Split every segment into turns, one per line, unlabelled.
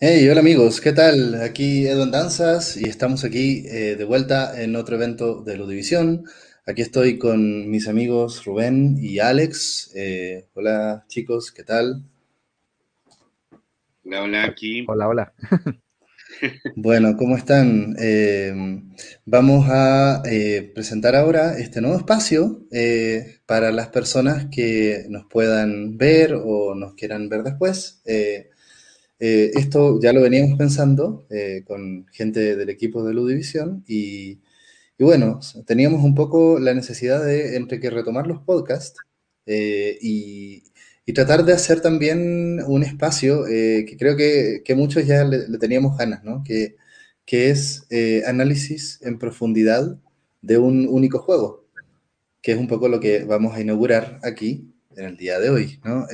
Hey, hola amigos, ¿qué tal? Aquí Edwin Danzas y estamos aquí eh, de vuelta en otro evento de Ludivisión. Aquí estoy con mis amigos Rubén y Alex. Eh, hola chicos, ¿qué tal?
Hola, hola, aquí.
Hola, hola.
Bueno, ¿cómo están? Eh, vamos a eh, presentar ahora este nuevo espacio eh, para las personas que nos puedan ver o nos quieran ver después. Eh, esto ya lo veníamos pensando eh, con gente del equipo de Ludivisión y, y bueno, teníamos un poco la necesidad de entre que retomar los podcasts eh, y, y tratar de hacer también un espacio eh, que creo que, que muchos ya le, le teníamos ganas, ¿no? Que, que es eh, análisis en profundidad de un único juego, que es un poco lo que vamos a inaugurar aquí en el día de hoy, ¿no?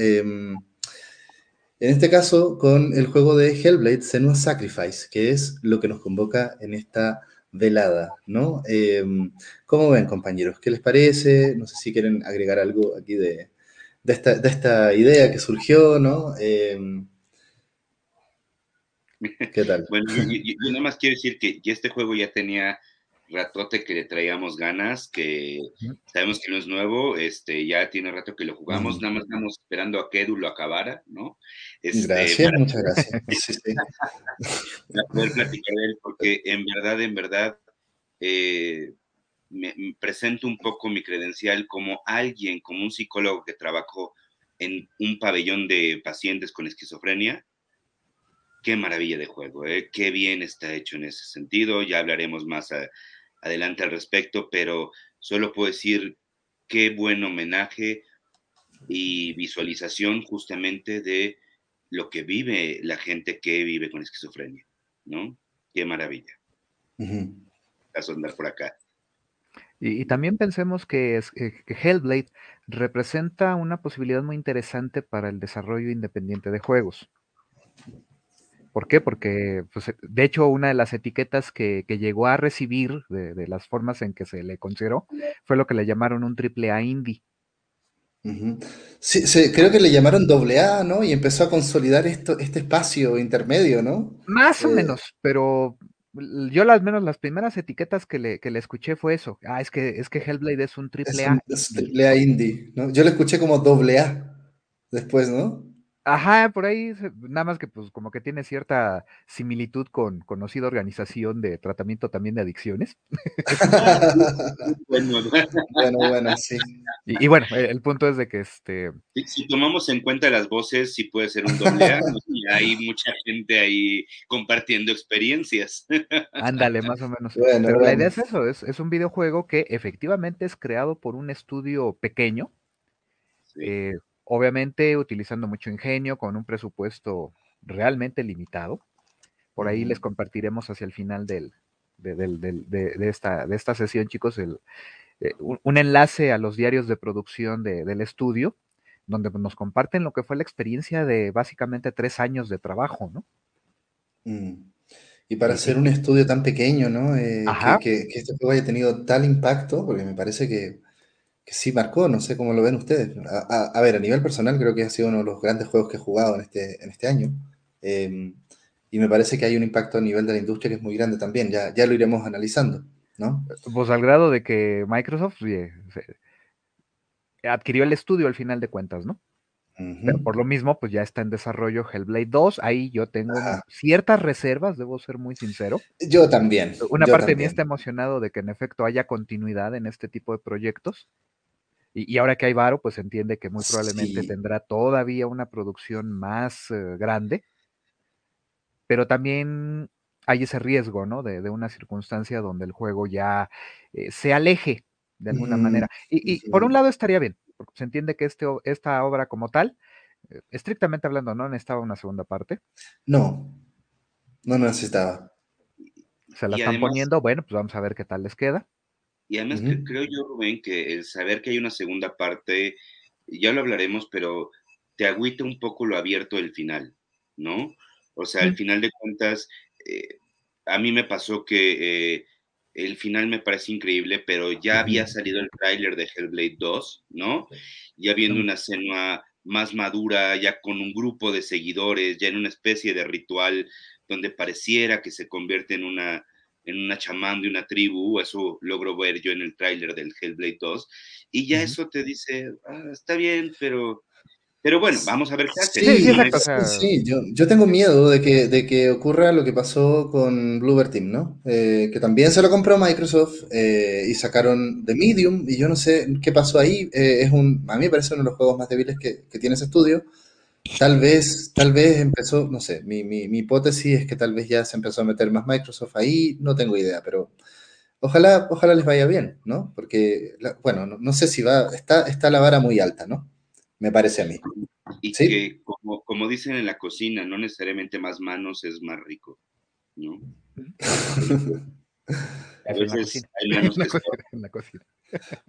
Em, en este caso, con el juego de Hellblade Senua's Sacrifice, que es lo que nos convoca en esta velada, ¿no? Eh, ¿Cómo ven, compañeros? ¿Qué les parece? No sé si quieren agregar algo aquí de, de, esta, de esta, idea que surgió, ¿no? Eh, ¿Qué tal?
bueno, yo, yo, yo, nada más quiero decir que este juego ya tenía ratote que le traíamos ganas, que sabemos que no es nuevo, este, ya tiene rato que lo jugamos, nada más estamos esperando a que Edu lo acabara, ¿no?
Este, gracias, para, muchas gracias. Sí, sí.
Para poder platicar de él, porque en verdad, en verdad, eh, me, me, presento un poco mi credencial como alguien, como un psicólogo que trabajó en un pabellón de pacientes con esquizofrenia. Qué maravilla de juego, ¿eh? qué bien está hecho en ese sentido. Ya hablaremos más a, adelante al respecto, pero solo puedo decir qué buen homenaje y visualización justamente de lo que vive la gente que vive con esquizofrenia, ¿no? Qué maravilla. Uh -huh. A andar por acá.
Y, y, también pensemos que, es, que Hellblade representa una posibilidad muy interesante para el desarrollo independiente de juegos. ¿Por qué? Porque, pues, de hecho, una de las etiquetas que, que llegó a recibir de, de, las formas en que se le consideró fue lo que le llamaron un triple A indie.
Sí, creo que le llamaron doble A, ¿no? Y empezó a consolidar esto, este espacio intermedio, ¿no?
Más eh... o menos, pero yo al menos las primeras etiquetas que le, que le escuché fue eso. Ah, es que, es que Hellblade es un triple A.
Es triple A indie, ¿no? Yo lo escuché como doble A después, ¿no?
Ajá, por ahí, nada más que pues como que tiene cierta similitud con conocida organización de tratamiento también de adicciones.
bueno, bueno, bueno, sí.
Y, y, bueno, el punto es de que este...
Si, si, tomamos en cuenta las voces, sí puede ser un doble A, y hay mucha gente ahí compartiendo experiencias.
Ándale, más o menos. Bueno, Pero bueno. la idea es eso, es, es, un videojuego que efectivamente es creado por un estudio pequeño. Sí. Eh, obviamente utilizando mucho ingenio, con un presupuesto realmente limitado. Por ahí uh -huh. les compartiremos hacia el final del, de, del, del, de, de, esta, de esta sesión, chicos, el, eh, un, un, enlace a los diarios de producción del estudio, donde nos comparten lo que fue la experiencia de básicamente tres años de trabajo, ¿no?
Mm. Y para hacer un estudio tan pequeño, ¿no? Eh, que, que, que, este juego haya tenido tal impacto, porque me parece que que sí marcó, no sé cómo lo ven ustedes. A, a, a, ver, a nivel personal creo que ha sido uno de los grandes juegos que he jugado en este, en este año. Eh, y me parece que hay un impacto a nivel de la industria que es muy grande también. Ya, ya lo iremos analizando, ¿no?
Pues al grado de que Microsoft adquirió el estudio al final de cuentas, ¿no? Uh -huh. Pero por lo mismo, pues ya está en desarrollo Hellblade 2. Ahí yo tengo ciertas reservas, debo ser muy sincero.
Yo también.
Una
yo
parte
también.
de mí está emocionado de que en efecto haya continuidad en este tipo de proyectos. Y, y, ahora que hay varo, pues entiende que muy probablemente sí. tendrá todavía una producción más uh, grande, pero también hay ese riesgo, ¿no? De, de una circunstancia donde el juego ya eh, se aleje de alguna mm, manera. Y, y sí. por un lado estaría bien, porque se entiende que este, esta obra como tal, eh, estrictamente hablando, no necesitaba una segunda parte.
No, no necesitaba.
Se la y están además, poniendo, bueno, pues vamos a ver qué tal les queda.
Y además uh -huh. creo yo, Rubén, que el saber que hay una segunda parte, ya lo hablaremos, pero te agüita un poco lo abierto del final, ¿no? O sea, uh -huh. al final de cuentas, eh, a mí me pasó que eh, el final me parece increíble, pero ya había salido el tráiler de Hellblade 2, ¿no? Ya viendo una escena más madura, ya con un grupo de seguidores, ya en una especie de ritual donde pareciera que se convierte en una, en una chamán de una tribu, eso logro ver yo en el tráiler del Hellblade 2, y ya eso te dice, ah, está bien, pero pero bueno, vamos a ver qué hace.
Sí, sí, yo, tengo miedo de que, de que ocurra lo que pasó con Bluebird Team, ¿no? Eh, que también se lo compró Microsoft eh, y sacaron The Medium, y yo no sé qué pasó ahí. Eh, es un, a mí me parece uno de los juegos más débiles que, que, tiene ese estudio. Tal vez, tal vez empezó, no sé, mi, mi, mi, hipótesis es que tal vez ya se empezó a meter más Microsoft ahí, no tengo idea, pero ojalá, ojalá les vaya bien, ¿no? Porque, bueno, no, no sé si va, está, está la vara muy alta, ¿no? me parece a mí.
Y que, como, como, dicen en la cocina, no necesariamente más manos es más rico, ¿no?
a veces hay manos que en la cocina.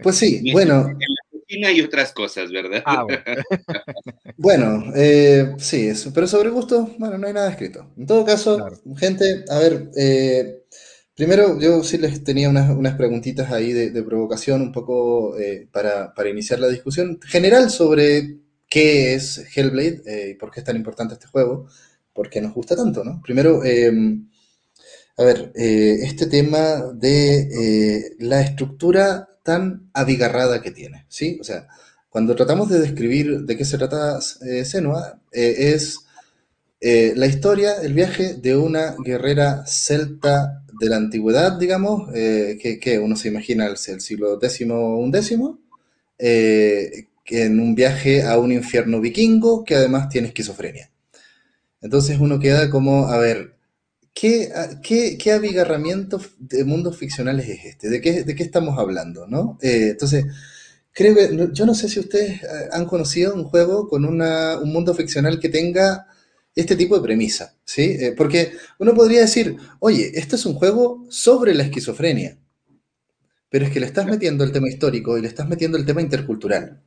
Pues sí, bueno.
En la cocina hay otras cosas, ¿verdad?
Ah, bueno, eh, sí, eso. pero sobre gusto, bueno, no hay nada escrito. En todo caso, gente, a ver, eh, Primero, yo sí les tenía unas, unas preguntitas ahí de, provocación, un poco eh, para, para, iniciar la discusión general sobre qué es Hellblade eh, y por qué es tan importante este juego, por qué nos gusta tanto, ¿no? Primero, em, a ver, eh, este tema de la estructura tan abigarrada que tiene, ¿sí? O sea, cuando tratamos de describir de qué se trata Senua, es la historia, el viaje de una guerrera celta de la antigüedad, digamos, eh, que, uno se imagina el, siglo X o eh, que en un viaje a un infierno vikingo que además tiene esquizofrenia. Entonces uno queda como, a ver, ¿qué, qué, abigarramiento de mundos ficcionales es este? ¿De qué, de qué estamos hablando? ¿no? Eh, entonces, creo que, yo no sé si ustedes han conocido un juego con una, un mundo ficcional que tenga este tipo de premisa, ¿sí? Eh, porque uno podría decir, oye, esto es un juego sobre la esquizofrenia, pero es que le estás metiendo el tema histórico y le estás metiendo el tema intercultural.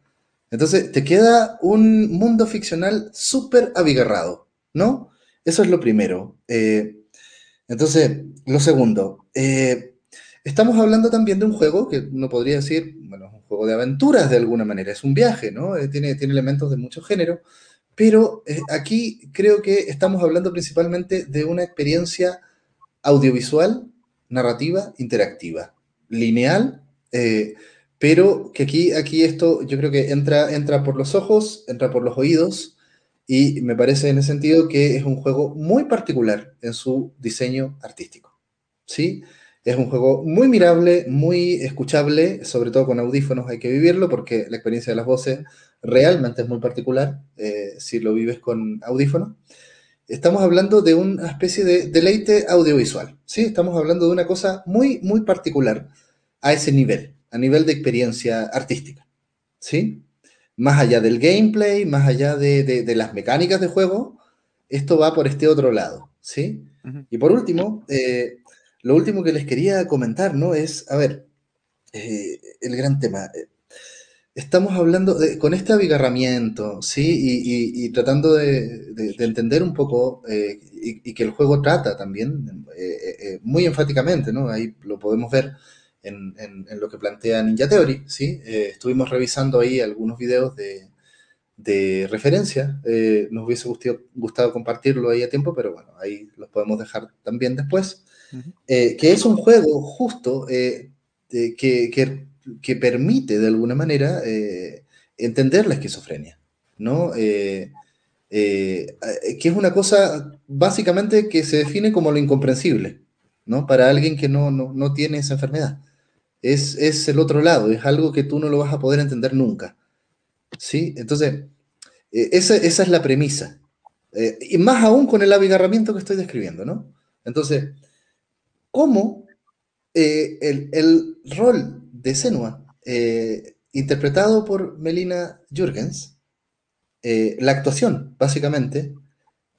Entonces, te queda un mundo ficcional súper abigarrado, ¿no? Eso es lo primero. Eh, entonces, lo segundo, eh, estamos hablando también de un juego que uno podría decir, bueno, es un juego de aventuras de alguna manera, es un viaje, ¿no? tiene, tiene elementos de mucho género, pero eh, aquí creo que estamos hablando principalmente de una experiencia audiovisual, narrativa, interactiva, lineal, eh, pero que aquí, aquí esto yo creo que entra, entra por los ojos, entra por los oídos, y me parece en ese sentido que es un juego muy particular en su diseño artístico. ¿sí? Es un juego muy mirable, muy escuchable, sobre todo con audífonos hay que vivirlo porque la experiencia de las voces realmente es muy particular eh, si lo vives con audífono. Estamos hablando de una especie de deleite audiovisual, ¿sí? Estamos hablando de una cosa muy, muy particular a ese nivel, a nivel de experiencia artística, ¿sí? Más allá del gameplay, más allá de, las mecánicas de juego, esto va por este otro lado, ¿sí? Y por último, eh, lo último que les quería comentar, ¿no? Es, a ver, eh, el gran tema estamos hablando de, con este abigarramiento, ¿sí? Y, tratando de, entender un poco, eh, y, que el juego trata también, eh, eh, muy enfáticamente, ¿no? Ahí lo podemos ver en, lo que plantea Ninja Theory, ¿sí? estuvimos revisando ahí algunos videos de, referencia, nos hubiese gustado, compartirlo ahí a tiempo, pero bueno, ahí los podemos dejar también después, que es un juego justo que, que que permite de alguna manera eh, entender la esquizofrenia, ¿no? Eh, eh, que es una cosa básicamente que se define como lo incomprensible, ¿no? Para alguien que no, no, tiene esa enfermedad. Es, es, el otro lado, es algo que tú no lo vas a poder entender nunca, ¿sí? Entonces, esa, esa, es la premisa. y más aún con el abigarramiento que estoy describiendo, ¿no? Entonces, ¿cómo el, el rol de Senua, eh, interpretado por Melina Jürgens, eh, la actuación, básicamente,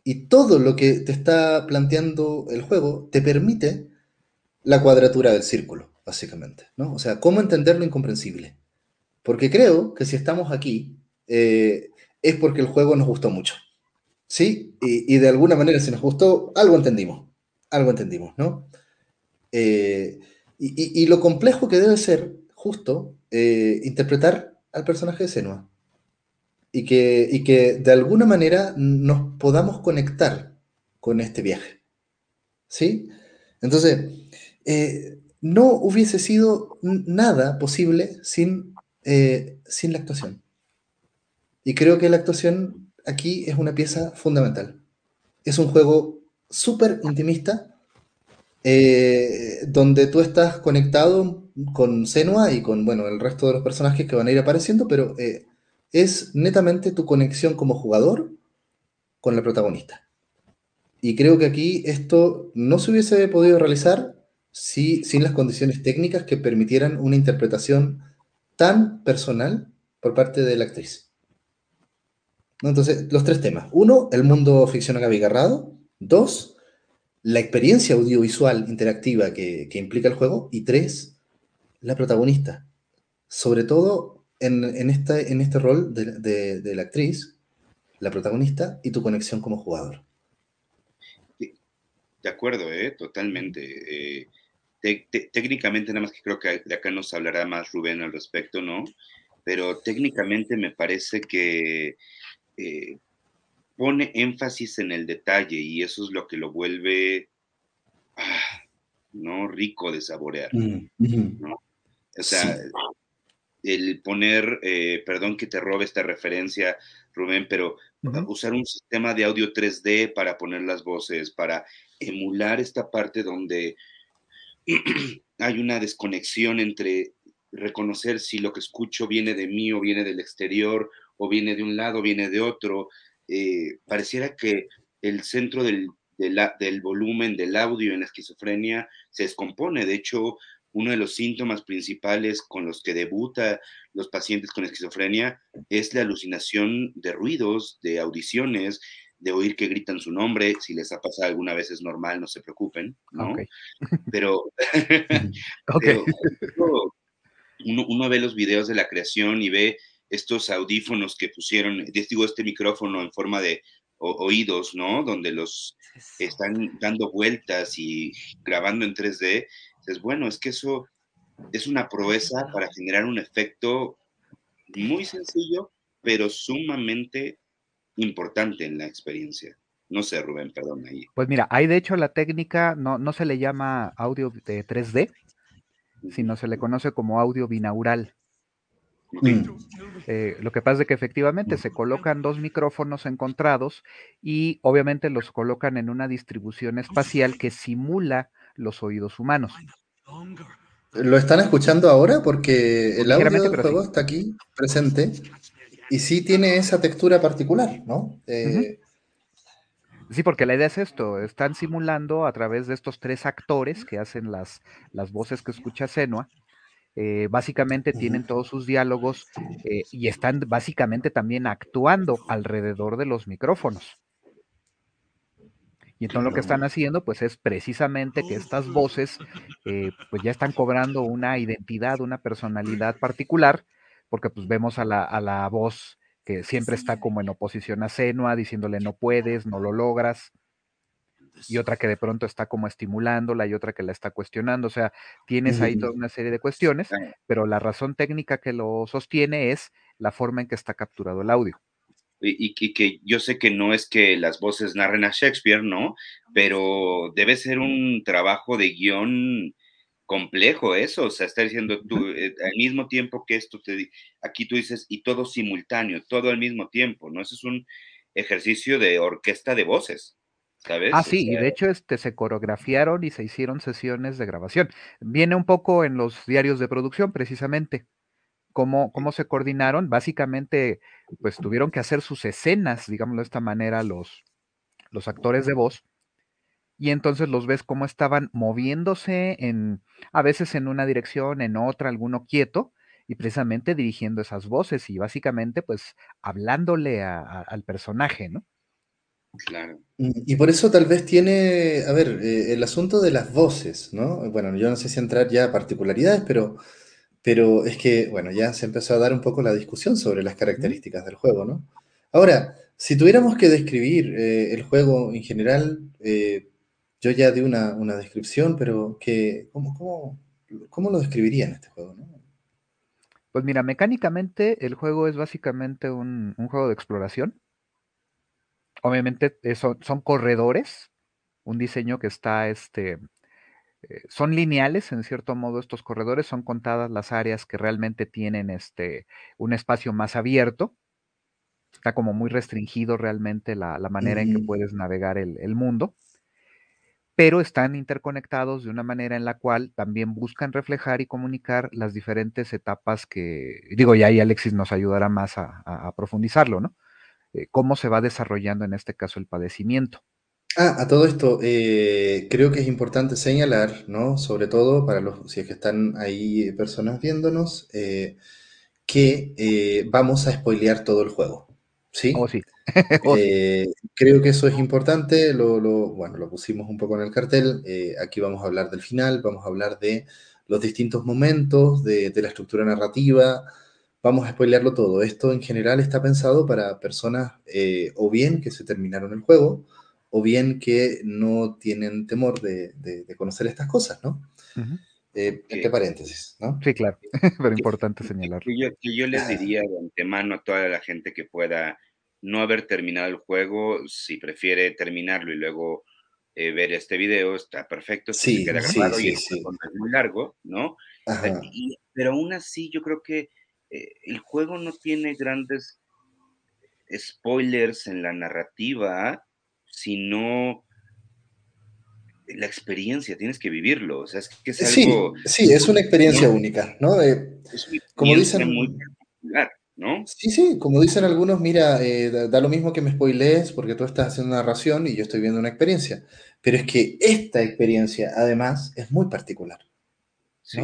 y todo lo que te está planteando el juego te permite la cuadratura del círculo, básicamente, ¿no? O sea, cómo entender lo incomprensible. Porque creo que si estamos aquí eh, es porque el juego nos gustó mucho, ¿sí? Y, de alguna manera, si nos gustó, algo entendimos, algo entendimos, ¿no? Y, lo complejo que debe ser, justo, eh, interpretar al personaje de Senua. y que, y que de alguna manera nos podamos conectar con este viaje. ¿Sí? Entonces, eh, no hubiese sido nada posible sin, eh, sin la actuación. Y creo que la actuación aquí es una pieza fundamental. Es un juego súper intimista, eh, donde tú estás conectado con Senua y con bueno, el resto de los personajes que van a ir apareciendo, pero es netamente tu conexión como jugador con la protagonista. Y creo que aquí esto no se hubiese podido realizar si, sin las condiciones técnicas que permitieran una interpretación tan personal por parte de la actriz. Entonces, los tres temas. Uno, el mundo ficcional abigarrado. Dos, la experiencia audiovisual interactiva que, implica el juego. Y tres, la protagonista. Sobre todo en este rol de, la actriz, la protagonista y tu conexión como jugador.
De acuerdo, ¿eh? totalmente. Eh, técnicamente, nada más que creo que de acá nos hablará más Rubén al respecto, ¿no? Pero técnicamente me parece que eh, pone énfasis en el detalle y eso es lo que lo vuelve, ah, ¿no? Rico de saborear, mm, ¿no? O sea, el poner, eh, perdón que te robe esta referencia, Rubén, pero usar un sistema de audio 3D para poner las voces, para emular esta parte donde hay una desconexión entre reconocer si lo que escucho viene de mí o viene del exterior o viene de un lado, o viene de otro. Eh, pareciera que el centro del, del volumen del audio en la esquizofrenia se descompone. De hecho, uno de los síntomas principales con los que debuta los pacientes con esquizofrenia es la alucinación de ruidos, de audiciones, de oír que gritan su nombre. Si les ha pasado alguna vez es normal, no se preocupen, ¿no? Pero, uno, ve los videos de la creación y ve estos audífonos que pusieron, digo, este micrófono en forma de oídos, ¿no? Donde los están dando vueltas y grabando en 3D. Es bueno, es que eso es una proeza para generar un efecto muy sencillo, pero sumamente importante en la experiencia. No sé, Rubén, perdón ahí.
Pues mira, hay de hecho la técnica, no, no se le llama audio de 3D, sino se le conoce como audio binaural. Eh, lo que pasa es que efectivamente se colocan dos micrófonos encontrados y obviamente los colocan en una distribución espacial que simula los oídos humanos.
¿Lo están escuchando ahora? Porque el audio del juego está aquí presente y sí tiene esa textura particular, ¿no? Eh,
sí, porque la idea es esto, están simulando a través de estos tres actores que hacen las, las voces que escucha Senua, eh, básicamente tienen todos sus diálogos eh, y están básicamente también actuando alrededor de los micrófonos. Y entonces lo que están haciendo, pues es precisamente que estas voces, pues ya están cobrando una identidad, una personalidad particular, porque pues vemos a la, a la voz que siempre está como en oposición a Senua, diciéndole no puedes, no lo logras, y otra que de pronto está como estimulándola y otra que la está cuestionando, o sea, tienes ahí toda una serie de cuestiones, pero la razón técnica que lo sostiene es la forma en que está capturado el audio.
Y, y, que yo sé que no es que las voces narren a Shakespeare, ¿no? Pero debe ser un trabajo de guion complejo eso, o sea, está diciendo tú, eh, al mismo tiempo que esto, te, aquí tú dices, y todo simultáneo, todo al mismo tiempo, ¿no? Ese es un ejercicio de orquesta de voces, ¿sabes?
Ah, sí, y de hecho este, se coreografiaron y se hicieron sesiones de grabación. Viene un poco en los diarios de producción, precisamente. Cómo, cómo se coordinaron, básicamente, pues tuvieron que hacer sus escenas, digámoslo de esta manera, los, los actores de voz, y entonces los ves cómo estaban moviéndose en, a veces en una dirección, en otra, alguno quieto, y precisamente dirigiendo esas voces y básicamente pues hablándole al personaje, ¿no?
Claro. Y por eso tal vez tiene, a ver, eh, el asunto de las voces, ¿no? Bueno, yo no sé si entrar ya a particularidades, pero, pero es que, bueno, ya se empezó a dar un poco la discusión sobre las características del juego, ¿no? Ahora, si tuviéramos que describir eh, el juego en general, eh, yo ya di una, descripción, pero que, ¿cómo, cómo, lo describirían este juego?
Pues mira, mecánicamente el juego es básicamente un, juego de exploración. Obviamente eh, son, corredores, un diseño que está, este, eh, son lineales en cierto modo estos corredores, son contadas las áreas que realmente tienen este, un espacio más abierto. Está como muy restringido realmente la, manera en que puedes navegar el mundo pero están interconectados de una manera en la cual también buscan reflejar y comunicar las diferentes etapas que, digo, y ahí Alexis nos ayudará más a, profundizarlo, ¿no? Eh, cómo se va desarrollando en este caso el padecimiento.
Ah, a todo esto, eh, creo que es importante señalar, ¿no? Sobre todo para los, si es que están ahí personas viéndonos, eh, que vamos a spoilear todo el juego. ¿Sí?
Oh, sí.
Eh, creo que eso es importante, lo, bueno, lo pusimos un poco en el cartel, eh, aquí vamos a hablar del final, vamos a hablar de los distintos momentos, de, la estructura narrativa, vamos a spoilearlo todo. Esto en general está pensado para personas eh, o bien que se terminaron el juego, o bien que no tienen temor de, conocer estas cosas, ¿no? Entre paréntesis, ¿no?
Sí, claro, pero importante señalarlo.
Yo, yo les diría de antemano a toda la gente que pueda no haber terminado el juego, si prefiere terminarlo y luego eh, ver este video, está perfecto,
sí,
queda grabado y es muy largo, ¿no? pero aún así yo creo que eh, el juego no tiene grandes spoilers en la narrativa, sino la experiencia, tienes que vivirlo, o sea, es que es
algo... Sí, sí es una experiencia única, ¿no? es como dicen... Muy particular. Sí, sí, como dicen algunos, mira, eh, da, lo mismo que me spoilees porque tú estás haciendo una narración y yo estoy viendo una experiencia. Pero es que esta experiencia, además, es muy particular. Sí.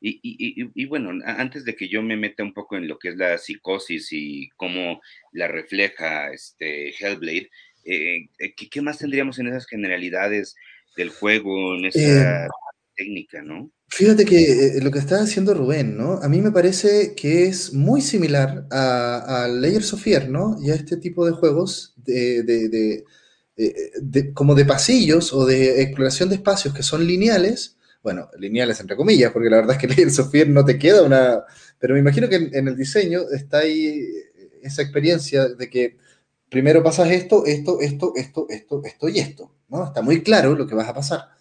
Y, bueno, antes de que yo me meta un poco en lo que es la psicosis y cómo la refleja este Hellblade, eh, eh, ¿qué, más tendríamos en esas generalidades del juego, en esa técnica, no?
Fíjate que eh, lo que está haciendo Rubén, ¿no? A mí me parece que es muy similar a, a Layers of Fear, ¿no? Y a este tipo de juegos de, eh, como de pasillos o de exploración de espacios que son lineales, bueno, lineales entre comillas, porque la verdad es que Layers of Fear no te queda una... Pero me imagino que en, el diseño está ahí esa experiencia de que primero pasas esto, esto, esto, esto, esto, esto y esto, ¿no? Está muy claro lo que vas a pasar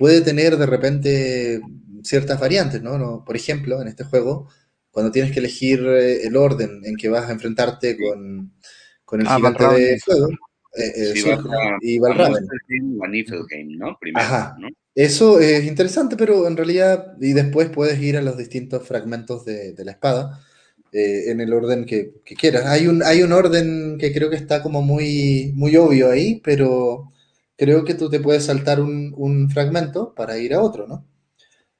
puede tener de repente ciertas variantes, ¿no? Por ejemplo, en este juego, cuando tienes que elegir eh, el orden en que vas a enfrentarte con, con el ah, gigante de fuego, eh, eh sí, y Valraven. ¿no? Primero, Ajá. ¿no? Eso es interesante, pero en realidad, y después puedes ir a los distintos fragmentos de, de la espada. Eh, en el orden que, que, quieras. Hay un, hay un orden que creo que está como muy, muy obvio ahí, pero creo que tú te puedes saltar un, fragmento para ir a otro, ¿no?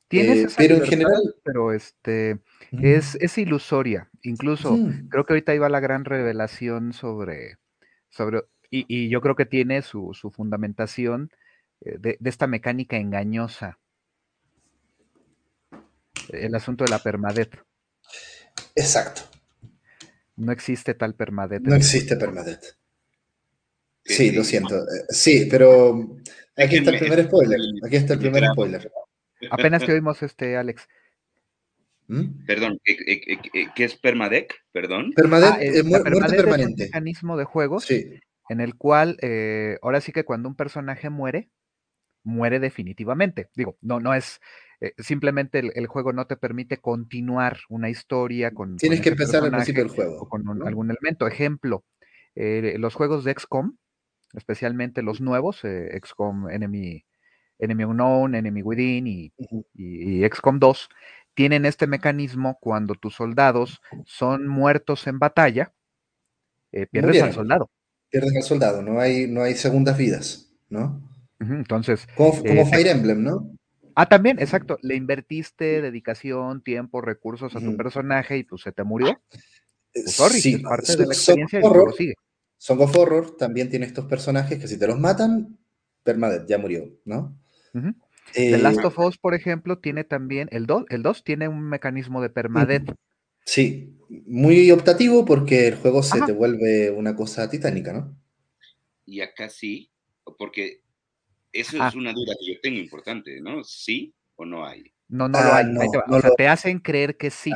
Tienes eh, pero en general. Pero este es, ilusoria. Incluso creo que ahorita iba la gran revelación sobre. sobre y, yo creo que tiene su, fundamentación eh, de, esta mecánica engañosa. El asunto de la permadeath.
Exacto.
No existe tal permadeath.
No existe permadeath. Sí, lo siento. Eh, sí, pero aquí está el primer spoiler. Aquí está el primer spoiler.
Apenas que oímos este, Alex.
¿Mm? Perdón, ¿qué, es Permadec? Perdón.
Permadec ah, es muerte permanente.
Es un mecanismo de juegos en el cual, eh, ahora sí que cuando un personaje muere, muere definitivamente. Digo, no, no es, eh, simplemente el, juego no te permite continuar una historia con.
Tienes que empezar al principio del juego.
O con algún elemento. Ejemplo, los juegos de XCOM especialmente los nuevos, eh, XCOM Enemy, Enemy Unknown, Enemy Within y, XCOM 2, tienen este mecanismo cuando tus soldados son muertos en batalla, eh, pierdes al soldado.
Pierdes al soldado, no hay, no hay segundas vidas, ¿no?
entonces.
Como, eh, Fire Emblem, ¿no?
Ah, también, exacto. Le invertiste dedicación, tiempo, recursos a tu personaje y pues se te murió. Pues,
sí, parte de la experiencia y lo sigue. Song of Horror también tiene estos personajes que si te los matan, permadeath, ya murió, ¿no?
The Last of Us, por ejemplo, tiene también, el 2 el tiene un mecanismo de permadeath.
Sí, muy optativo porque el juego se te vuelve una cosa titánica, ¿no?
Y acá sí, porque eso es ah. una duda que yo tengo importante, ¿no? ¿Sí o no hay?
No, no lo ah, hay. o sea, te hacen creer que sí.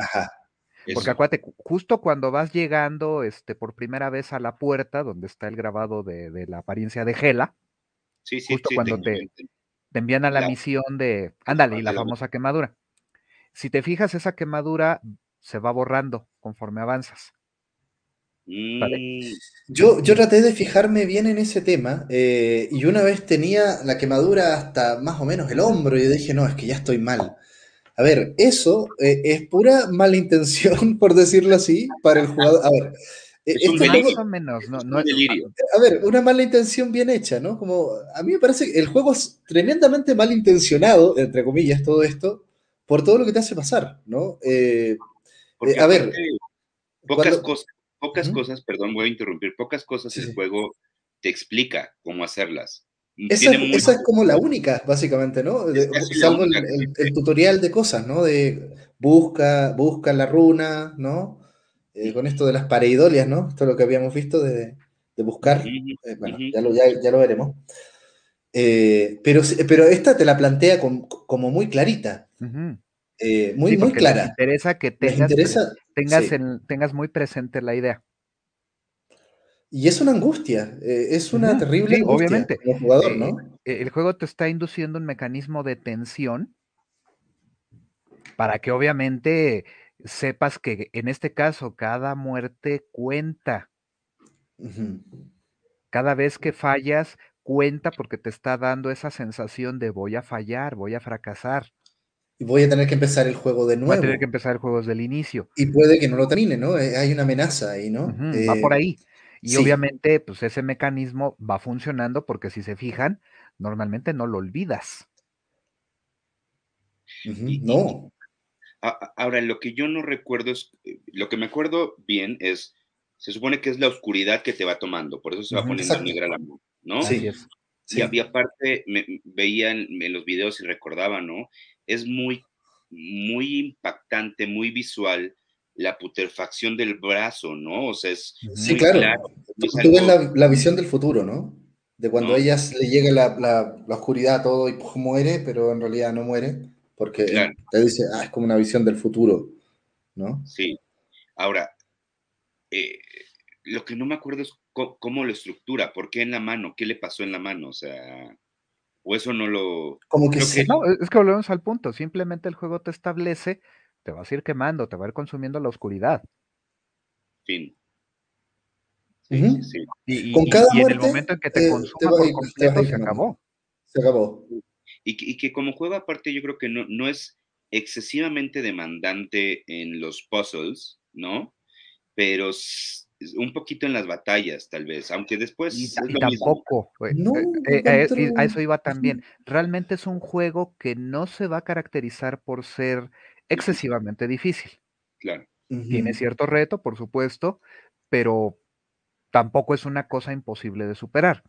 Porque acuérdate, justo cuando vas llegando este, por primera vez a la puerta, donde está el grabado de, la apariencia de Gela, sí, sí, justo cuando te, envían a la, misión de, ándale, y la famosa quemadura. Si te fijas, esa quemadura se va borrando conforme avanzas.
Mm. Yo, yo traté de fijarme bien en ese tema eh, y una vez tenía la quemadura hasta más o menos el hombro y dije, no, es que ya estoy mal. A ver, eso eh, es pura mala intención, por decirlo así, para el jugador. A ver,
e, es un más o menos, no, no
delirio. A ver, una mala intención bien hecha, ¿no? Como a mí me parece que el juego es tremendamente mal intencionado, entre comillas, todo esto, por todo lo que te hace pasar, ¿no? Eh,
eh, a ver. Pocas cosas, pocas cosas, perdón, voy a interrumpir, pocas cosas el juego te explica cómo hacerlas.
Esa, es como la única, básicamente, ¿no? salvo el, tutorial de cosas, ¿no? De busca, busca la runa, ¿no? Eh, con esto de las pareidolias, ¿no? Esto es lo que habíamos visto de, buscar. Eh, bueno, ya, lo, ya, lo veremos. Eh, pero, pero esta te la plantea como muy clarita. Muy, muy clara.
Me interesa que tengas, tengas, tengas muy presente la idea.
Y es una angustia, eh, es una terrible angustia
obviamente. como jugador, ¿no? Eh, el juego te está induciendo un mecanismo de tensión para que obviamente sepas que en este caso cada muerte cuenta. Cada vez que fallas, cuenta porque te está dando esa sensación de voy a fallar, voy a fracasar.
Y voy a tener que empezar el juego de nuevo. Voy a
tener que empezar el juego desde el inicio.
Y puede que no lo termine, ¿no? Eh, hay una amenaza ahí, ¿no?
va por ahí. Y obviamente, pues ese mecanismo va funcionando porque si se fijan, normalmente no lo olvidas.
no.
ahora, lo que yo no recuerdo es, eh, lo que me acuerdo bien es, se supone que es la oscuridad que te va tomando, por eso se va poniendo negra la mano, ¿no?
Sí.
Y había aparte, me, veía en, los videos y recordaba, ¿no? Es muy, muy impactante, muy visual la putrefacción del brazo, ¿no? O sea, es.
Sí, claro. Tú, ves la, visión del futuro, ¿no? De cuando a ellas le llega la, oscuridad todo y pues, muere, pero en realidad no muere, porque te dice, ah, es como una visión del futuro, ¿no?
Sí. Ahora, eh, lo que no me acuerdo es cómo, lo estructura, por qué en la mano, qué le pasó en la mano, o sea, o eso no lo...
Como que, sí. No, es que volvemos al punto, simplemente el juego te establece te vas a ir quemando, te va a ir consumiendo la oscuridad.
Fin.
Sí, sí. Y, Con cada en el momento en que te eh, consuma por completo, se acabó.
Se acabó.
Y, que como juego aparte yo creo que no, no es excesivamente demandante en los puzzles, ¿no? Pero un poquito en las batallas, tal vez, aunque después.
Y, tampoco, eh, eh, a eso iba también. Realmente es un juego que no se va a caracterizar por ser excesivamente difícil.
Claro.
Tiene cierto reto, por supuesto, pero tampoco es una cosa imposible de superar.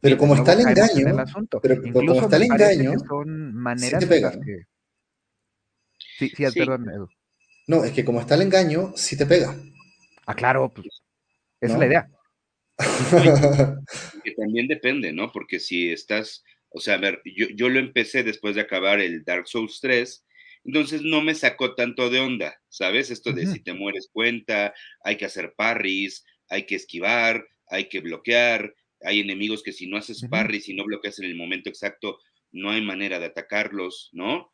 Pero como está el engaño, pero, como está el engaño,
son maneras sí te que... Sí, sí, perdón, Edu.
No, es que como está el engaño, sí te pega.
Ah, claro, pues, esa es la idea.
que también depende, ¿no? Porque si estás, o sea, a ver, yo, yo lo empecé después de acabar el Dark Souls 3 entonces no me sacó tanto de onda, ¿sabes? Esto de si te mueres cuenta, hay que hacer parries, hay que esquivar, hay que bloquear, hay enemigos que si no haces parries y no bloqueas en el momento exacto, no hay manera de atacarlos, ¿no?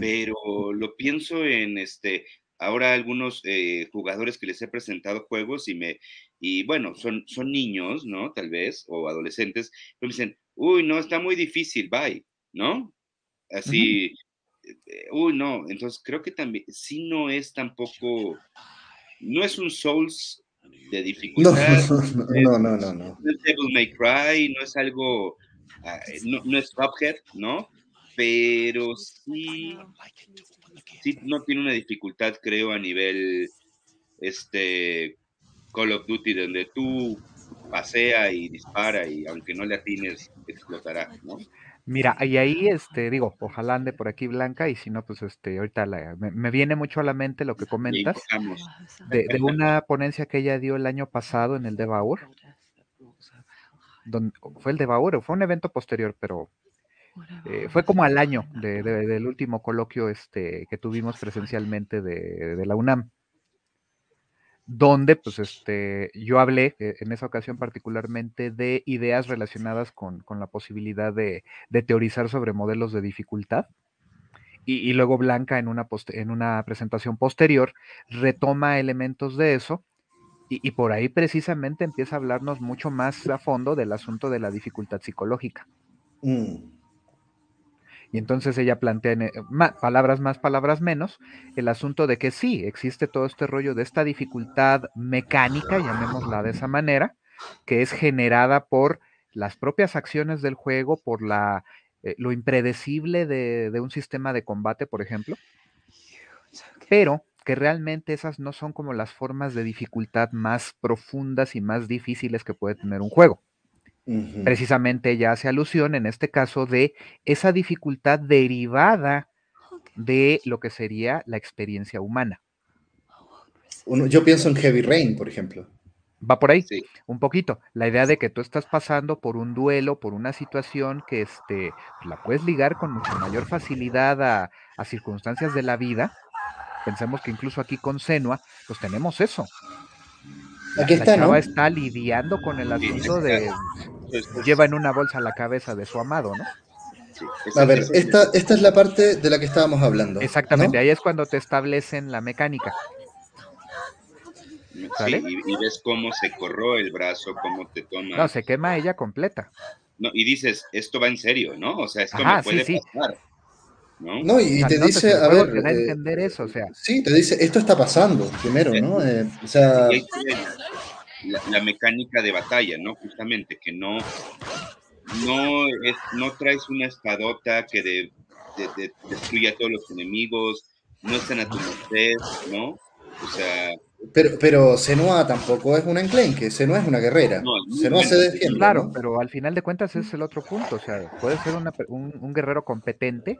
Pero lo pienso en este, ahora algunos eh, jugadores que les he presentado juegos y me, y bueno, son, son niños, ¿no? Tal vez, o adolescentes, pero me dicen, uy, no, está muy difícil, bye, ¿no? Así, eh, uy, no, entonces creo que también, sí no es tampoco, no es un Souls de dificultad.
No, no, no, no.
No, es Devil May Cry, no es algo, ah, no, es Cuphead, ¿no? Pero sí, sí no tiene una dificultad, creo, a nivel, este, Call of Duty, donde tú pasea y dispara y aunque no le atines, explotará, ¿no?
Mira, y ahí, este, digo, ojalá ande por aquí Blanca, y si no, pues este, ahorita me, viene mucho a la mente lo que comentas de, una ponencia que ella dio el año pasado en el Devour. Donde, fue el Devour, fue un evento posterior, pero eh, fue como al año del último coloquio este, que tuvimos presencialmente de, la UNAM, donde pues este, yo hablé eh, en esa ocasión particularmente de ideas relacionadas con, la posibilidad de, teorizar sobre modelos de dificultad. Y, luego Blanca en una, en una presentación posterior retoma elementos de eso y, por ahí precisamente empieza a hablarnos mucho más a fondo del asunto de la dificultad psicológica. Mm. Y entonces ella plantea en, eh, palabras más, palabras menos, el asunto de que sí, existe todo este rollo de esta dificultad mecánica, llamémosla de esa manera, que es generada por las propias acciones del juego, por la, eh, lo impredecible de, de un sistema de combate, por ejemplo, pero que realmente esas no son como las formas de dificultad más profundas y más difíciles que puede tener un juego. Precisamente ella hace alusión en este caso de esa dificultad derivada de lo que sería la experiencia humana.
yo pienso en Heavy Rain, por ejemplo.
Va por ahí, un poquito. La idea de que tú estás pasando por un duelo, por una situación que este, la puedes ligar con mucha mayor facilidad a, a circunstancias de la vida. Pensemos que incluso aquí con Senua, pues tenemos eso. Aquí está, la chava está lidiando con el asunto de lleva en una bolsa la cabeza de su amado, ¿no?
A ver, esta, esta es la parte de la que estábamos hablando.
Exactamente, ahí es cuando te establecen la mecánica.
Sí, y, ves cómo se corró el brazo, cómo te toma.
No, se quema ella completa.
No, y dices, esto va en serio, ¿no? O sea, esto me puede pasar.
¿no? y, te dice, a ver.
Te eh, entender eso, o sea.
Sí, te dice, esto está pasando primero, ¿no? Eh, o sea.
La, mecánica de batalla, ¿no? Justamente, que no. No, es, no traes una espadota que de, destruye a todos los enemigos, no están a tu merced, ¿no? O sea,
pero, pero Senua tampoco es una enclenque, Senua es una guerrera. Senua se defiende.
Claro, pero al final de cuentas es el otro punto. O sea, puede ser un, guerrero competente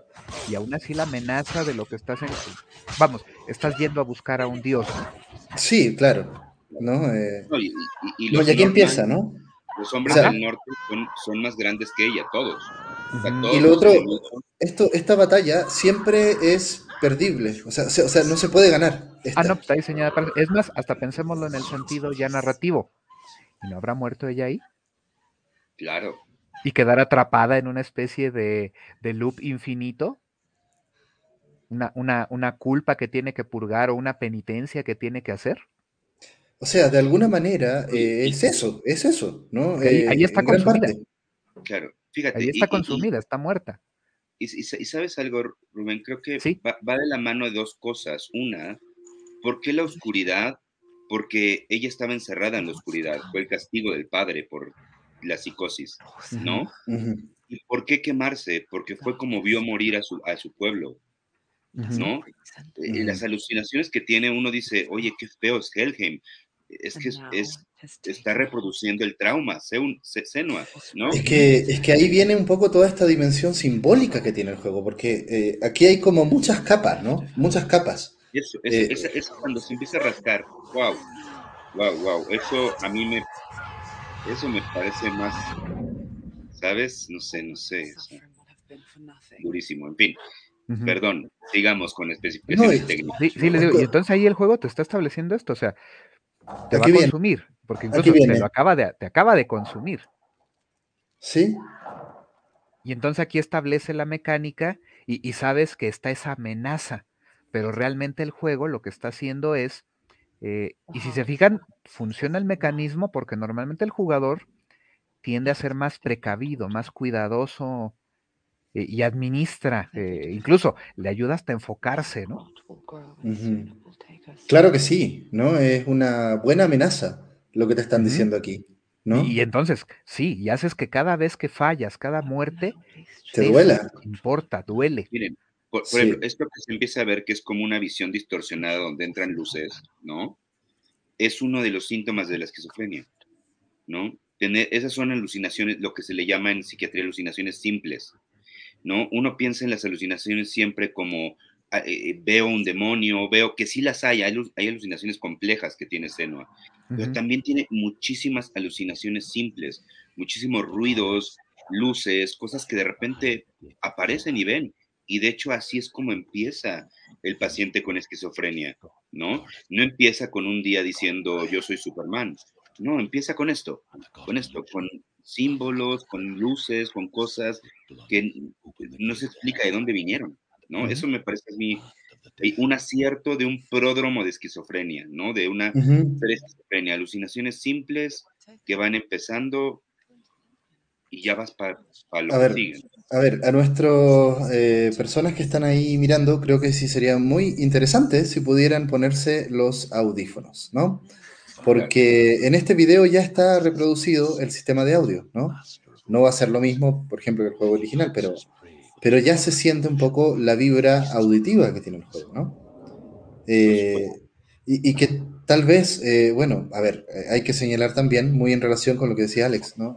y aún así la amenaza de lo que estás en. Vamos, estás yendo a buscar a un dios.
Sí, claro. ¿No? Eh, y, aquí empieza, ¿no?
Los hombres del norte son, más grandes que ella, todos.
y lo otro, esto, esta batalla siempre es perdible, o sea, o sea, no se puede ganar.
Ah, no, pues, está diseñada para... Es más, hasta pensémoslo en el sentido ya narrativo. ¿Y no habrá muerto ella ahí?
Claro.
¿Y quedar atrapada en una especie de, loop infinito? Una, una, una, culpa que tiene que purgar o una penitencia que tiene que hacer?
O sea, de alguna manera eh, es eso, es eso, ¿no?
ahí, eh, está consumida.
Claro, fíjate.
Ahí está consumida, está muerta.
Y, sabes algo, Rubén, creo que va, de la mano de dos cosas. Una, ¿por qué la oscuridad? Porque ella estaba encerrada en la oscuridad, fue el castigo del padre por la psicosis, ¿no? ¿Y por qué quemarse? Porque fue como vio morir a su, a su pueblo, ¿no? Eh, las alucinaciones que tiene uno dice, oye, qué feo es Helheim, es que es, está reproduciendo el trauma, Senua, ¿no?
Es que, es que ahí viene un poco toda esta dimensión simbólica que tiene el juego, porque eh, aquí hay como muchas capas, ¿no? Muchas capas.
Eso, eh, eso, cuando se empieza a rascar, wow, wow, wow, eso a mí me, eso me parece más, ¿sabes? No sé, no sé, durísimo, en fin. Perdón, sigamos con especificaciones técnicas.
Sí, sí, les digo, y entonces ahí el juego te está estableciendo esto, o sea, te va a consumir, porque incluso te, lo acaba de, te acaba de consumir.
Sí.
Y entonces aquí establece la mecánica y, sabes que está esa amenaza, pero realmente el juego lo que está haciendo es, eh, y si se fijan, funciona el mecanismo porque normalmente el jugador tiende a ser más precavido, más cuidadoso eh, y administra, eh, incluso le ayuda hasta a enfocarse, ¿no?
Claro que sí, ¿no? Es una buena amenaza lo que te están diciendo aquí, ¿no?
Y, entonces, sí, y haces que cada vez que fallas, cada muerte,
te duela.
Importa, duele.
Miren, por, ejemplo, esto que se empieza a ver que es como una visión distorsionada donde entran luces, ¿no? Es uno de los síntomas de la esquizofrenia, ¿no? Tener, esas son alucinaciones, lo que se le llama en psiquiatría alucinaciones simples, ¿no? Uno piensa en las alucinaciones siempre como Ah, eh, eh, veo un demonio, veo que sí las hay, hay, alucinaciones complejas que tiene Senua, pero también tiene muchísimas alucinaciones simples, muchísimos ruidos, luces, cosas que de repente aparecen y ven. Y de hecho así es como empieza el paciente con esquizofrenia, ¿no? No empieza con un día diciendo yo soy Superman. No, empieza con esto, con esto, con símbolos, con luces, con cosas que no se explica de dónde vinieron, ¿no? Eso me parece a mí un acierto de un pródromo de esquizofrenia, ¿no? De una esquizofrenia, alucinaciones simples que van empezando y ya vas para lo
a ver, A ver, a nuestras eh, personas que están ahí mirando, creo que sí sería muy interesante si pudieran ponerse los audífonos, ¿no? Porque en este video ya está reproducido el sistema de audio, ¿no? No va a ser lo mismo, por ejemplo, que el juego original, pero, pero ya se siente un poco la vibra auditiva que tiene el juego, ¿no? Eh, y, que tal vez, eh, bueno, a ver, hay que señalar también, muy en relación con lo que decía Alex, ¿no?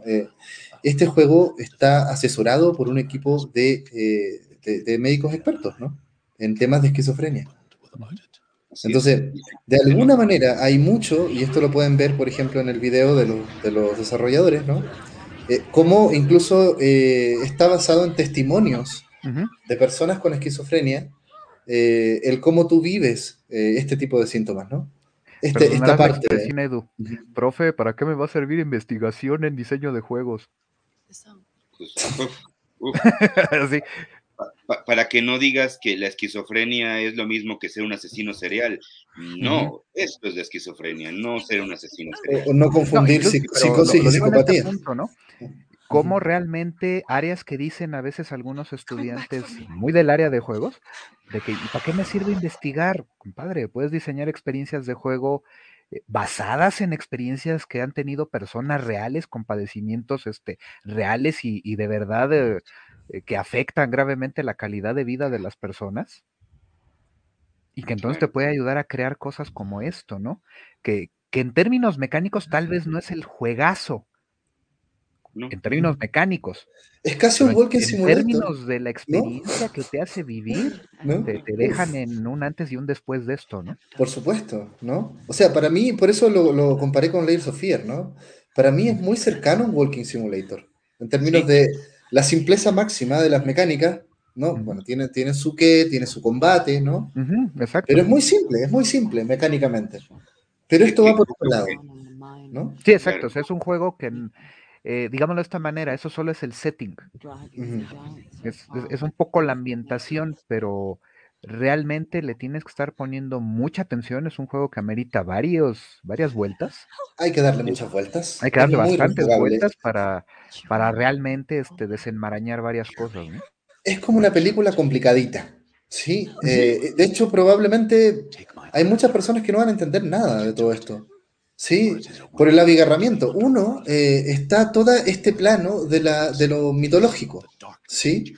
este juego está asesorado por un equipo de, de, médicos expertos, ¿no? En temas de esquizofrenia. Entonces, de alguna manera hay mucho, y esto lo pueden ver, por ejemplo, en el video de, de los desarrolladores, ¿no? Eh, cómo incluso eh, está basado en testimonios de personas con esquizofrenia, eh, el cómo tú vives este tipo de síntomas, ¿no?
Este, esta parte. Edu. Profe, ¿para qué me va a servir investigación en diseño de juegos?
para que no digas que la esquizofrenia es lo mismo que ser un asesino serial. No, esto es la esquizofrenia, no ser un asesino serial.
O no confundir psicosis y este psicopatía.
Cómo realmente áreas que dicen a veces algunos estudiantes muy del área de juegos, de que, ¿para qué me sirve investigar? Compadre, puedes diseñar experiencias de juego eh, basadas en experiencias que han tenido personas reales con padecimientos este, reales y, de verdad eh, eh, que afectan gravemente la calidad de vida de las personas. Y que entonces te puede ayudar a crear cosas como esto, ¿no? Que, que en términos mecánicos tal vez no es el juegazo, en términos mecánicos.
Es casi un walking simulator.
En términos de la experiencia que te hace vivir, te, dejan en un antes y un después de esto, ¿no?
Por supuesto, ¿no? O sea, para mí, por eso lo, comparé con Layers of Fear, ¿no? Para mí es muy cercano a un walking simulator. En términos de la simpleza máxima de las mecánicas, ¿no? Bueno, tiene, tiene su qué, tiene su combate, ¿no? exacto. Pero es muy simple, es muy simple mecánicamente. Pero esto va por otro lado, ¿no?
Sí, exacto. O sea, es un juego que eh, digámoslo de esta manera, eso solo es el setting. es, un poco la ambientación, pero realmente le tienes que estar poniendo mucha atención. Es un juego que amerita varios, varias vueltas.
Hay que darle muchas vueltas.
Hay que darle bastantes vueltas para, para realmente este, desenmarañar varias cosas.
Es como una película complicadita. Sí, eh, de hecho probablemente hay muchas personas que no van a entender nada de todo esto. Sí, por el abigarramiento. Uno, eh, está todo este plano de, la, de lo mitológico. ¿Sí?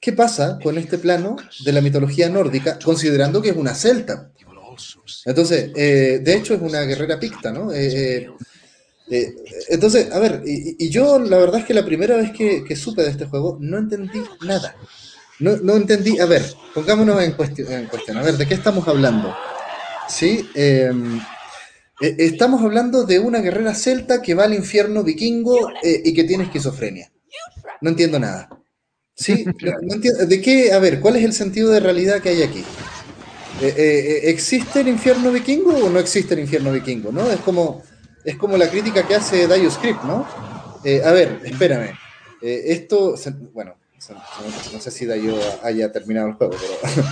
¿Qué pasa con este plano de la mitología nórdica, considerando que es una celta? Entonces, eh, de hecho es una guerrera picta, ¿no? Eh, entonces, a ver, y, yo la verdad es que la primera vez que, supe de este juego no entendí nada. No, no entendí, a ver, pongámonos en cuestión, en cuestión, a ver, ¿de qué estamos hablando? Sí, eh, estamos hablando de una guerrera celta que va al infierno vikingo eh, y que tiene esquizofrenia. No entiendo nada. ¿Sí? ¿De qué? A ver, ¿cuál es el sentido de realidad que hay aquí? Eh, ¿Existe el infierno vikingo o no existe el infierno vikingo? ¿no? Es, como, es como la crítica que hace Dio Script, ¿no? a ver, espérame. esto, bueno, no sé si Dio haya terminado el juego, pero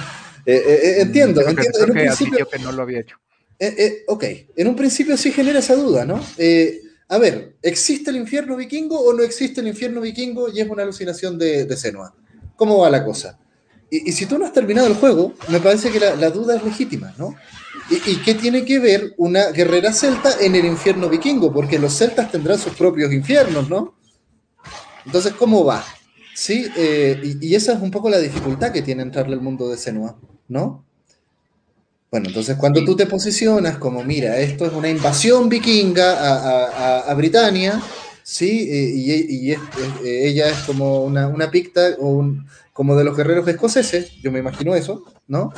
entiendo, entiendo.
en un principio, que no lo había hecho.
Eh, eh, ok, en un principio sí genera esa duda, ¿no? Eh, a ver, ¿existe el infierno vikingo o no existe el infierno vikingo y es una alucinación de, de Senua? ¿Cómo va la cosa? Y, si tú no has terminado el juego, me parece que la, duda es legítima, ¿no? ¿Y, qué tiene que ver una guerrera celta en el infierno vikingo? Porque los celtas tendrán sus propios infiernos, ¿no? Entonces, ¿cómo va? Sí, y, y, esa es un poco la dificultad que tiene entrarle al mundo de Senua, ¿no? Bueno, entonces cuando tú te posicionas como, mira, esto es una invasión vikinga a, a, Britania, ¿sí? Y, eh, ella es como una, una picta o como de los guerreros escoceses, yo me imagino eso, ¿no?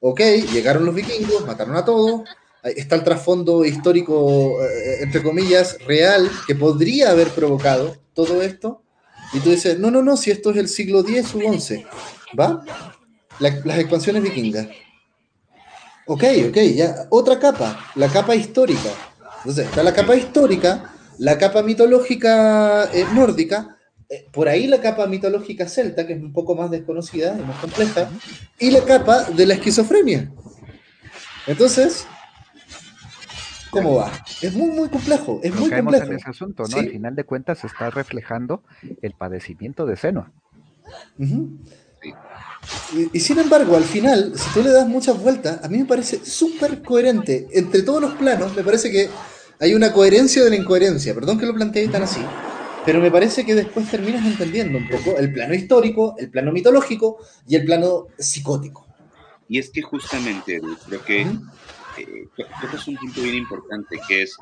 Ok, llegaron los vikingos, mataron a todos, está el trasfondo histórico, eh, entre comillas, real, que podría haber provocado todo esto, Y tú dices, no, no, no, si esto es el siglo X u XI, ¿va? las expansiones vikingas. Ok, ok, ya. Otra capa, la capa histórica. Entonces, está la capa histórica, la capa mitológica eh, nórdica, eh, por ahí la capa mitológica celta, que es un poco más desconocida y más compleja, y la capa de la esquizofrenia. Entonces, ¿cómo va? Es muy, muy complejo, es muy complejo.
en ese asunto, ¿no? Al final de cuentas se está reflejando el padecimiento de seno.
Y, sin embargo, al final, si tú le das muchas vueltas, a mí me parece súper coherente. Entre todos los planos, me parece que hay una coherencia de la incoherencia. Perdón que lo plantee tan así. Pero me parece que después terminas entendiendo un poco el plano histórico, el plano mitológico y el plano psicótico.
Y es que justamente, creo que eh, es un punto bien importante, que es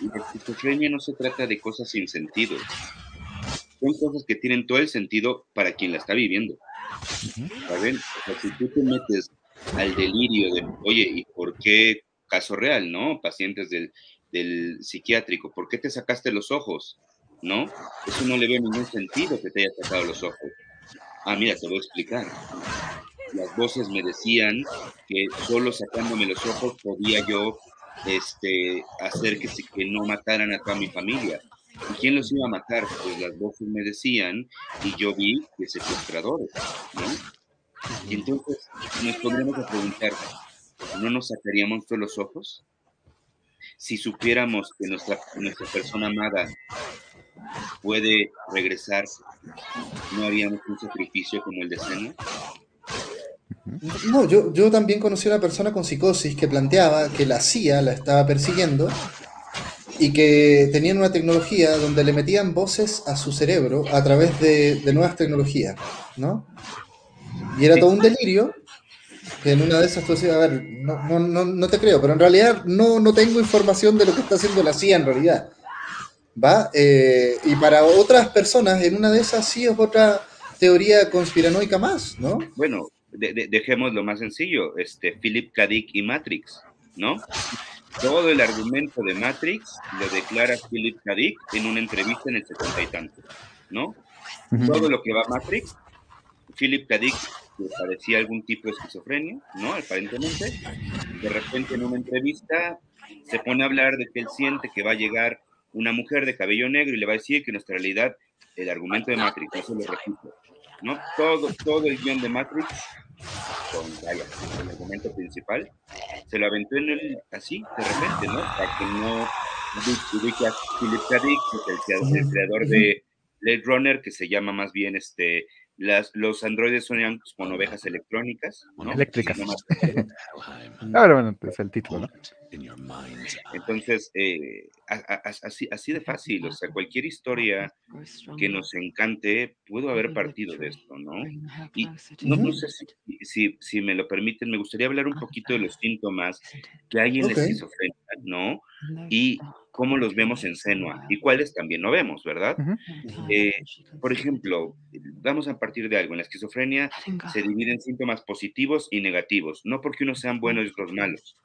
la esquizofrenia no se trata de cosas sin sentido. Son cosas que tienen todo el sentido para quien la está viviendo. O sea, si tú te metes al delirio de, oye, ¿y por qué caso real, ¿no? Pacientes del, del psiquiátrico, ¿por qué te sacaste los ojos? ¿no? Eso no le ve ningún sentido que te haya sacado los ojos. Ah, mira, te voy a explicar. Las voces me decían que solo sacándome los ojos podía yo este, hacer que, que no mataran a toda mi familia. ¿Y quién los iba a matar? Pues las voces me decían y yo vi que secuestradores, ¿no? Y entonces nos pondremos a preguntar, ¿no nos sacaríamos todos los ojos? Si supiéramos que nuestra, nuestra persona amada puede regresar, ¿no haríamos un sacrificio como el de Sena?
No, yo, yo también conocí a una persona con psicosis que planteaba que la CIA la estaba persiguiendo y que tenían una tecnología donde le metían voces a su cerebro a través de, nuevas tecnologías, ¿no? Y era todo un delirio, que en una de esas tú decías, a ver, no, no, no, te creo, pero en realidad no, no tengo información de lo que está haciendo la CIA en realidad. ¿va? Eh, y para otras personas, en una de esas sí es otra teoría conspiranoica más, ¿no?
Bueno, dejemos lo más sencillo, este, Philip K. Dick y Matrix, ¿no? Todo el argumento de Matrix lo declara Philip K. Dick en una entrevista en el 70 y tanto, ¿no? Todo lo que va Matrix, Philip K. Dick que parecía algún tipo de esquizofrenia, ¿no? Aparentemente, de repente en una entrevista se pone a hablar de que él siente que va a llegar una mujer de cabello negro y le va a decir que nuestra realidad, el argumento de Matrix, eso lo repito, ¿no? Todo, todo el guion de Matrix, con, vaya, el argumento principal, se lo aventó en él así, de repente, ¿no? Para que no ubique a Philip K. Dick, el, creador de Blade Runner, que se llama más bien este las, los androides son como ovejas electrónicas, ¿no?
Eléctricas. Ahora, bueno, es el título, ¿no?
Entonces, eh, así, así de fácil, o sea, cualquier historia que nos encante, pudo haber partido de esto, ¿no? Y no, sé si, si, me lo permiten, me gustaría hablar un poquito de los síntomas que hay en la esquizofrenia, ¿no? Y cómo los vemos en Senua y cuáles también no vemos, ¿verdad? Eh, por ejemplo, vamos a partir de algo. En la esquizofrenia se dividen síntomas positivos y negativos, no porque unos sean buenos y otros malos,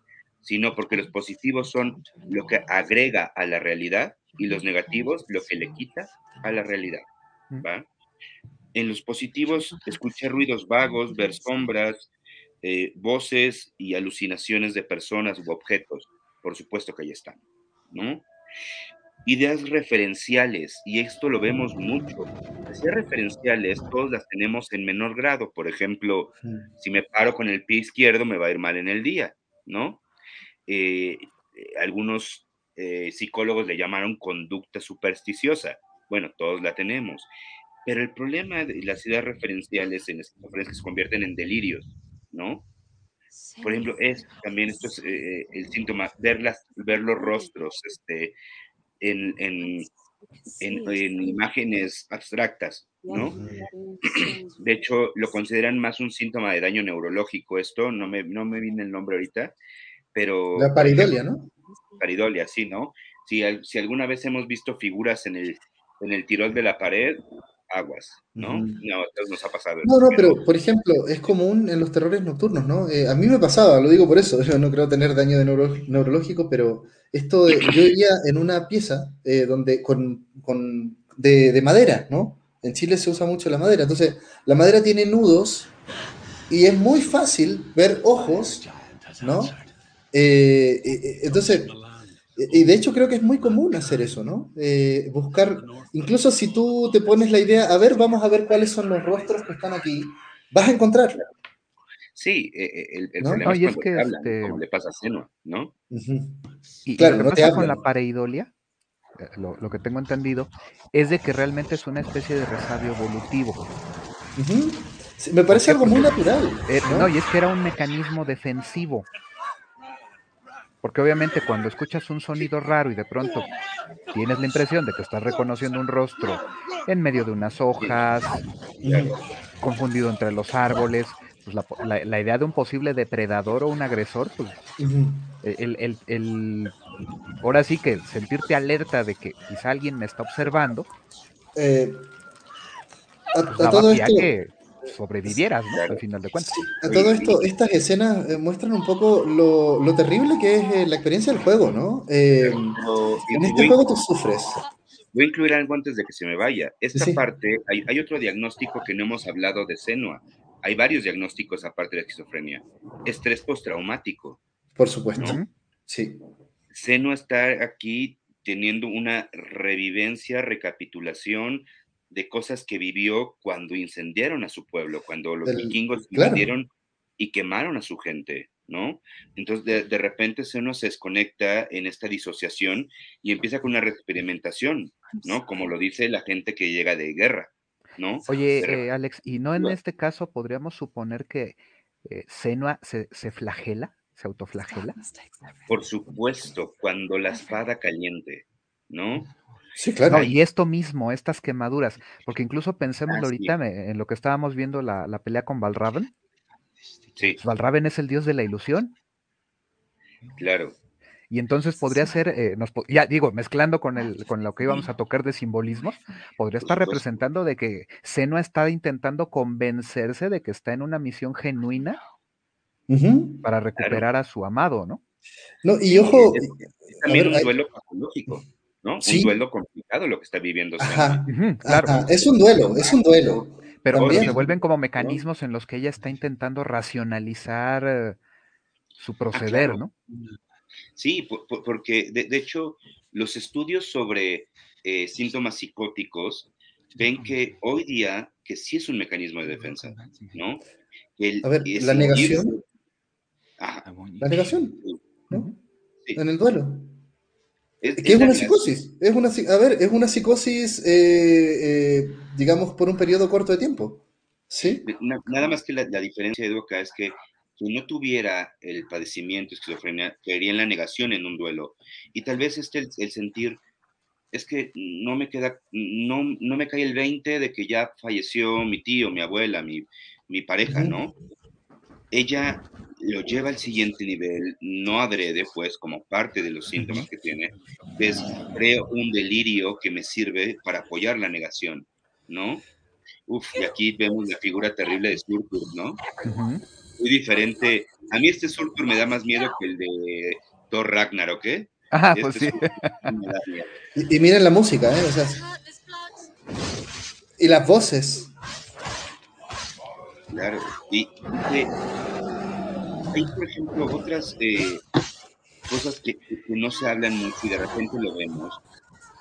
sino porque los positivos son lo que agrega a la realidad y los negativos lo que le quita a la realidad, ¿va? En los positivos, escuchar ruidos vagos, ver sombras, eh, voces y alucinaciones de personas u objetos. Por supuesto que ahí están. ¿No? Ideas referenciales, y esto lo vemos mucho. Ideas referenciales, todos las tenemos en menor grado. Por ejemplo, si me paro con el pie izquierdo, me va a ir mal en el día, ¿no? Eh, algunos eh, psicólogos le llamaron conducta supersticiosa. Bueno, todos la tenemos. Pero el problema de las ideas referenciales en las que se convierten en delirios, ¿no? Por ejemplo, es también esto es eh, el síntoma, ver, las, ver los rostros este, en, en, en, imágenes abstractas, ¿no? De hecho, lo consideran más un síntoma de daño neurológico esto, no me, no me viene el nombre ahorita, pero...
La paridolia, ¿no?
Paridolia, sí, ¿no? Si, si alguna vez hemos visto figuras en el, en el tirol de la pared, aguas, ¿no? No, nos ha pasado.
No, no, pero por ejemplo, es común en los terrores nocturnos, ¿no? Eh, a mí me pasaba, lo digo por eso, yo no creo tener daño de neurológico, pero esto, yo vivía en una pieza eh, donde con, de, madera, ¿no? En Chile se usa mucho la madera. Entonces, la madera tiene nudos y es muy fácil ver ojos, ¿no? Eh, eh, eh, entonces, y de hecho creo que es muy común hacer eso, ¿no? buscar, incluso si tú te pones la idea, a ver, vamos a ver cuáles son los rostros que están aquí, vas a encontrar.
Sí, el, problema es, que este como le pasa a Seno, ¿no?
Y, claro, lo que pasa con la pareidolia, lo, que tengo entendido, es de que realmente es una especie de resabio evolutivo.
me parece algo muy natural.
¿no? y es que era un mecanismo defensivo. Porque obviamente cuando escuchas un sonido raro y de pronto tienes la impresión de que estás reconociendo un rostro en medio de unas hojas, confundido entre los árboles, pues la, idea de un posible depredador o un agresor, pues el, ahora sí que sentirte alerta de que quizá alguien me está observando, eh, a, pues todo esto, que sobrevivieras, ¿no? Al final de cuentas.
a todo esto, estas escenas eh, muestran un poco lo, terrible que es eh, la experiencia del juego, ¿no? Eh, en este juego tú sufres.
Voy a incluir algo antes de que se me vaya. Esta parte, hay, otro diagnóstico que no hemos hablado de Senua. Hay varios diagnósticos aparte de la esquizofrenia. Estrés postraumático.
Por supuesto. Sí.
Senua está aquí teniendo una revivencia, recapitulación de cosas que vivió cuando incendiaron a su pueblo, cuando los vikingos invadieron y quemaron a su gente, ¿no? Entonces, de, repente uno se desconecta en esta disociación y empieza con una experimentación, ¿no? Como lo dice la gente que llega de guerra, ¿no?
Oye, eh, Alex, ¿y no en este caso podríamos suponer que eh, Senua se, se flagela, se autoflagela?
Por supuesto, cuando la espada caliente, ¿no?
Sí, claro. y esto mismo, estas quemaduras, porque incluso pensemos ahorita en lo que estábamos viendo la, pelea con Valraven. Sí. Pues, Valraven es el dios de la ilusión.
Claro.
Y entonces podría ser, eh, ya digo, mezclando con, el, con lo que íbamos a tocar de simbolismos, podría estar representando de que Senua está intentando convencerse de que está en una misión genuina para recuperar a su amado, ¿no?
No, y ojo.
también un duelo patológico. ¿No? Un duelo complicado lo que está viviendo.
claro. Es un duelo, es un duelo.
Pero se vuelven como mecanismos en los que ella está intentando racionalizar eh, su ah, proceder, ¿no?
Sí, porque de, hecho los estudios sobre eh, síntomas psicóticos ven que hoy día que sí es un mecanismo de defensa, ¿no?
a ver, la negación. La negación, ¿no? En el duelo. Es, es una psicosis. Es una, a ver, es una psicosis, eh, eh, digamos, por un periodo corto de tiempo. ¿Sí?
Nada más que la, diferencia, de acá es que si no tuviera el padecimiento esquizofrenia, caería en la negación en un duelo. Y tal vez este el, sentir, es que no me queda, no, no, me cae el 20 de que ya falleció mi tío, mi abuela, mi, mi pareja, ¿no? Ella lo lleva al siguiente nivel, no adrede, pues, como parte de los síntomas que tiene, es creo un delirio que me sirve para apoyar la negación, ¿no? Uf, y aquí vemos la figura terrible de Surtur, ¿no? Muy diferente. A mí este Surtur me da más miedo que el de Thor Ragnarok, ¿eh?
Ah, pues sí.
y, miren la música, ¿eh? O sea, y las voces.
Claro, y, hay, por ejemplo, otras eh, cosas que, no se hablan mucho y de repente lo vemos,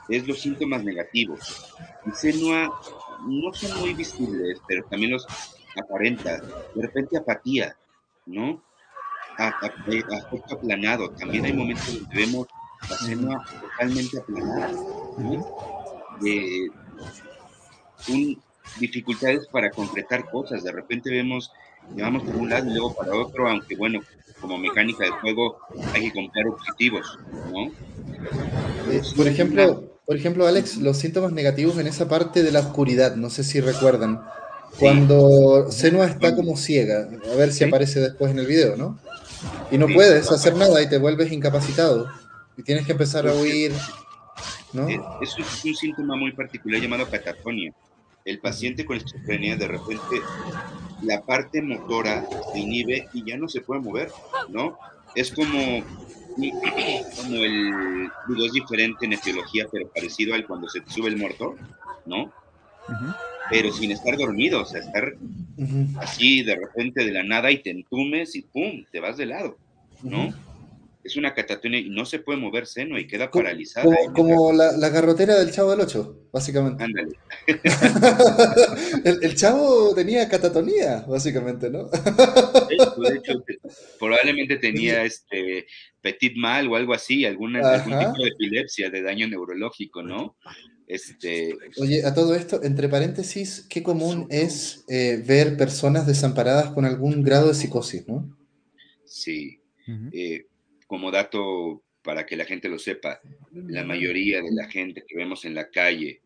es los síntomas negativos. Y Senua no son muy visibles, pero también los aparenta. De repente apatía, ¿no? Aspecto aplanado. También hay momentos donde vemos a Senua totalmente aplanada, ¿no? Eh, un, dificultades para concretar cosas. De repente vemos llevamos por un lado y luego para otro, aunque bueno, como mecánica de juego hay que comprar objetivos, ¿no?
Eh, por ejemplo, por ejemplo, Alex, los síntomas negativos en esa parte de la oscuridad, no sé si recuerdan, cuando Senua está como ciega, a ver si aparece después en el video, ¿no? Y no puedes hacer nada y te vuelves incapacitado y tienes que empezar a huir, ¿no?
Es, es un síntoma muy particular llamado catatonia. El paciente con esquizofrenia de repente la parte motora se inhibe y ya no se puede mover, ¿no? Es como, como el, digo, es diferente en etiología, pero parecido al cuando se te sube el muerto, ¿no? Pero sin estar dormido, o sea, estar así de repente de la nada y te entumes y ¡pum! te vas de lado, ¿no? Es una catatonia y no se puede mover seno y queda paralizada.
Como, la, garrotera del Chavo del Ocho, básicamente.
Ándale.
el, Chavo tenía catatonía, básicamente, ¿no?
de hecho, probablemente tenía este petit mal o algo así, algún tipo de epilepsia, de daño neurológico, ¿no? Este...
Oye, a todo esto, entre paréntesis, qué común es eh, ver personas desamparadas con algún grado de psicosis, ¿no?
Sí como dato para que la gente lo sepa, la mayoría de la gente que vemos en la calle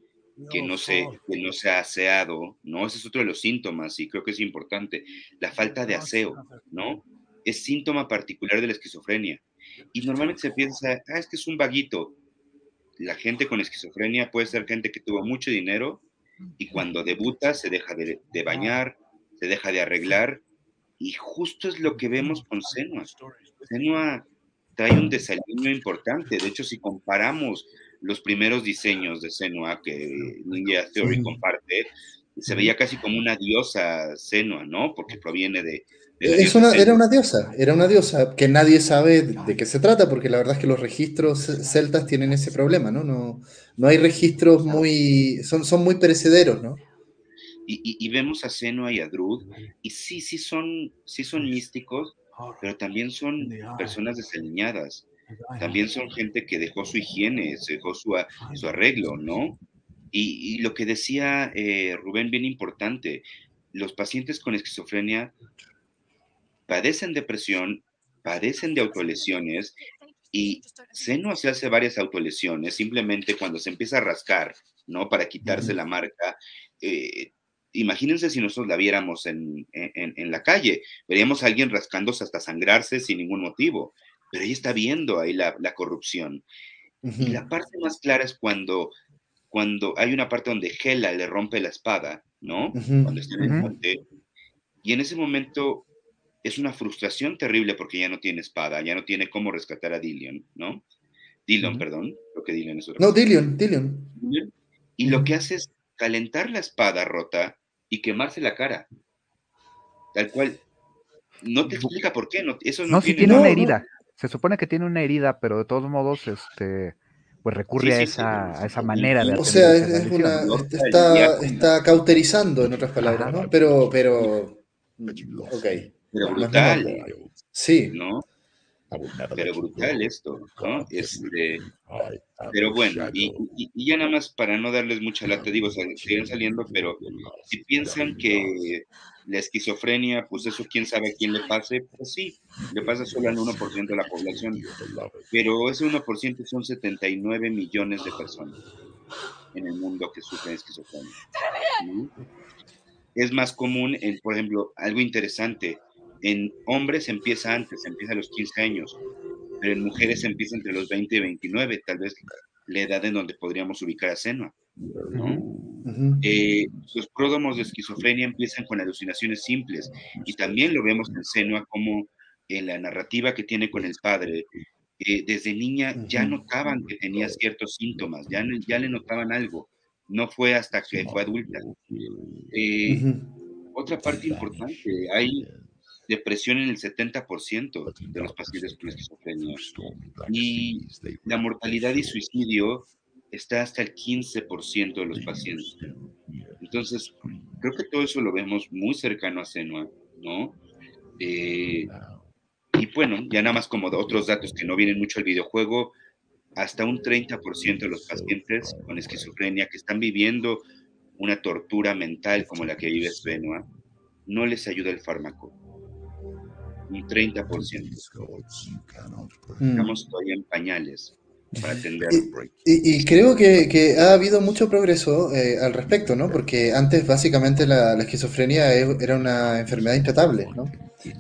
que no se, que no se ha aseado, ¿no? Ese es otro de los síntomas y creo que es importante. La falta de aseo, ¿no? Es síntoma particular de la esquizofrenia. Y normalmente se piensa, ah, es que es un vaguito. La gente con esquizofrenia puede ser gente que tuvo mucho dinero y cuando debuta se deja de, de bañar, se deja de arreglar y justo es lo que vemos con Senua. Senua trae un desaliño importante. De hecho, si comparamos los primeros diseños de Senua que Ninja Theory comparte, se veía casi como una diosa Senua, ¿no? Porque proviene de...
es una, era una diosa, era una diosa que nadie sabe de, qué se trata, porque la verdad es que los registros celtas tienen ese problema, ¿no? No, no hay registros muy, son, son muy perecederos, ¿no?
Y, y, vemos a Senua y a Drud, y sí, sí son, sí son místicos, pero también son personas desaliñadas, también son gente que dejó su higiene, dejó su, su arreglo, ¿no? Y, lo que decía eh, Rubén, bien importante, los pacientes con esquizofrenia padecen depresión, padecen de autolesiones y Seno se hace varias autolesiones, simplemente cuando se empieza a rascar, ¿no? Para quitarse la marca, eh, imagínense si nosotros la viéramos en, la calle, veríamos a alguien rascándose hasta sangrarse sin ningún motivo, pero ella está viendo ahí la, corrupción. Y la parte más clara es cuando, cuando hay una parte donde Gela le rompe la espada, ¿no? Cuando está en el monte. Y en ese momento es una frustración terrible porque ya no tiene espada, ya no tiene cómo rescatar a Dillion, ¿no? Dillon, perdón, lo que Dillion es
No, Dillion, Dillion.
Y lo que hace es calentar la espada rota y quemarse la cara. Tal cual. No te explica por qué. No, eso
no, tiene, tiene una herida. Se supone que tiene una herida, pero de todos modos, este, pues recurre a, esa, a esa manera de
O sea, es, una, está, está, cauterizando, en otras palabras, ¿no? Pero, pero, ok.
Pero brutal.
Sí.
¿No? Pero brutal esto, ¿no? Este, pero bueno, y, ya nada más para no darles mucha lata, digo, siguen saliendo, pero si piensan que la esquizofrenia, pues eso quién sabe a quién le pase, pues sí, le pasa solo al 1% de la población, pero ese 1% son 79 millones de personas en el mundo que sufren esquizofrenia. Es más común, en, por ejemplo, algo interesante, en hombres empieza antes, empieza a los 15 años, pero en mujeres empieza entre los 20 y 29, tal vez la edad en donde podríamos ubicar a Senua. Eh, los pródomos de esquizofrenia empiezan con alucinaciones simples y también lo vemos en Senua como en la narrativa que tiene con el padre. Eh, desde niña ya notaban que tenía ciertos síntomas, ya, ya le notaban algo. No fue hasta que fue adulta. Eh, otra parte importante, hay depresión en el 70% de los pacientes con esquizofrenia. Y la mortalidad y suicidio está hasta el 15% de los pacientes. Entonces, creo que todo eso lo vemos muy cercano a Senua, ¿no? Eh, y bueno, ya nada más como otros datos que no vienen mucho al videojuego, hasta un 30% de los pacientes con esquizofrenia que están viviendo una tortura mental como la que vive Senua, no les ayuda el fármaco un 30%. Mm. Estamos todavía en pañales para atender.
Y, y, creo que, ha habido mucho progreso eh, al respecto, ¿no? Porque antes básicamente la, esquizofrenia e, era una enfermedad intratable, ¿no?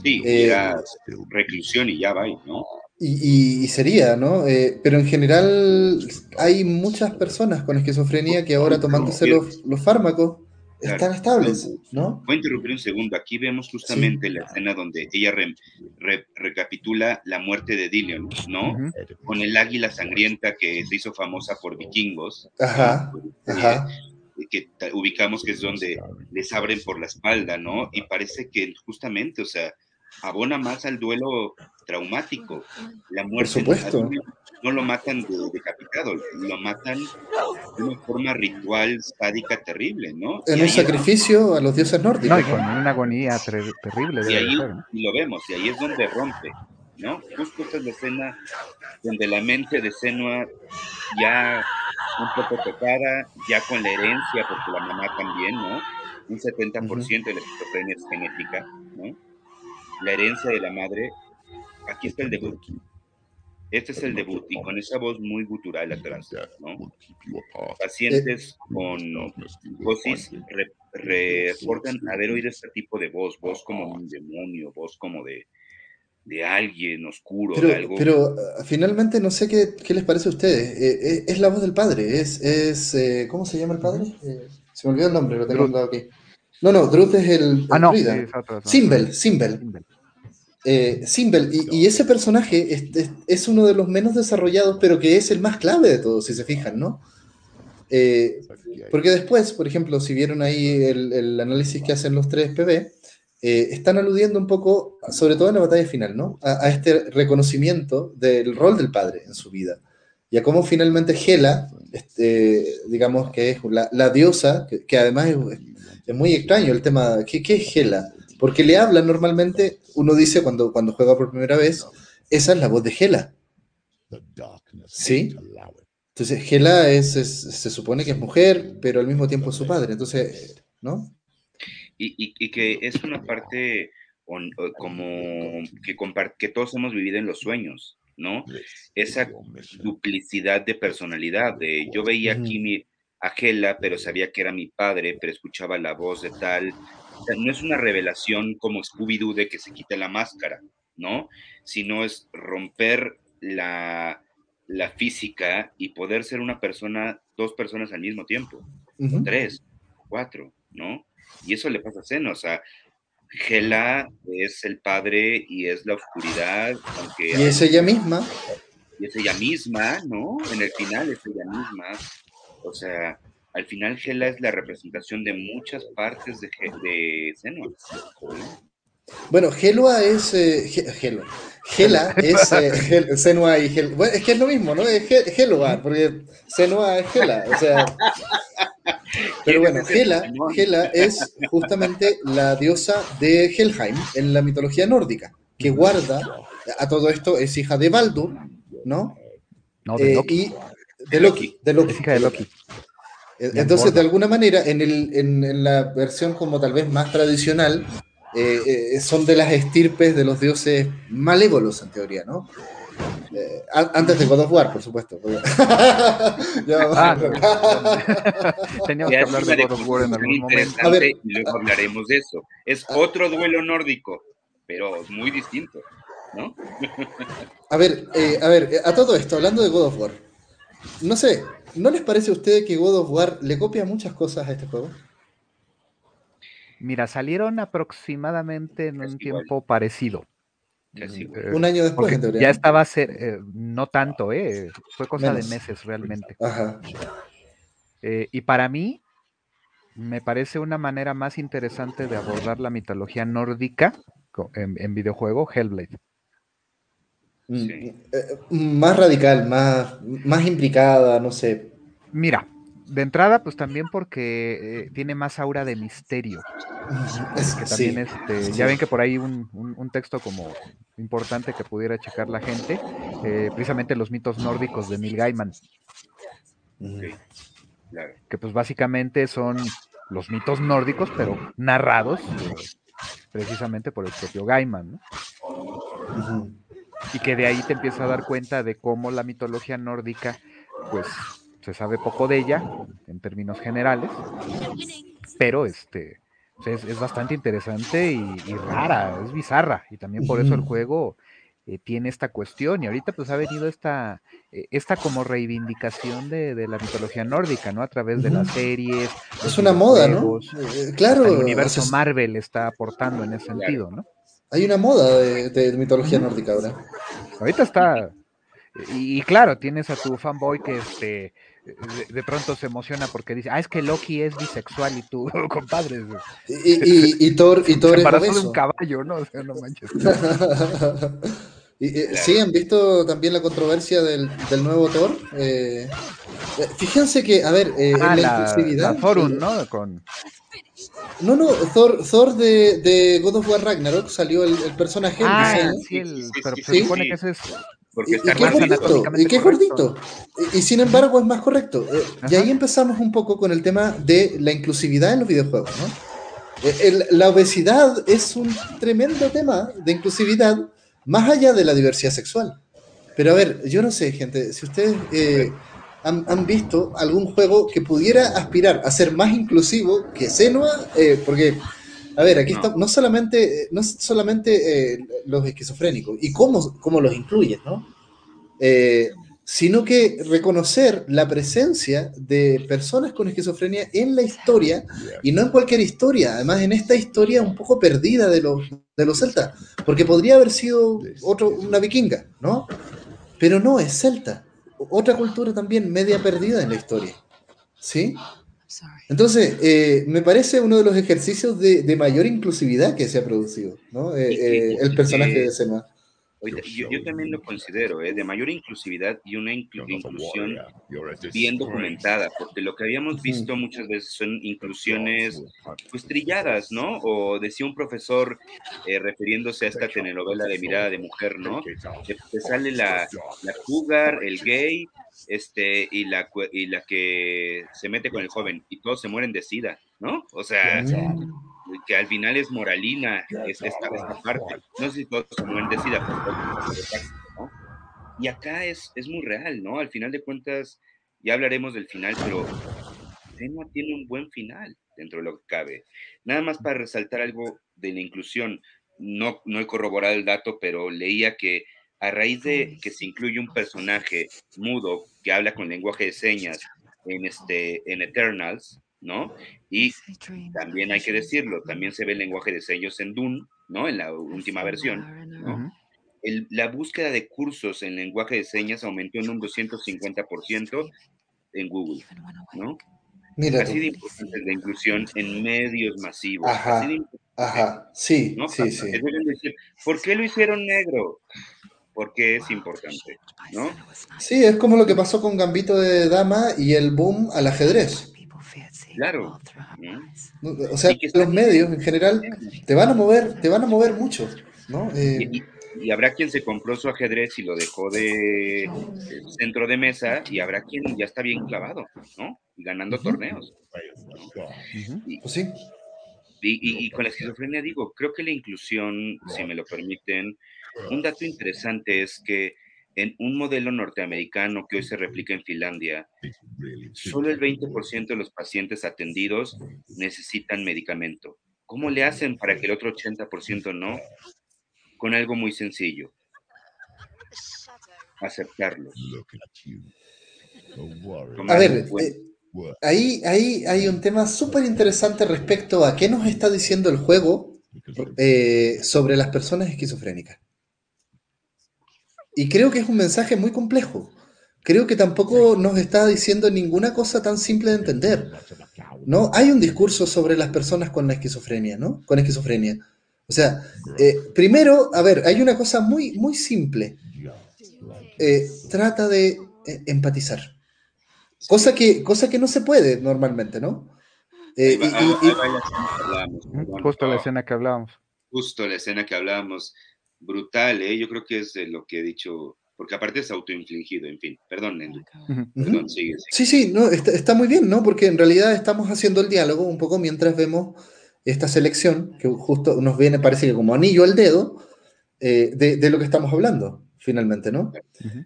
Sí, eh, era reclusión y ya va, ¿no?
Y, sería, ¿no? Eh, pero en general hay muchas personas con esquizofrenia que ahora tomándose los, los fármacos están estables, ¿no?
Voy a interrumpir un segundo. Aquí vemos justamente la escena donde ella recapitula la muerte de Dillion, ¿no? Con el águila sangrienta que se hizo famosa por vikingos.
Ajá, ajá.
que ubicamos que es donde les abren por la espalda, ¿no? Y parece que justamente, o sea, abona más al duelo traumático. La muerte no lo matan de decapitado, lo matan de una forma ritual, sádica, terrible, ¿no?
En un sacrificio a los dioses nórdicos.
No, y con una agonía terrible.
Y ahí lo vemos, y ahí es donde rompe, ¿no? Justo esta es la escena donde la mente de Senua ya un poco tocada, ya con la herencia, porque la mamá también, ¿no? Un 70% de la esquizofrenia es genética, ¿no? La herencia de la madre, aquí está el debut. Este es el debut y con esa voz muy gutural atrás, ¿no? Pacientes con voces reportan haber oído este tipo de voz, voz como un demonio, voz como de, de alguien oscuro,
pero,
de algo.
Pero ah, finalmente no sé qué, qué, les parece a ustedes. Eh, eh, es la voz del padre, es, es eh, ¿cómo se llama el padre? se me olvidó el nombre, lo tengo anotado aquí. No, no, Druth es el,
ah, no,
Simbel, Simbel. Simbel. Y, ese personaje es, es, uno de los menos desarrollados, pero que es el más clave de todos, si se fijan, ¿no? porque después, por ejemplo, si vieron ahí el, el análisis que hacen los tres PB, eh, están aludiendo un poco, sobre todo en la batalla final, ¿no? A, este reconocimiento del rol del padre en su vida. Y a cómo finalmente Hela, este, digamos que es la, diosa, que, además es, muy extraño el tema, ¿qué, ¿qué, es Hela? Porque le habla normalmente, uno dice cuando, cuando juega por primera vez, esa es la voz de Hela. ¿Sí? Entonces, Hela es, se supone que es mujer, pero al mismo tiempo es su padre. Entonces, ¿no?
y, que es una parte como que, que todos hemos vivido en los sueños, ¿no? Esa duplicidad de personalidad, de yo veía aquí mi, a pero sabía que era mi padre, pero escuchaba la voz de tal. no es una revelación como Scooby-Doo de que se quita la máscara, ¿no? Sino es romper la, la física y poder ser una persona, dos personas al mismo tiempo, tres, cuatro, ¿no? Y eso le pasa a Seno, o sea, Gela es el padre y es la oscuridad. Aunque
y es ella misma.
Y es ella misma, ¿no? En el final es ella misma. O sea, al final Gela es la representación de muchas partes de, de Senua.
Bueno, Gelua es. Eh, Gela es eh, Senua y Gel. Bueno, es que es lo mismo, ¿no? Es Gelua, porque Senua es Gela. O sea. Pero bueno, Hela, es justamente la diosa de Helheim en la mitología nórdica, que guarda, a todo esto es hija de Baldur, ¿no?
No, de eh, Loki.
y de Loki. De Loki.
Es hija de Loki.
Eh, entonces, de alguna manera, en, el, en, la versión como tal vez más tradicional, eh, son de las estirpes de los dioses malévolos, en teoría, ¿no? Eh, antes de God of War, por supuesto.
Ah, Teníamos que hablar de God of War en algún momento.
A ver, y luego hablaremos de eso. Es ah. otro duelo nórdico, pero muy distinto, ¿no?
a ver, eh, a ver, a todo esto, hablando de God of War, no sé, ¿no les parece a ustedes que God of War le copia muchas cosas a este juego?
Mira, salieron aproximadamente en un tiempo parecido.
Mm, un año después, en
Ya estaba, ser, eh, no tanto, eh, fue cosa de meses realmente. Eh, y para mí, me parece una manera más interesante de abordar la mitología nórdica en, videojuego, Hellblade.
Mm, más radical, más, más implicada, no sé.
Mira, de entrada, pues también porque tiene más aura de misterio. que también este, ya ven que por ahí un, un, texto como importante que pudiera checar la gente, eh, precisamente los mitos nórdicos de Neil Gaiman. Que pues básicamente son los mitos nórdicos, pero narrados eh, precisamente por el propio Gaiman. Y que de ahí te empieza a dar cuenta de cómo la mitología nórdica, pues se sabe poco de ella en términos generales, pero este es, bastante interesante y, rara, es bizarra. Y también por eso el juego eh, tiene esta cuestión. Y ahorita pues ha venido esta, eh, esta como reivindicación de, la mitología nórdica, ¿no? A través de las series.
Es una moda, ¿no?
Eh, claro. El universo Marvel está aportando en ese sentido, ¿no?
Hay una moda de, mitología nórdica ahora.
Ahorita está Y, claro, tienes a tu fanboy que este de, pronto se emociona porque dice, ah, es que Loki es bisexual y tú, compadre.
Y, y, Thor, y Thor
es de un caballo, ¿no? O sea, no manches.
Eh, sí, han visto también la controversia del, del nuevo Thor. Eh, eh, fíjense que, a ver,
ah, la, inclusividad. Forum, ¿no? Con...
No, no, Thor, Thor de, de, God of War Ragnarok salió el, personaje.
Ah, sí, el, pero se supone que ese es
porque está y, qué gordito, y qué gordito. Y, sin embargo es más correcto. Eh, y ahí empezamos un poco con el tema de la inclusividad en los videojuegos. ¿no? Eh, la obesidad es un tremendo tema de inclusividad más allá de la diversidad sexual. Pero a ver, yo no sé, gente, si ustedes eh, han, han, visto algún juego que pudiera aspirar a ser más inclusivo que Senua, porque a ver, aquí no. no solamente, no solamente eh, los esquizofrénicos y cómo, cómo los incluyes, ¿no? Eh, sino que reconocer la presencia de personas con esquizofrenia en la historia y no en cualquier historia, además en esta historia un poco perdida de los, de los celtas, porque podría haber sido otro, una vikinga, ¿no? Pero no, es celta, otra cultura también media perdida en la historia, ¿sí? Entonces, eh, me parece uno de los ejercicios de, mayor inclusividad que se ha producido, ¿no? Eh, eh, el personaje de Sema.
Yo, yo, también lo considero, de mayor inclusividad y una inclusión bien documentada, porque lo que habíamos visto muchas veces son inclusiones pues trilladas, ¿no? O decía un profesor refiriéndose a esta telenovela de mirada de mujer, ¿no? Que te sale la, la cougar, el gay, este, y la, y la que se mete con el joven, y todos se mueren de sida, ¿no? O sea, que al final es moralina es esta, esta, parte. No sé si todos se mueren de sida, pero ¿no? Y acá es, es muy real, ¿no? Al final de cuentas, ya hablaremos del final, pero Tenua tiene un buen final dentro de lo que cabe. Nada más para resaltar algo de la inclusión, no, no he corroborado el dato, pero leía que a raíz de que se incluye un personaje mudo que habla con lenguaje de señas en, este, en Eternals, ¿no? Y también hay que decirlo, también se ve el lenguaje de señas en Dune, ¿no? En la última versión, ¿no? la búsqueda de cursos en lenguaje de señas aumentó en un 250% en Google, ¿no? Mira así de importante la inclusión en medios masivos.
Ajá, ajá, sí, sí, sí.
¿Por qué lo hicieron negro? porque es importante, ¿no?
Sí, es como lo que pasó con Gambito de Dama y el boom al ajedrez.
Claro.
O sea, los medios en general te van a mover, te van a mover mucho, ¿no?
Eh, y, habrá quien se compró su ajedrez y lo dejó de, centro de mesa y habrá quien ya está bien clavado, ¿no? Y ganando torneos.
pues sí.
Y, y, con la esquizofrenia digo, creo que la inclusión, si me lo permiten, un dato interesante es que en un modelo norteamericano que hoy se replica en Finlandia, solo el 20% de los pacientes atendidos necesitan medicamento. ¿Cómo le hacen para que el otro 80% no? Con algo muy sencillo. Aceptarlo.
A ver, eh, ahí, ahí hay un tema súper interesante respecto a qué nos está diciendo el juego eh, sobre las personas esquizofrénicas. Y creo que es un mensaje muy complejo. Creo que tampoco nos está diciendo ninguna cosa tan simple de entender. ¿no? Hay un discurso sobre las personas con la esquizofrenia, ¿no? Con esquizofrenia. O sea, eh, primero, a ver, hay una cosa muy, muy simple. Eh, trata de eh, empatizar. Cosa que, cosa que no se puede normalmente, ¿no?
Justo la escena que hablábamos.
Justo la escena que hablábamos brutal, ¿eh? Yo creo que es de lo que he dicho, porque aparte es autoinfligido, en fin. Perdón, Perdón, sigue,
Sí, sí, no, está, muy bien, ¿no? Porque en realidad estamos haciendo el diálogo un poco mientras vemos esta selección, que justo nos viene, parece que como anillo al dedo, eh, de, lo que estamos hablando, finalmente, ¿no?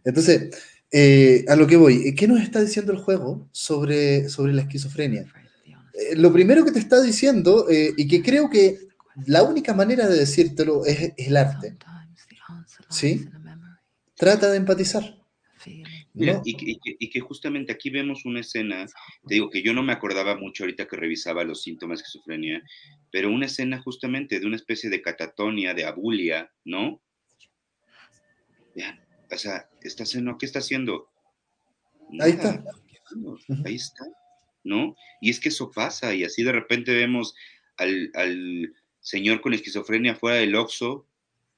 Entonces, eh, a lo que voy, ¿qué nos está diciendo el juego sobre, sobre la esquizofrenia? Eh, lo primero que te está diciendo, y que creo que la única manera de decírtelo es, el arte. ¿Sí? Trata de empatizar.
y, que, justamente aquí vemos una escena, te digo que yo no me acordaba mucho ahorita que revisaba los síntomas de esquizofrenia, pero una escena justamente de una especie de catatonia, de abulia, ¿no? O sea, está haciendo, ¿qué está haciendo?
Ahí está.
Ahí está, ¿no? Y es que eso pasa, y así de repente vemos al, al señor con esquizofrenia fuera del Oxxo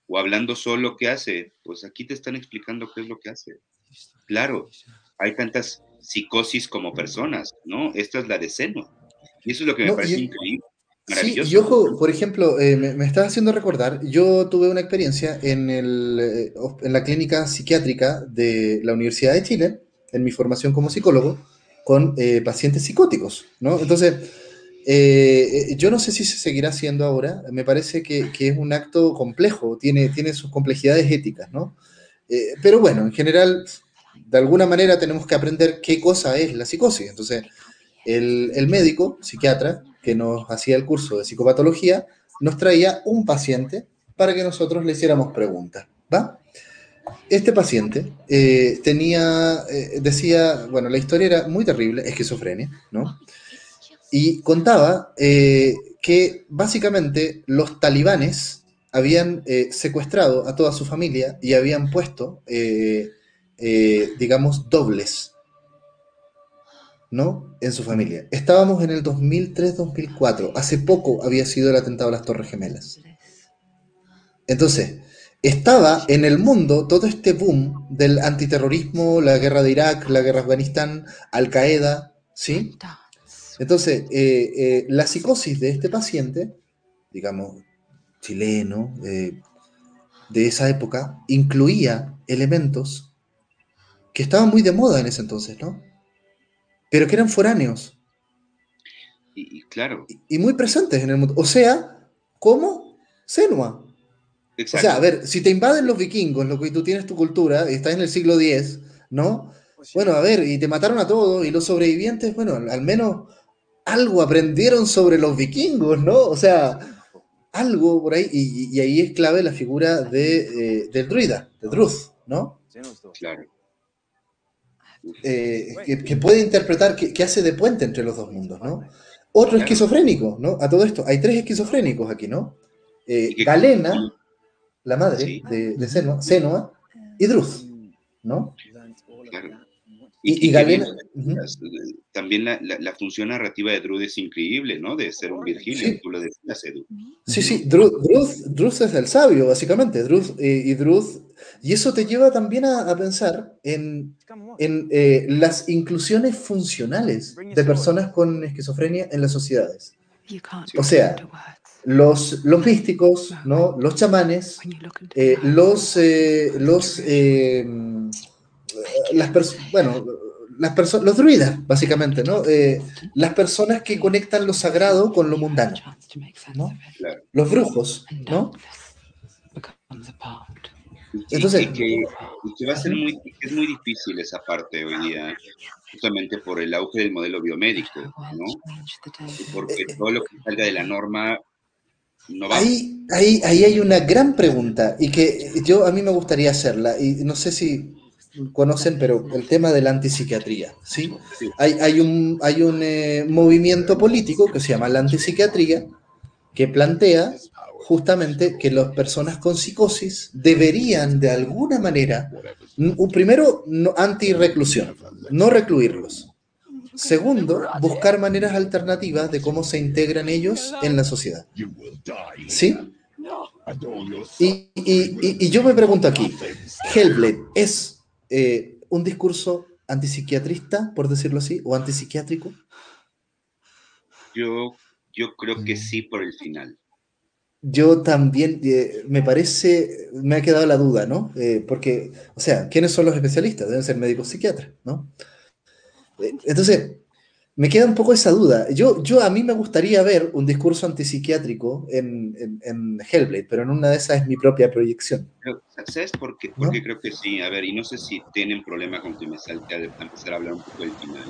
o hablando solo, ¿qué hace? Pues aquí te están explicando qué es lo que hace. Claro, hay tantas psicosis como personas, ¿no? Esta es la de seno. Y eso es lo que me parece increíble.
Maravilloso. Sí, y ojo, por ejemplo, eh, me, estás haciendo recordar, yo tuve una experiencia en, el, eh, en la clínica psiquiátrica de la Universidad de Chile, en mi formación como psicólogo, con eh, pacientes psicóticos, ¿no? Entonces, yo no sé si se seguirá haciendo ahora, me parece que, que es un acto complejo, tiene, tiene sus complejidades éticas, ¿no? pero bueno, en general, de alguna manera tenemos que aprender qué cosa es la psicosis. Entonces, el, el médico, psiquiatra, que nos hacía el curso de psicopatología, nos traía un paciente para que nosotros le hiciéramos preguntas, ¿va? Este paciente eh, tenía, eh, decía, bueno, la historia era muy terrible, esquizofrenia, ¿no? Y contaba eh, que básicamente los talibanes habían secuestrado a toda su familia y habían puesto, digamos, dobles ¿no? En su familia. Estábamos en el 2003-2004. Hace poco había sido el atentado a las Torres Gemelas. Entonces, estaba en el mundo todo este boom del antiterrorismo, la guerra de Irak, la guerra de Afganistán, Al Qaeda, ¿sí? Entonces, eh, eh, la psicosis de este paciente, digamos, chileno, eh, de esa época, incluía elementos que estaban muy de moda en ese entonces, ¿no? pero que eran foráneos.
Y, claro.
Y, muy presentes en el mundo. O sea, como Senua. O sea, a ver, si te invaden los vikingos, lo que tú tienes tu cultura, y estás en el siglo X, ¿no? Pues bueno, a ver, y te mataron a todos, y los sobrevivientes, bueno, al menos algo aprendieron sobre los vikingos, ¿no? O sea, algo por ahí, y, ahí es clave la figura de, eh, del druida, de Druth, ¿no? Claro. Eh, que, puede interpretar, que, hace de puente entre los dos mundos, ¿no? Otro esquizofrénico, ¿no? A todo esto, hay tres esquizofrénicos aquí, ¿no? Eh, Galena, la madre de, de Senua, y Druth, ¿no?
Y, Galena... También la, función narrativa de Druth es increíble, ¿no? De ser un Virgilio, sí. tú lo decías, Edu.
Sí, sí, Druth, es el sabio, básicamente, Druth, eh, y Druth y eso te lleva también a, pensar en, eh, las inclusiones funcionales de personas con esquizofrenia en las sociedades. O sea, los, los místicos, ¿no? los chamanes, eh, los, eh, los, las bueno, las personas, los druidas, básicamente, ¿no? las personas que conectan lo sagrado con lo mundano, ¿no? Los brujos, ¿no?
Entonces, y que, va a ser muy, es muy difícil esa parte hoy día, justamente por el auge del modelo biomédico, ¿no? Porque todo lo que salga de la norma no va.
Ahí, ahí, ahí hay una gran pregunta y que yo a mí me gustaría hacerla y no sé si conocen, pero el tema de la antipsiquiatría, ¿sí? Hay, hay un, hay un eh, movimiento político que se llama la antipsiquiatría que plantea justamente que las personas con psicosis deberían de alguna manera, primero, anti-reclusión, no recluirlos. Segundo, buscar maneras alternativas de cómo se integran ellos en la sociedad. ¿Sí? Y, yo me pregunto aquí, Hellblade, ¿es eh, un discurso antipsiquiatrista, por decirlo así, o antipsiquiátrico?
Yo, yo creo que sí por el final.
Yo también, eh, me parece, me ha quedado la duda, ¿no? Eh, porque, o sea, ¿quiénes son los especialistas? Deben ser médicos psiquiatras, ¿no? Entonces, me queda un poco esa duda. Yo, yo a mí me gustaría ver un discurso antipsiquiátrico en, en, en Hellblade, pero en una de esas es mi propia proyección.
¿Sabes por qué? Porque creo que sí. A ver, y no sé si tienen problema con que me salte a empezar a hablar un poco del final.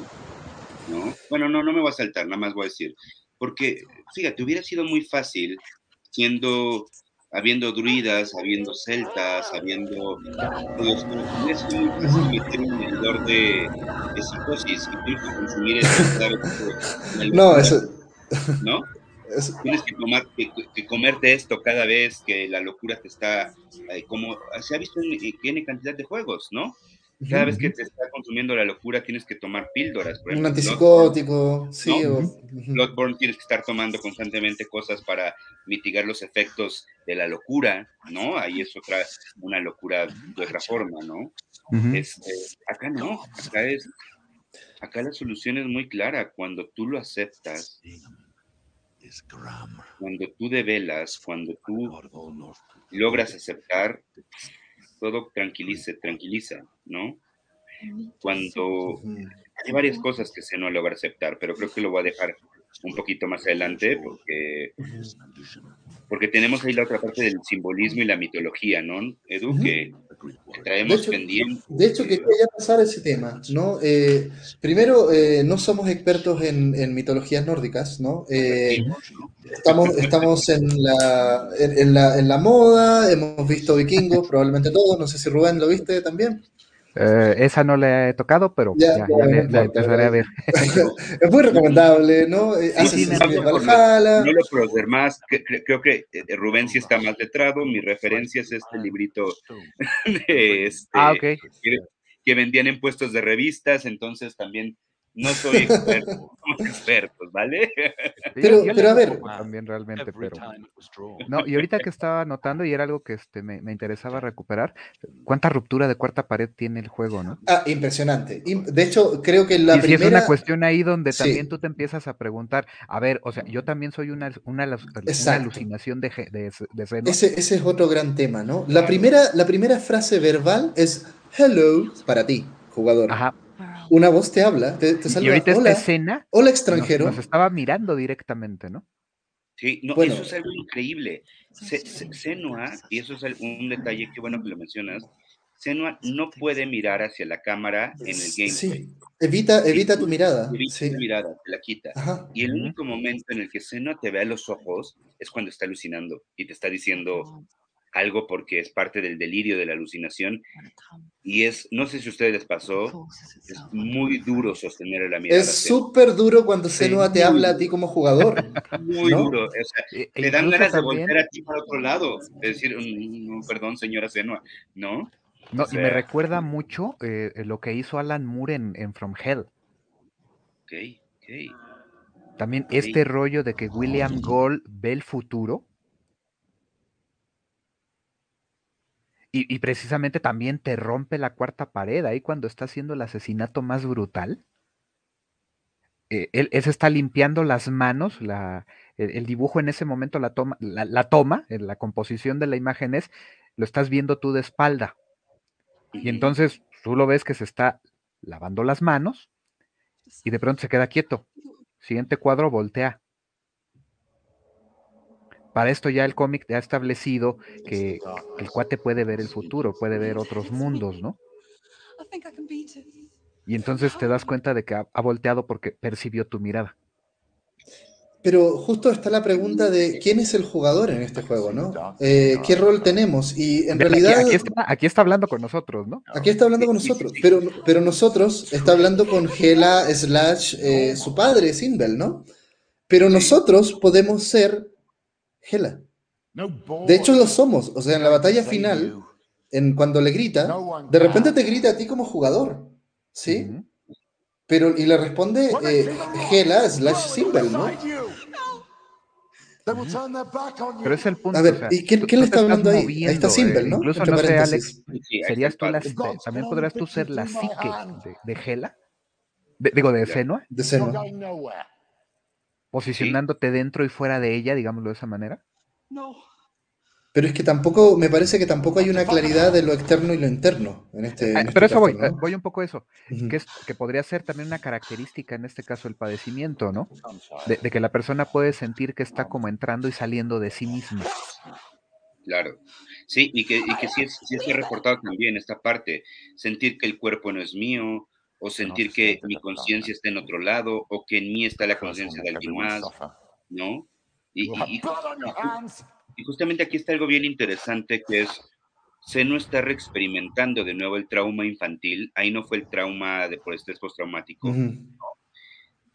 ¿No? Bueno, no, no me voy a saltar, nada más voy a decir. Porque, fíjate, hubiera sido muy fácil siendo, habiendo druidas, habiendo celtas, habiendo... No es muy fácil meter un medidor de, de psicosis y consumir eso.
No, eso...
¿No? tienes que, tomar, que, comerte esto cada vez que la locura te está, eh, como se ha visto en, tiene cantidad de juegos, ¿no? Cada vez que te está consumiendo la locura tienes que tomar píldoras.
Por ejemplo, Un antipsicótico, sí.
Bloodborne tienes que estar tomando constantemente cosas para mitigar los efectos de la locura, ¿no? Ahí es otra, una locura de otra forma, ¿no? Este, acá no, acá es, acá la solución es muy clara. Cuando tú lo aceptas, cuando tú develas, cuando tú logras aceptar, todo tranquiliza, tranquiliza, ¿no? Cuando hay varias cosas que se no logra aceptar, pero creo que lo voy a dejar un poquito más adelante porque, porque tenemos ahí la otra parte del simbolismo y la mitología, ¿no? Edu, que, traemos pendiente.
De hecho, quería pasar ese tema, ¿no? Eh, primero, eh, no somos expertos en, mitologías nórdicas, ¿no? Eh, estamos, estamos en, la, en, la, en la moda, hemos visto vikingos, probablemente todos, no sé si Rubén lo viste también.
Eh, esa no le he tocado, pero ya, la empezaré a ver.
es muy recomendable, ¿no?
Eh, sí, no, no, lo puedo hacer más. Creo que eh, Rubén sí está más letrado. Mi referencia es este librito de este,
ah, okay.
que vendían en puestos de revistas, entonces también no soy experto, somos expertos, ¿vale?
Pero, pero a ver.
También realmente, pero. No, y ahorita que estaba notando, y era algo que este, me, me, interesaba recuperar, ¿cuánta ruptura de cuarta pared tiene el juego, no?
Ah, impresionante. De hecho, creo que la
y
primera.
Si es una cuestión ahí donde también tú te empiezas a preguntar, a ver, o sea, yo también soy una, una, una alucinación de, de, de
ese, ese es otro gran tema, ¿no? La primera, la primera frase verbal es hello para ti, jugador.
Ajá
una voz te habla, te, te
saluda. Y ahorita
hola,
esta escena.
Hola extranjero.
Nos, estaba mirando directamente, ¿no?
Sí, no, eso es algo increíble. Senua, y eso es un detalle que bueno que lo mencionas, Senua no puede mirar hacia la cámara en el gameplay. Sí,
evita, evita tu mirada.
Evita tu mirada, te la quita. Y el único momento en el que Senua te ve a los ojos es cuando está alucinando y te está diciendo, algo porque es parte del delirio de la alucinación y es, no sé si a ustedes les pasó, es muy duro sostener la mirada.
Es súper duro cuando Senua te habla a ti como jugador.
Muy duro, o sea, te dan ganas de volver a ti para otro lado, es decir, mm, perdón señora Senua, ¿no?
No, y me recuerda mucho eh, lo que hizo Alan Moore en, From Hell.
Ok, ok.
También este rollo de que William Gold ve el futuro Y, precisamente también te rompe la cuarta pared ahí cuando está haciendo el asesinato más brutal. Eh, él, se está limpiando las manos, la, el, dibujo en ese momento la toma, la, toma, en la composición de la imagen es, lo estás viendo tú de espalda. Y entonces tú lo ves que se está lavando las manos y de pronto se queda quieto. Siguiente cuadro, voltea. Para esto ya el cómic ha establecido que, el cuate puede ver el futuro, puede ver otros mundos, ¿no? Y entonces te das cuenta de que ha, volteado porque percibió tu mirada.
Pero justo está la pregunta de quién es el jugador en este juego, ¿no? Eh, ¿Qué rol tenemos? Y en realidad...
Aquí, está, hablando con nosotros, ¿no?
Aquí está hablando con nosotros, pero, pero nosotros está hablando con Gela slash eh, su padre, Sinbel, ¿no? Pero nosotros podemos ser Hela. De hecho lo somos, o sea, en la batalla final, en cuando le grita, de repente te grita a ti como jugador, ¿sí? Pero, y le responde eh, Hela slash Simbel, ¿no?
Pero es el punto.
A ver, ¿y quién, le está hablando ahí? Ahí está Simbel, ¿no?
Incluso no sé, Alex, ¿serías tú la, también podrás tú ser la psique de, de Hela? digo, de Senua.
De Senua
posicionándote dentro y fuera de ella, digámoslo de esa manera?
No. Pero es que tampoco, me parece que tampoco hay una claridad de lo externo y lo interno en este.
Ah, pero este eso voy, voy un poco a eso, que, es, que podría ser también una característica, en este caso, el padecimiento, ¿no? De, que la persona puede sentir que está como entrando y saliendo de sí misma.
Claro, sí, y que, y que sí, es, sí reportado también esta parte, sentir que el cuerpo no es mío, o sentir que mi conciencia está en otro lado, o que en mí está la conciencia de alguien más, ¿no? Y, justamente aquí está algo bien interesante que es, se no está reexperimentando de nuevo el trauma infantil, ahí no fue el trauma de por estrés postraumático,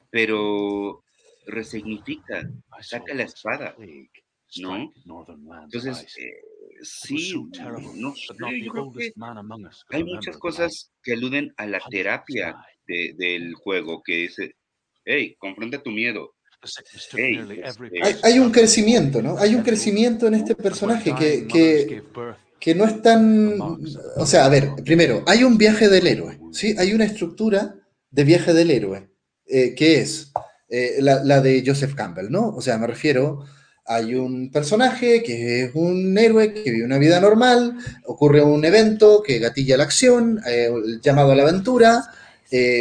pero resignifica, saca la espada, ¿no? Entonces, eh, sí, no yo creo que hay muchas cosas que aluden a la terapia del juego, que dice, hey, confronta tu miedo,
este, hay, un crecimiento, ¿no? Hay un crecimiento en este personaje que, que, no es tan... O sea, a ver, primero, hay un viaje del héroe, ¿sí? Hay una estructura de viaje del héroe, eh, que es eh, la, la, de Joseph Campbell, ¿no? O sea, me refiero, hay un personaje que es un héroe que vive una vida normal, ocurre un evento que gatilla la acción, eh, el llamado a la aventura,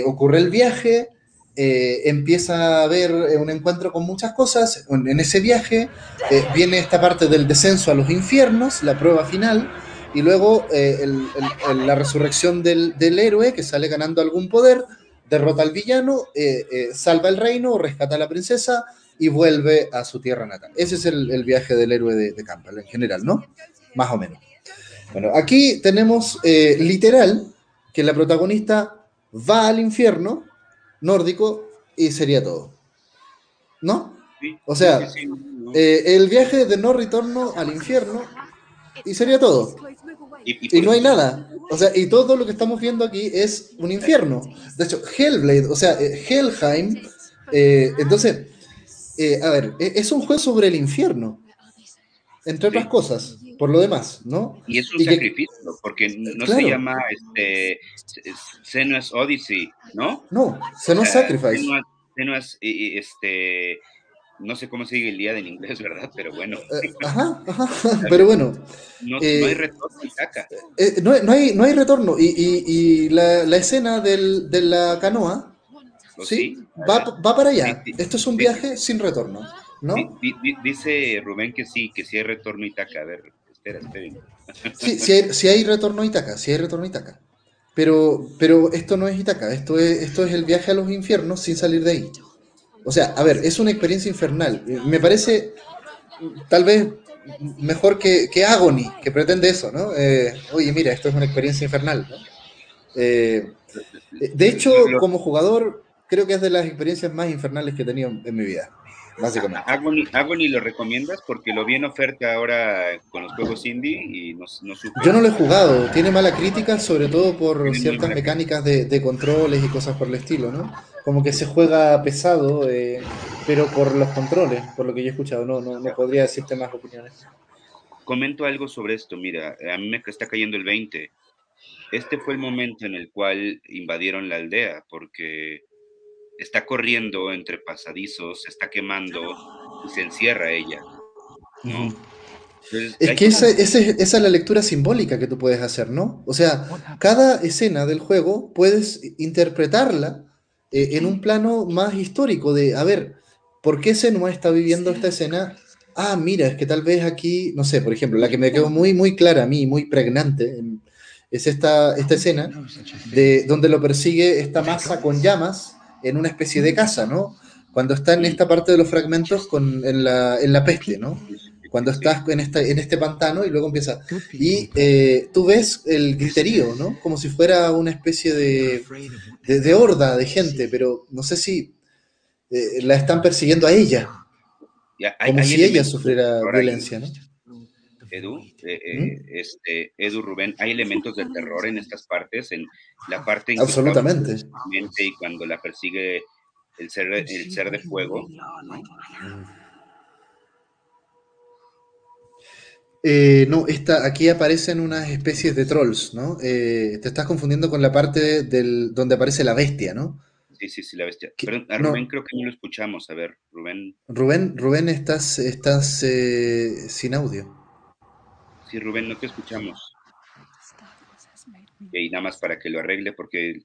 ocurre el viaje, eh, empieza a haber eh, un encuentro con muchas cosas. En ese viaje eh, viene esta parte del descenso a los infiernos, la prueba final, y luego la resurrección del, héroe que sale ganando algún poder, derrota al villano, salva el reino, rescata a la princesa y vuelve a su tierra natal. Ese es el, viaje del héroe de, de, Campbell en general, ¿no? Más o menos. Bueno, aquí tenemos literal que la protagonista va al infierno nórdico y sería todo. ¿No? o sea, eh, el viaje de no retorno al infierno y sería todo. Y, no hay nada. O sea, y todo lo que estamos viendo aquí es un infierno. De hecho, Hellblade, o sea, eh, Hellheim, eh, a ver, e, es un juego sobre el infierno, entre otras cosas, por lo demás, ¿no?
Y es un sacrificio, porque no se llama este, Senua's Odyssey, ¿no?
No, Senua's Sacrifice.
Senua's, este, no sé cómo dice el día en inglés, ¿verdad? Pero bueno.
Eh, ajá, ajá, pero bueno.
No, hay eh, retorno.
Eh, no, no, hay, no hay retorno. Y, y, y la, la, escena del, de la canoa, ¿sí? Va, va, para allá. Esto es un viaje sin retorno, ¿no?
Dice Rubén que sí, que sí hay retorno Itaca. A ver, espera, espera.
Sí, sí hay, sí hay retorno Itaca, sí hay retorno Itaca. Pero, pero esto no es Itaca, esto es, esto es el viaje a los infiernos sin salir de ahí. O sea, a ver, es una experiencia infernal. Me parece tal vez mejor que, que Agony, que pretende eso, ¿no? Eh, oye, mira, esto es una experiencia infernal. ¿no? Eh, de hecho, como jugador, creo que es de las experiencias más infernales que he tenido en mi vida básicamente.
Agony, lo recomiendas porque lo vi en oferta ahora con los juegos indie y no, no
Yo no lo he jugado, tiene mala crítica, sobre todo por ciertas mecánicas de, controles y cosas por el estilo, ¿no? Como que se juega pesado, eh, pero por los controles, por lo que yo he escuchado, no, no, no podría decirte más opiniones.
Comento algo sobre esto, mira, a mí me está cayendo el 20. Este fue el momento en el cual invadieron la aldea, porque está corriendo entre pasadizos, se está quemando y se encierra ella.
es que esa, es la lectura simbólica que tú puedes hacer, ¿no? O sea, cada escena del juego puedes interpretarla eh, en un plano más histórico de, a ver, ¿por qué Senua está viviendo esta escena? Ah, mira, es que tal vez aquí, no sé, por ejemplo, la que me quedó muy, muy clara a mí, muy pregnante, es esta, esta escena de donde lo persigue esta masa con llamas en una especie de casa, ¿no? Cuando está en esta parte de los fragmentos con, en, la, en la peste, ¿no? Cuando estás en, esta, en este pantano y luego empieza. Y eh, tú ves el griterío, ¿no? Como si fuera una especie de, de, horda de gente, pero no sé si eh, la están persiguiendo a ella. como si ella sufriera violencia, ¿no?
Edu, eh, ¿Mm? este, Edu Rubén, hay elementos de terror en estas partes, en la parte
en Absolutamente.
y cuando la persigue el ser, el ser de fuego.
Eh, no, esta, aquí aparecen unas especies de trolls, ¿no? Eh, te estás confundiendo con la parte del, donde aparece la bestia, ¿no?
Sí, sí, sí, la bestia. Pero a Rubén creo que no lo escuchamos. A ver, Rubén.
Rubén, Rubén estás, estás sin audio.
Sí, Rubén, no te escuchamos. Y nada más para que lo arregle, porque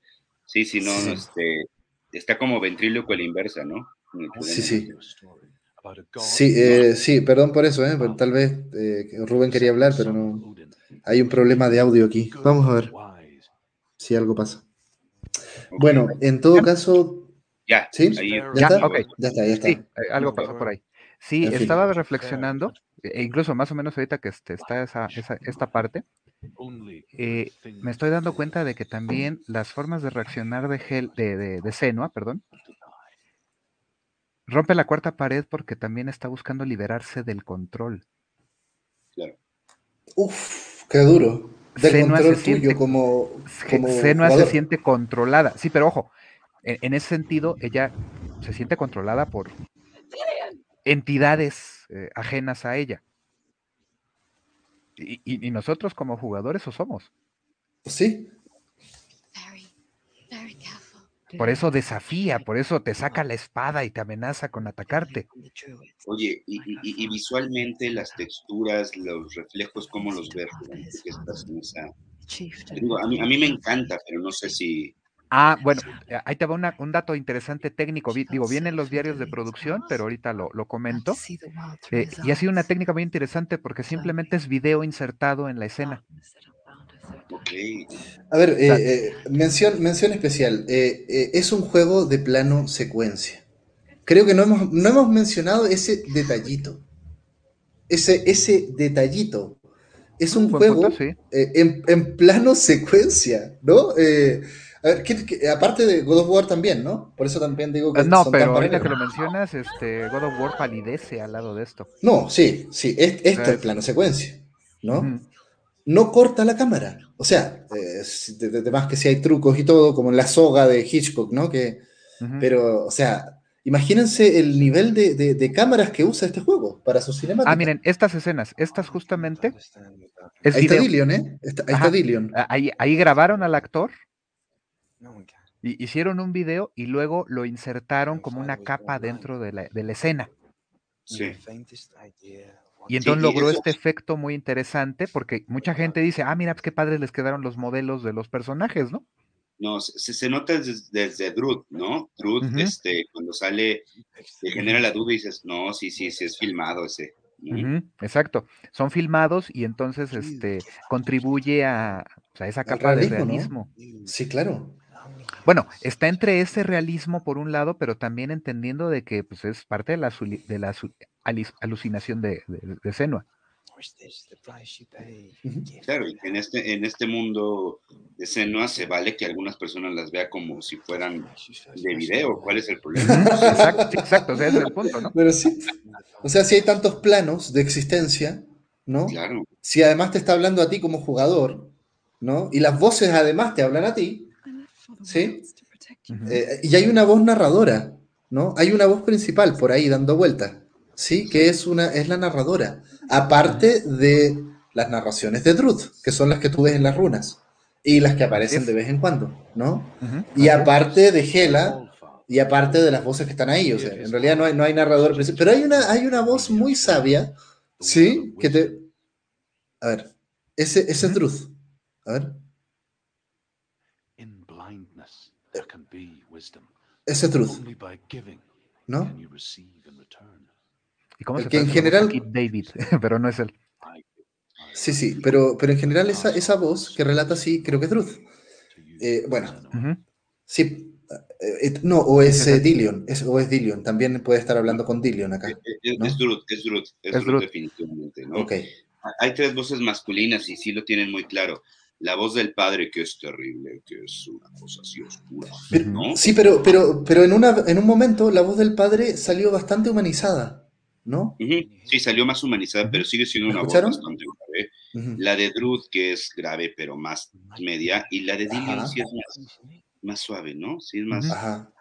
sí, si no, Este, está como ventríloco a la inversa, ¿no?
Sí, sí. Sí, eh, sí, perdón por eso, ¿eh? tal vez eh, Rubén quería hablar, pero no. Hay un problema de audio aquí. Vamos a ver si algo pasa. Bueno, en todo caso.
Ya,
¿sí? ¿Ya, está? ya está, ya está.
Sí, algo pasó por ahí. Sí, estaba reflexionando e incluso más o menos ahorita que este, está esa, esta parte, eh, me estoy dando cuenta de que también las formas de reaccionar de, gel, de, de, Senua, perdón, rompe la cuarta pared porque también está buscando liberarse del control.
Claro. Uf, qué duro. Del control se tuyo como, como
Senua se siente controlada. Sí, pero ojo, en, ese sentido, ella se siente controlada por entidades eh, ajenas a ella. Y, nosotros como jugadores o somos.
Sí.
Por eso desafía, por eso te saca la espada y te amenaza con atacarte.
Oye, y, visualmente las texturas, los reflejos, ¿cómo los ves? a, mí, a mí me encanta, pero no sé si,
Ah, bueno, eh, ahí te va un dato interesante técnico. Digo, vienen los diarios de producción, pero ahorita lo, comento. Eh, y ha sido una técnica muy interesante porque simplemente es video insertado en la escena.
A ver, eh, mención, mención especial. es un juego de plano secuencia. Creo que no hemos, no hemos mencionado ese detallito. Ese, ese detallito. Es un juego en, en, plano secuencia, ¿no? A ver, aparte de God of War también, ¿no? Por eso también digo que.
Ah, no, pero ahorita que lo mencionas, este, God of War palidece al lado de esto.
No, sí, sí, esto es eh, plano secuencia, ¿no? No corta la cámara. O sea, además que si hay trucos y todo, como en la soga de Hitchcock, ¿no? Que, Pero, o sea, imagínense el nivel de, cámaras que usa este juego para su cinemática.
Ah, miren, estas escenas, estas justamente.
Es ahí está Dillion, ¿eh? ahí está Dillion.
Ahí, ahí grabaron al actor y hicieron un video y luego lo insertaron como una capa dentro de la, escena. Sí. Y entonces logró este efecto muy interesante porque mucha gente dice, ah, mira, pues qué padres les quedaron los modelos de los personajes, ¿no?
No, se, se nota desde, desde, ¿no? Druid, este, cuando sale, te genera la duda y dices, no, sí, sí, sí es filmado ese.
exacto, son filmados y entonces este, contribuye a, esa capa de realismo.
Sí, claro.
Bueno, está entre ese realismo por un lado, pero también entendiendo de que pues, es parte de la, de la alucinación de, de, Senua.
Claro, y en este, en este mundo de Senua se vale que algunas personas las vean como si fueran de video. ¿Cuál es el problema?
Exacto, exacto, ese es el punto, ¿no?
Pero sí, o sea, si hay tantos planos de existencia, ¿no? Claro. Si además te está hablando a ti como jugador, ¿no? Y las voces además te hablan a ti, ¿sí? Eh, y hay una voz narradora, ¿no? Hay una voz principal por ahí dando vueltas, ¿sí? Que es, una, es la narradora, aparte de las narraciones de Druth, que son las que tú ves en las runas, y las que aparecen de vez en cuando, ¿no? Y aparte de Hela, y aparte de las voces que están ahí, o sea, en realidad no hay, no hay narrador principal, pero hay una, hay una voz muy sabia, ¿sí? Que te... A ver, ese, ese es Druth. A ver. Ese truth. ¿No?
¿Y cómo se que en general David, pero no es él.
Sí, sí, pero, pero en general esa, esa voz que relata así, creo que es Truth. Eh, bueno, sí, eh, eh, no, o es Dillion, es, o es Dillion, también puede estar hablando con Dillion acá.
Es, Druth, es Druth, es, Druth, definitivamente, ¿no? Okay. Hay tres voces masculinas y sí lo tienen muy claro la voz del padre que es terrible, que es una cosa así oscura.
¿no? Sí, pero, pero, pero en, una, en un momento la voz del padre salió bastante humanizada, ¿no?
Sí, salió más humanizada, pero sigue siendo una voz bastante grave. La de Druth, que es grave, pero más media, y la de Dillion sí es más, suave, ¿no? Sí es más... Ajá.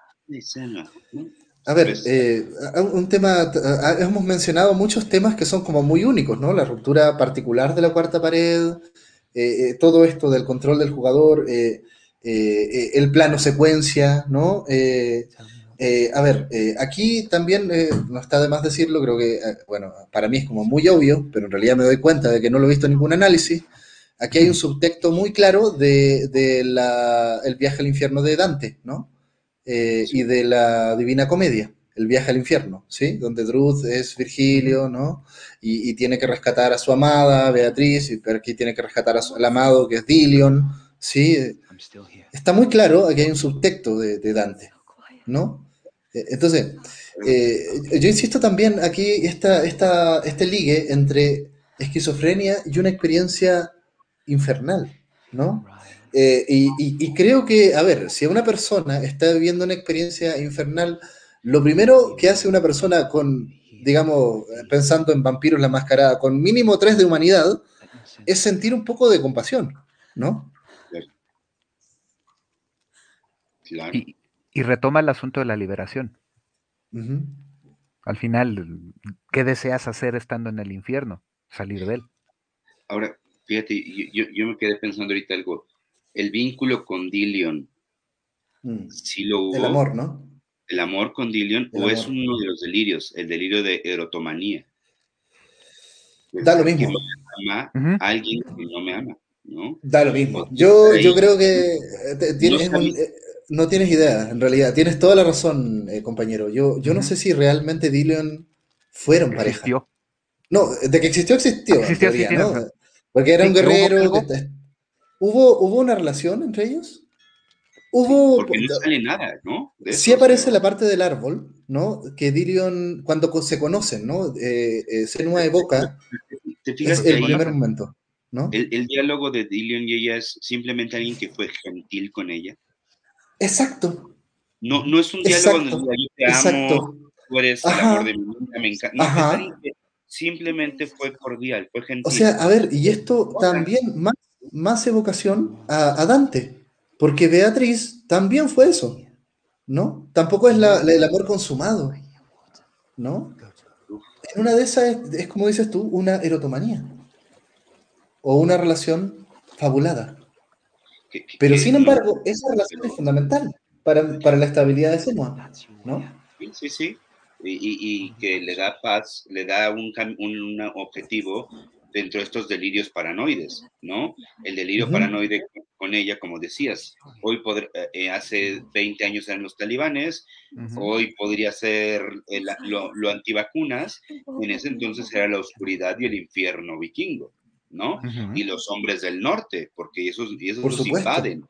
A ver, pues eh, un tema, hemos mencionado muchos temas que son como muy únicos, ¿no? La ruptura particular de la cuarta pared, eh, eh, todo esto del control del jugador, eh, el plano secuencia, ¿no? a ver, aquí también no está de más decirlo, creo que, bueno, para mí es como muy obvio, pero en realidad me doy cuenta de que no lo he visto en ningún análisis. Aquí hay un subtexto muy claro de, el viaje al infierno de Dante, ¿no? Y de la Divina Comedia el viaje al infierno, ¿sí? Donde Druth es Virgilio, ¿no? Y, tiene que rescatar a su amada, Beatriz, y aquí tiene que rescatar a su, al amado, que es Dilion, ¿sí? Está muy claro, aquí hay un subtexto de, Dante, ¿no? Eh, entonces, eh, yo insisto también aquí esta, esta, este ligue entre esquizofrenia y una experiencia infernal, ¿no? Eh, y, y, creo que, a ver, si una persona está viviendo una experiencia infernal, lo primero que hace una persona con, digamos, pensando en vampiros la mascarada, con mínimo tres de humanidad, es sentir un poco de compasión, ¿no?
Y, retoma el asunto de la liberación. Al final, ¿qué deseas hacer estando en el infierno? Salir de él.
Ahora, fíjate, yo, me quedé pensando ahorita algo. El vínculo con Dillion, mm. si lo hubo.
El amor, ¿no?
El amor con Dillion, o es uno de los delirios, el delirio de erotomanía.
Da lo mismo.
alguien que no me ama, ¿no?
Da lo mismo. Yo, yo creo que eh, tienes eh, no, tienes idea, en realidad. Tienes toda la razón, eh, compañero. Yo, yo no sé si realmente Dillion fueron pareja. No, de que existió, existió. Existió, ¿no? Porque era un guerrero. ¿Hubo, ¿Hubo una relación entre ellos? Hubo.
Porque no sale nada, ¿no?
sí aparece la parte del árbol, ¿no? Que Dillion, cuando se conocen, ¿no? Eh, eh, Senua evoca. ¿Te fijas es el primer momento, ¿no?
El, diálogo de Dillion y ella es simplemente alguien que fue gentil con ella.
Exacto.
No, no es un diálogo donde yo te amo, exacto. tú eres el amor de mi vida, me encanta. No, simplemente fue cordial, fue gentil.
O sea, a ver, y esto también más, más evocación a, Dante, porque Beatriz también fue eso, ¿no? Tampoco es el amor consumado, ¿no? En una de esas es, como dices tú, una erotomanía o una relación fabulada. Pero sin embargo, esa relación es fundamental para, para la estabilidad de Senua, ¿no?
Sí, sí y, que le da paz, le da un, un, objetivo dentro de estos delirios paranoides, ¿no? El delirio paranoide con ella, como decías, hoy eh, hace 20 años eran los talibanes, hoy podría ser lo, lo, antivacunas, en ese entonces era la oscuridad y el infierno vikingo, ¿no? Y los hombres del norte, porque esos, esos los invaden,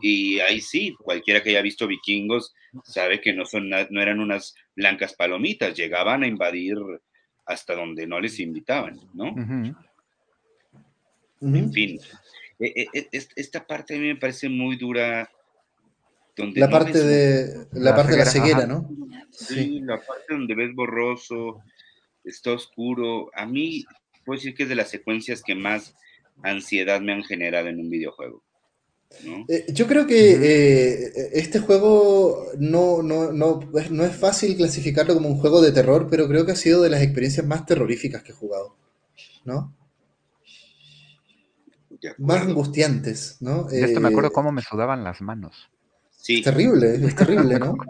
y ahí sí, cualquiera que haya visto vikingos sabe que no, son, no eran unas blancas palomitas, llegaban a invadir hasta donde no les invitaban, ¿no? En fin, e, e, e, esta parte a mí me parece muy dura.
Donde la, parte de, la, parte de la ceguera, ¿no?
Sí, la parte donde ves borroso, está oscuro. A mí puedo decir que es de las secuencias que más ansiedad me han generado en un videojuego.
Eh, yo creo que eh, este juego no, no, es fácil clasificarlo como un juego de terror, pero creo que ha sido de las experiencias más terroríficas que he jugado, ¿no? Más angustiantes, ¿no?
De esto me acuerdo eh, cómo me sudaban las manos.
Sí. Es terrible, es terrible, ¿no?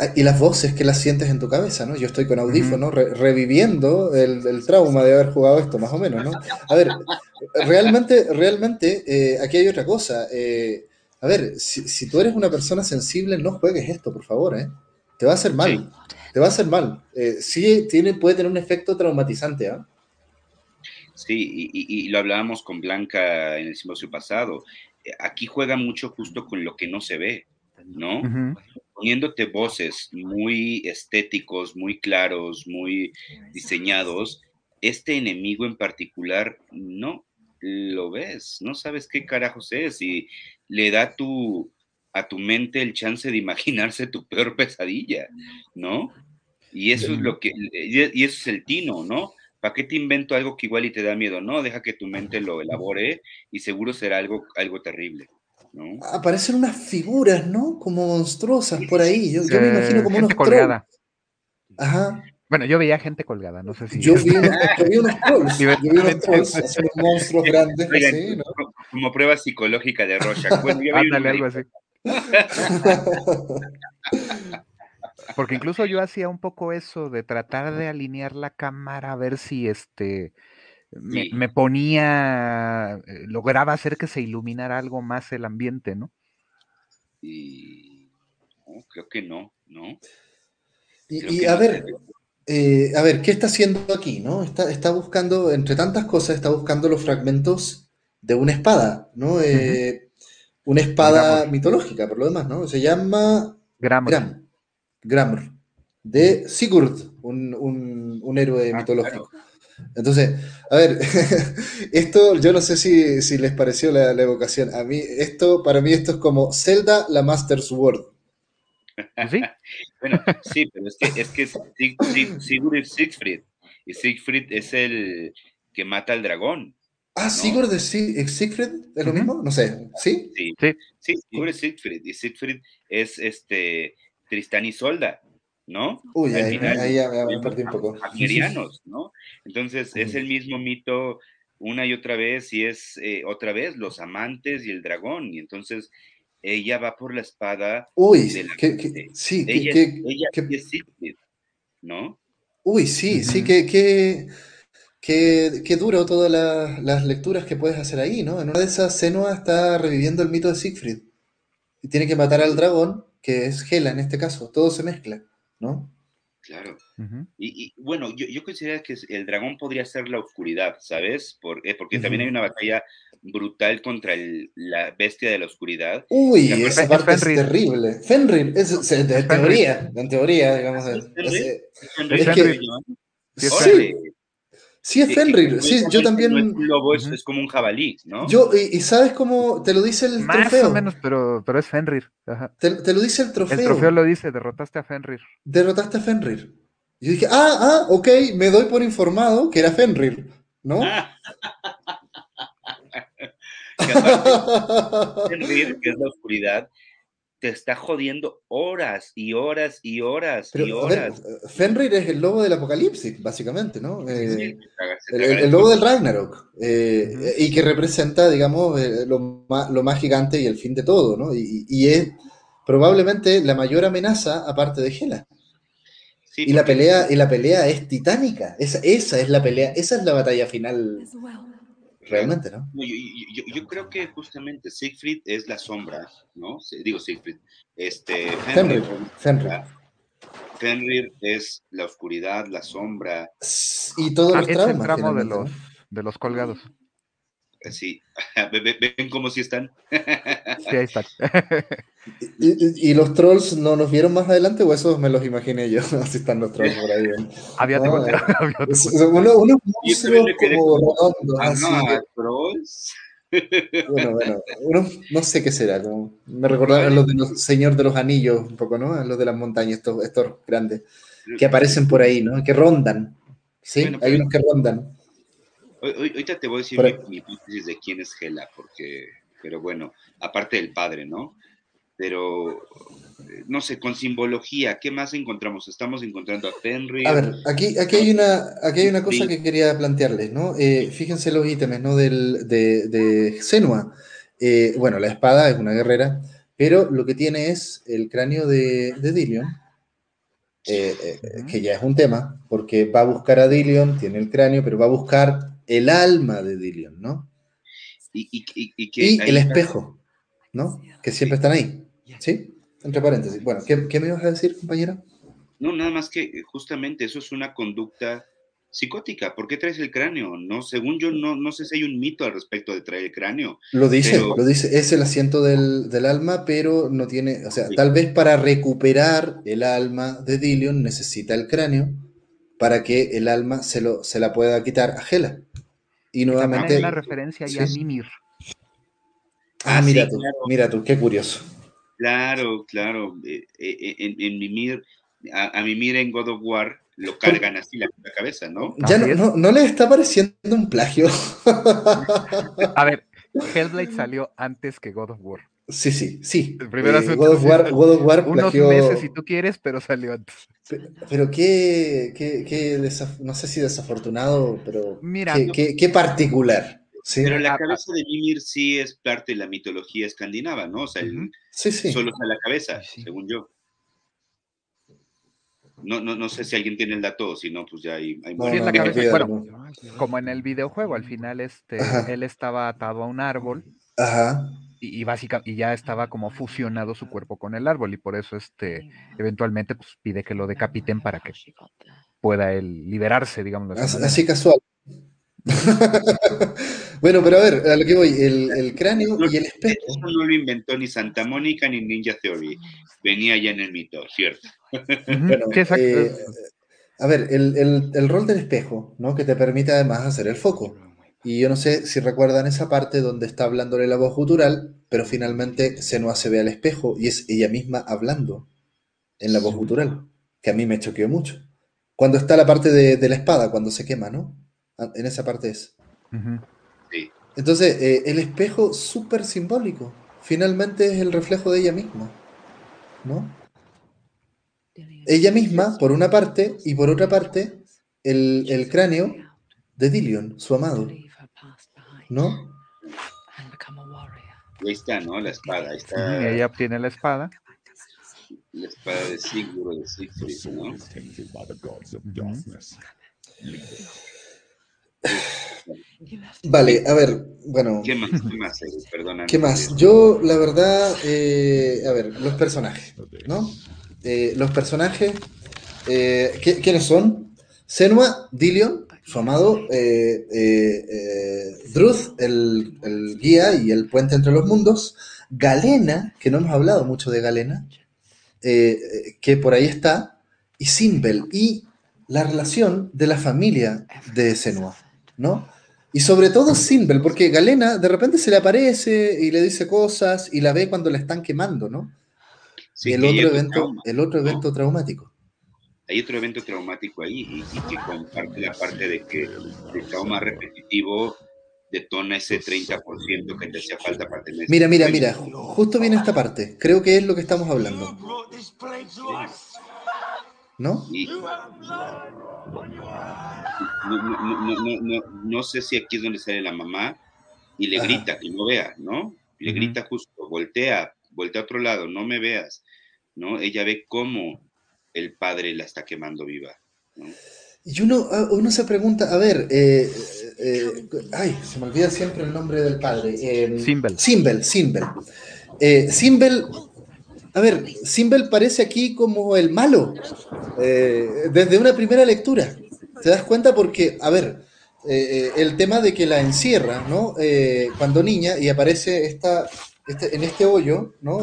Ah, y las voces que las sientes en tu cabeza, ¿no? Yo estoy con audífono reviviendo el, trauma de haber jugado esto, más o menos, ¿no? A ver, realmente, realmente, eh, aquí hay otra cosa. Eh, a ver, si, tú eres una persona sensible, no juegues esto, por favor, ¿eh? Te va a hacer mal. Te va a hacer mal. Eh, sí tiene, puede tener un efecto traumatizante, ¿ah?
Sí, y, lo hablábamos con Blanca en el simposio pasado. Aquí juega mucho justo con lo que no se ve, ¿no? poniéndote voces muy estéticos, muy claros, muy diseñados, este enemigo en particular no lo ves, no sabes qué carajos es y le da tu, a tu mente el chance de imaginarse tu peor pesadilla, ¿no? Y eso es lo que, y eso es el tino, ¿no? ¿Para qué te invento algo que igual y te da miedo? No, deja que tu mente lo elabore y seguro será algo, algo terrible.
Aparecen unas figuras, ¿no? Como monstruosas por ahí. Yo, me imagino como unos colgada.
Ajá. Bueno, yo veía gente colgada, no sé si.
Yo vi unos, yo vi unos trolls. yo vi unos trolls, unos monstruos grandes. así, ¿no?
Como prueba psicológica de Rorschach. Bueno,
Ándale, algo así. Porque incluso yo hacía un poco eso de tratar de alinear la cámara a ver si este me, ponía, eh, lograba hacer que se iluminara algo más el ambiente, ¿no?
Y creo que no, ¿no?
Y, a ver, eh, a ver, ¿qué está haciendo aquí, no? Está, está, buscando, entre tantas cosas, está buscando los fragmentos de una espada, ¿no? Eh, una espada mitológica, por lo demás, ¿no? Se llama
Gramr.
Gramr, de Sigurd, un, héroe ah, mitológico. Entonces, a ver, esto yo no sé si, les pareció la, evocación. A mí, esto, para mí, esto es como Zelda, la Master Sword.
Sí.
bueno, sí, pero es que, es que Sigurd es Siegfried. Y Siegfried es el que mata al dragón.
Ah, Sigurd es Siegfried, ¿es lo mismo? No sé, ¿sí?
Sí, sí. Sigurd es Siegfried. Y Siegfried es este Tristán y Solda. ¿no?
Uy, ahí, ya me perdí un poco.
¿no? Entonces, es el mismo mito una y otra vez, y es eh, otra vez los amantes y el dragón, y entonces ella va por la espada.
Uy, sí,
ella, ella es Siegfried, ¿no?
Uy, sí, sí, que, que, que, duro todas las lecturas que puedes hacer ahí, ¿no? En una de esas, Senua está reviviendo el mito de Siegfried. Y tiene que matar al dragón, que es Hela en este caso. Todo se mezcla, ¿no?
Claro. y, bueno, yo, yo considero que el dragón podría ser la oscuridad, ¿sabes? Eh, porque también hay una batalla brutal contra la bestia de la oscuridad.
Uy, esa parte es terrible. Fenrir, es, en teoría, en teoría, digamos.
¿Es
sí, sí, es Fenrir. Sí, yo también.
un lobo, es, como un jabalí, ¿no?
Yo, y, sabes cómo te lo dice el trofeo. Más
o menos, pero, pero es Fenrir.
Te, lo dice el trofeo.
El trofeo lo dice, derrotaste a Fenrir.
Derrotaste a Fenrir. Y yo dije, ah, ah, ok, me doy por informado que era Fenrir, ¿no?
Fenrir, que es la oscuridad, te está jodiendo horas y horas y horas y horas.
Fenrir es el lobo del apocalipsis, básicamente, ¿no? Eh, el, lobo del Ragnarok. Eh, y que representa, digamos, eh, lo, más, gigante y el fin de todo, ¿no? Y, es probablemente la mayor amenaza aparte de Hela. y, la pelea, y la pelea es titánica. Esa, esa es la pelea, esa es la batalla final realmente, ¿no?
Yo, creo que justamente Siegfried es la sombra, ¿no? Digo Siegfried. Este,
Fenrir.
Fenrir. es la oscuridad, la sombra.
Y todos los
ah, traumas. de los, de los colgados.
Sí, ven cómo sí están.
Sí, ahí están.
¿Y, los trolls no nos vieron más adelante o esos me los imaginé yo? Así están los trolls por ahí.
Había no, eh,
unos uno monstruos como redondos.
Ah, no, trolls.
Bueno, bueno, uno, no sé qué será. Como, me recordaron los de los Señor de los Anillos, un poco, ¿no? Los de las montañas, estos, estos grandes, que aparecen por ahí, ¿no? Que rondan. Sí, hay unos que rondan.
Ahorita te voy a decir mi, hipótesis de quién es Gela, porque, pero bueno, aparte del padre, ¿no? Pero, eh, no sé, con simbología, ¿qué más encontramos? Estamos encontrando a Fenrir.
A ver, aquí, aquí, hay, una, aquí hay una cosa que quería plantearles, ¿no? Eh, fíjense los ítems, ¿no? Del, de, de Senua. Eh, bueno, la espada es una guerrera, pero lo que tiene es el cráneo de, de Dillion, que ya es un tema, porque va a buscar a Dillion, tiene el cráneo, pero va a buscar el alma de Dillion, ¿no?
Y,
el espejo, ¿no? Que siempre están ahí, ¿sí? Entre paréntesis. Bueno, ¿qué, me ibas a decir, compañera?
No, nada más que eh, justamente eso es una conducta psicótica. ¿Por qué traes el cráneo? No, según yo, no, no sé si hay un mito al respecto de traer el cráneo.
Lo dice, lo dice, es el asiento del, alma, pero no tiene, o sea, tal vez para recuperar el alma de Dillion necesita el cráneo para que el alma se, lo, se la pueda quitar a Gela. Y nuevamente.
una referencia ya a Mimir.
Ah, ah mira tú, mira tú, qué curioso.
Claro, claro. Eh, eh, eh, en, Mimir, a, Mimir en God of War lo cargan así la, cabeza, ¿no?
Ya no, no, le está pareciendo un plagio.
a ver, Hellblade salió antes que God of War.
Sí, sí, sí. Primero eh, God, of War, God of War
Unos meses si tú quieres, pero salió antes.
Pero, qué, qué, qué no sé si desafortunado, pero Mira, qué, qué, particular.
Pero la cabeza de Mimir sí es parte de la mitología escandinava, ¿no? O sea, sí, sí. solo está la cabeza, según yo. No, no, no, sé si alguien tiene el dato, si no, pues ya hay... hay
la cabeza, bueno, como en el videojuego, al final este, él estaba atado a un árbol.
Ajá
y, básicamente y ya estaba como fusionado su cuerpo con el árbol y por eso este eventualmente pues, pide que lo decapiten para que pueda él liberarse, digamos.
Así, casual. bueno, pero a ver, a lo que voy, el, cráneo y el espejo.
Eso no lo inventó ni Santa Mónica ni Ninja Theory. Venía ya en el mito, ¿cierto?
Eh, a ver, el, el, rol del espejo, ¿no? Que te permite además hacer el foco. Y yo no sé si recuerdan esa parte donde está hablándole la voz gutural, pero finalmente Senua se ve al espejo y es ella misma hablando. en la voz gutural, que a mí me choqueó mucho. Cuando está la parte de, la espada, cuando se quema, ¿no? Ah, en esa parte es. Entonces, eh, el espejo súper simbólico. Finalmente es el reflejo de ella misma, ¿no? Ella misma, por una parte, y por otra parte, el, el cráneo de Dillion, su amado, ¿no?
Ahí está, ¿no? La espada. Ahí está.
ella obtiene la espada.
La espada de Sigurd de Siegfried, ¿no?
Vale, a ver, bueno.
¿Qué más? ¿Qué más?
¿Qué más? Yo, la verdad, eh, a ver, los personajes, ¿no? Eh, los personajes, eh, ¿quiénes son? Senua, Dillion, su amado, eh, eh, eh, Druth, el, guía y el puente entre los mundos, Galena, que no hemos hablado mucho de Galena, que por ahí está, y Simbel, y la relación de la familia de Senua, ¿no? Y sobre todo Simbel, porque Galena de repente se le aparece y le dice cosas y la ve cuando la están quemando, ¿no? el, otro evento, el otro evento traumático
hay otro evento traumático ahí y, que comparte la parte de que el trauma repetitivo detona ese 30% que te hacía falta para tener.
Mira, mira, mira, justo viene esta parte. Creo que es lo que estamos hablando. ¿No?
no, sé si aquí es donde sale la mamá y le grita que no vea, ¿no? Le grita justo, voltea, voltea a otro lado, no me veas, ¿no? Ella ve cómo el padre la está quemando viva.
Y uno, ah, uno se pregunta, a ver, eh, eh, ay, se me olvida siempre el nombre del padre. Eh,
Simbel.
Simbel, Simbel. Eh, Simbel, a ver, Simbel parece aquí como el malo, desde una primera lectura. ¿Te das cuenta? Porque, a ver, el tema de que la encierra, ¿no? cuando niña y aparece esta, este, en este hoyo, ¿no?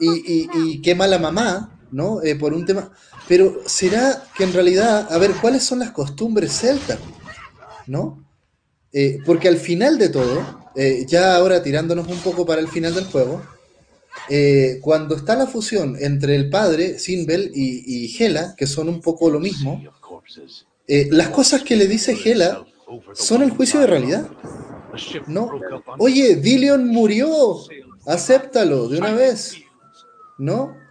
Y, y, quema a la mamá, ¿no? Eh, por un tema. Pero será que en realidad, a ver, ¿cuáles son las costumbres celtas? ¿No? Eh, porque al final de todo, eh, ya ahora tirándonos un poco para el final del juego, cuando está la fusión entre el padre, Sinbel, y, y Hela, que son un poco lo mismo, las cosas que le dice Hela son el juicio de realidad. ¿No? Oye, Dillion murió, acéptalo de una vez. ¿No?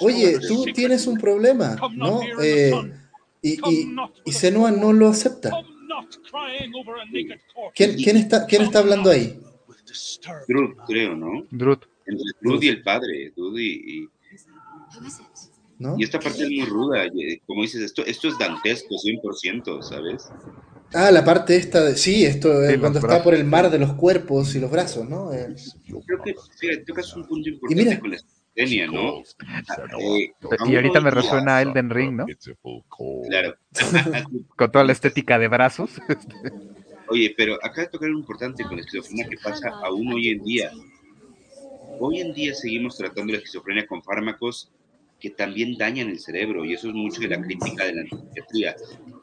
Oye, tú tienes un problema, ¿no? Eh, y, y, y Senua no lo acepta. ¿Quién, quién, está, ¿Quién está hablando ahí?
Drud, creo, ¿no?
Drud.
Entre Drud y el padre, Drud y, y... ¿No? Y esta parte es muy ruda, como dices, esto, esto es dantesco, 100%, ¿sabes?
Ah, la parte esta de. Sí, esto es cuando está por el mar de los cuerpos y los brazos, ¿no?
Eh, Yo creo que, fíjate, tocas un punto importante y mira, con la ¿no?
Eh, y ahorita me resuena Elden Ring, ¿no?
Claro.
con toda la estética de brazos.
Oye, pero acá de tocar algo importante con la esquizofrenia que pasa aún hoy en día. Hoy en día seguimos tratando la esquizofrenia con fármacos que también dañan el cerebro y eso es mucho de la crítica de la psiquiatría.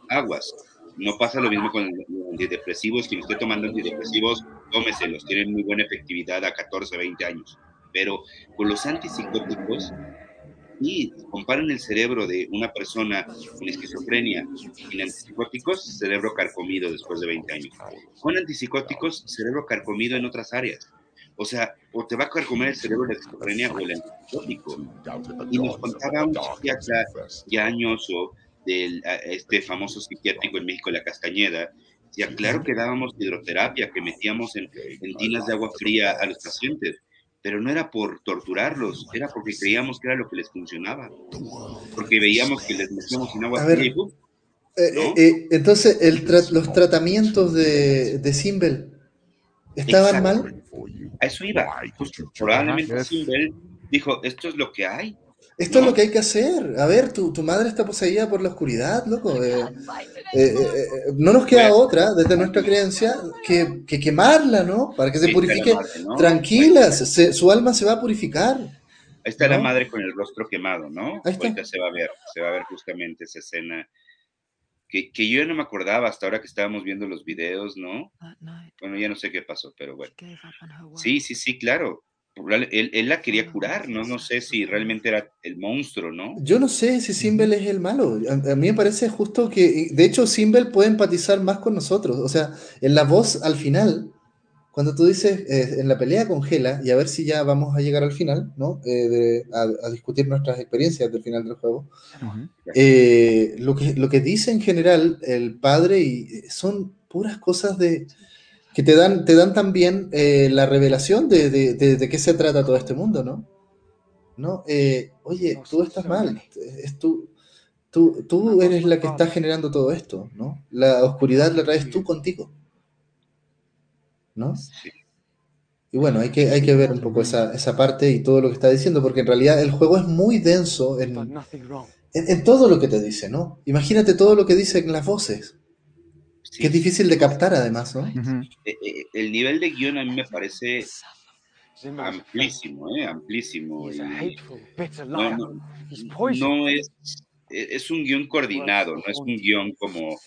Aguas. No pasa lo mismo con los antidepresivos. Quien esté tomando antidepresivos, tómeselos. Tienen muy buena efectividad a 14, 20 años pero con los antipsicóticos, y comparan el cerebro de una persona con esquizofrenia y antipsicóticos, cerebro carcomido después de 20 años. Con antipsicóticos, cerebro carcomido en otras áreas. O sea, o te va a carcomer el cerebro de la esquizofrenia o el antipsicótico. Y nos contaba un psiquiatra ya años o del este famoso psiquiátrico en México, la Castañeda, ya claro que dábamos hidroterapia, que metíamos en, en tinas de agua fría a los pacientes pero no era por torturarlos, era porque creíamos que era lo que les funcionaba, porque veíamos que les metíamos en agua y
eh, eh, eh, entonces, el los tratamientos de, de Simbel estaban mal.
A eso iba. probablemente Simbel dijo: Esto es lo que hay.
Esto es lo que hay que hacer. A ver, tu, tu madre está poseída por la oscuridad, loco. Eh, eh, eh, no nos queda otra, desde nuestra creencia, que, que, quemarla, ¿no? Para que se purifique. Tranquila, su alma se va a purificar.
Ahí está la madre con el rostro quemado, ¿no? Ahí está. Ahorita se va a ver, se va a ver justamente esa escena que, que, yo no me acordaba hasta ahora que estábamos viendo los videos, ¿no? Bueno, ya no sé qué pasó, pero bueno. Sí, sí, sí, claro. Él, la quería curar, ¿no? No sé si realmente era el monstruo, ¿no?
Yo no sé si Simbel es el malo. A, mí me parece justo que, de hecho, Simbel puede empatizar más con nosotros. O sea, en la voz al final, cuando tú dices eh, en la pelea con Gela, y a ver si ya vamos a llegar al final, ¿no? Eh, a, discutir nuestras experiencias del final del juego. Eh, lo, que, lo que dice en general el padre y son puras cosas de que te dan, te dan también la revelación de, de, qué se trata todo este mundo, ¿no? ¿No? oye, tú estás mal, es tú, tú, tú eres la que está generando todo esto, ¿no? La oscuridad la traes tú contigo. ¿no? Y bueno, hay que, hay que ver un poco esa, esa, parte y todo lo que está diciendo, porque en realidad el juego es muy denso en, en, todo lo que te dice, ¿no? Imagínate todo lo que dice en las voces. Que es difícil de captar además, ¿no?
Eh, eh, el nivel de guion a mí me parece amplísimo, ¿eh? Amplísimo. no, es, es un guion coordinado, no es un guion como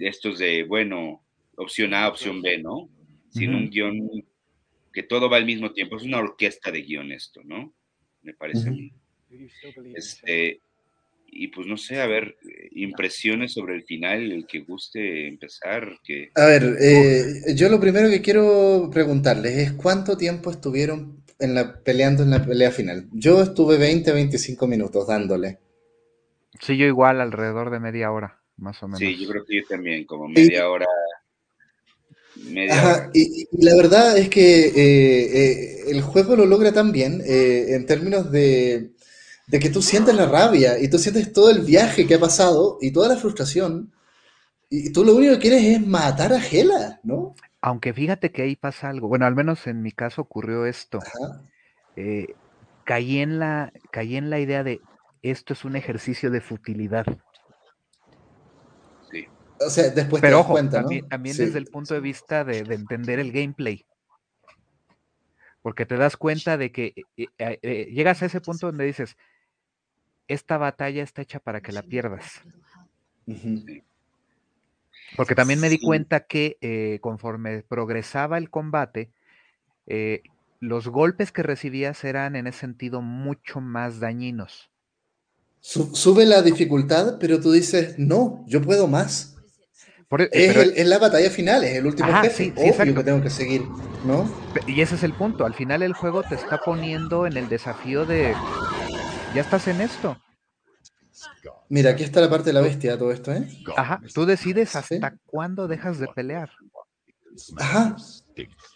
estos de, bueno, opción A, opción B, ¿no? sino un guion que todo va al mismo tiempo. Es una orquesta de guion esto, ¿no? Me parece a mí. Este, y pues no sé, a ver, impresiones sobre el final, el que guste empezar. Que...
A ver, eh, yo lo primero que quiero preguntarles es cuánto tiempo estuvieron en la, peleando en la pelea final. Yo estuve 20, 25 minutos dándole.
Sí, yo igual, alrededor de media hora, más o menos.
Sí, yo creo que yo también, como media hora
y, la verdad es que eh, eh, el juego lo logra tan bien eh, en términos de, que tú sientes la rabia y tú sientes todo el viaje que ha pasado y toda la frustración. Y tú lo único que quieres es matar a Gela, ¿no?
Aunque fíjate que ahí pasa algo. Bueno, al menos en mi caso ocurrió esto. caí, en la, caí en la idea de esto es un ejercicio de futilidad.
O sea, después
Pero ojo, también, desde el punto de vista de, entender el gameplay. Porque te das cuenta de que eh, eh, eh, llegas a ese punto donde dices, esta batalla está hecha para que la pierdas. Porque también me di cuenta que conforme progresaba el combate, los golpes que recibías eran en ese sentido mucho más dañinos.
Sube la dificultad, pero tú dices, no, yo puedo más. E, es, la batalla final, es el último jefe. Obvio que tengo que seguir, ¿no?
Y ese es el punto. Al final el juego te está poniendo en el desafío de. Ya estás en esto.
Mira, aquí está la parte de la bestia, todo esto, ¿eh?
Ajá, tú decides hasta cuándo dejas de pelear.
Ajá.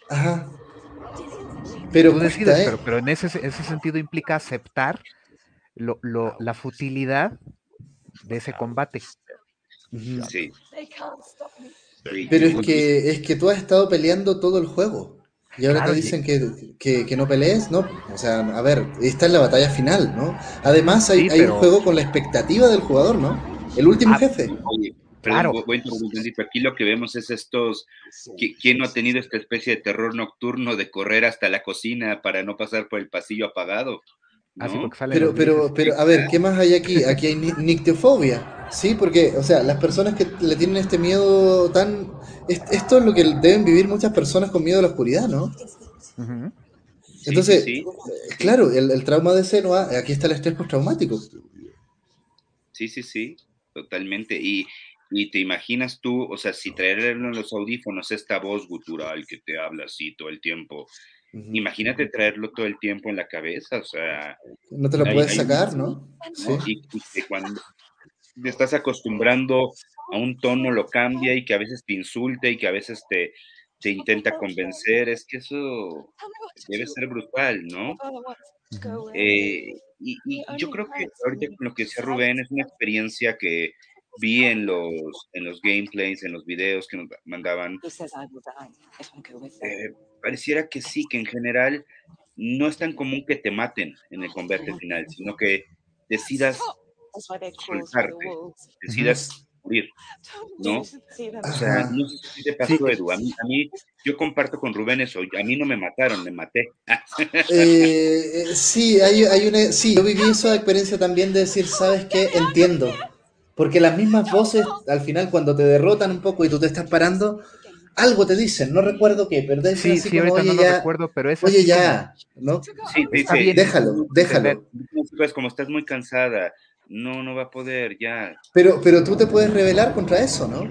Ajá. Pero,
tú decides, ¿eh? pero, en ese, ese, sentido implica aceptar lo, la futilidad de ese combate.
Sí.
Pero es que, es que tú has estado peleando todo el juego. Y ahora te dicen que, no pelees, ¿no? O sea, a ver, esta es la batalla final, ¿no? Además hay, hay un juego con la expectativa del jugador, ¿no? El último ah, jefe.
claro. aquí lo que vemos es estos, ¿quién no ha tenido esta especie de terror nocturno de correr hasta la cocina para no pasar por el pasillo apagado?
Pero, pero, pero, a ver, ¿qué más hay aquí? Aquí hay nicteofobia, ¿sí? Porque, o sea, las personas que le tienen este miedo tan... Esto es lo que deben vivir muchas personas con miedo a la oscuridad, ¿no? Entonces, claro, el, trauma de Senua, aquí está el estrés postraumático.
Sí, sí, sí, totalmente. Y, y te imaginas tú, o sea, si traerle en los audífonos esta voz gutural que te habla así todo el tiempo, Imagínate traerlo todo el tiempo en la cabeza, o sea...
No te lo puedes sacar, ¿no?
Y, que cuando te estás acostumbrando a un tono lo cambia y que a veces te insulta y que a veces te, te intenta convencer, es que eso debe ser brutal, ¿no? Eh, y, y, yo creo que ahorita con lo que decía Rubén es una experiencia que vi en los, en los gameplays, en los videos que nos mandaban, eh, pareciera que sí, que en general no es tan común que te maten en el combate final, sino que decidas soltarte, decidas morir, ¿no? O sea, no sé si te pasó, Edu, a mí, a mí, yo comparto con Rubén eso, a mí no me mataron, me maté.
Eh, eh, sí, hay, hay una, sí, yo viví esa experiencia también de decir, ¿sabes qué? Entiendo porque las mismas voces, al final, cuando te derrotan un poco y tú te estás parando, algo te dicen, no recuerdo qué, pero
sí, así sí, ahorita no lo recuerdo, pero es
Oye, ya, ¿no?
Sí, dice, déjalo, déjalo. Pues como estás muy cansada, no, no va a poder, ya.
Pero, pero tú te puedes rebelar contra eso, ¿no?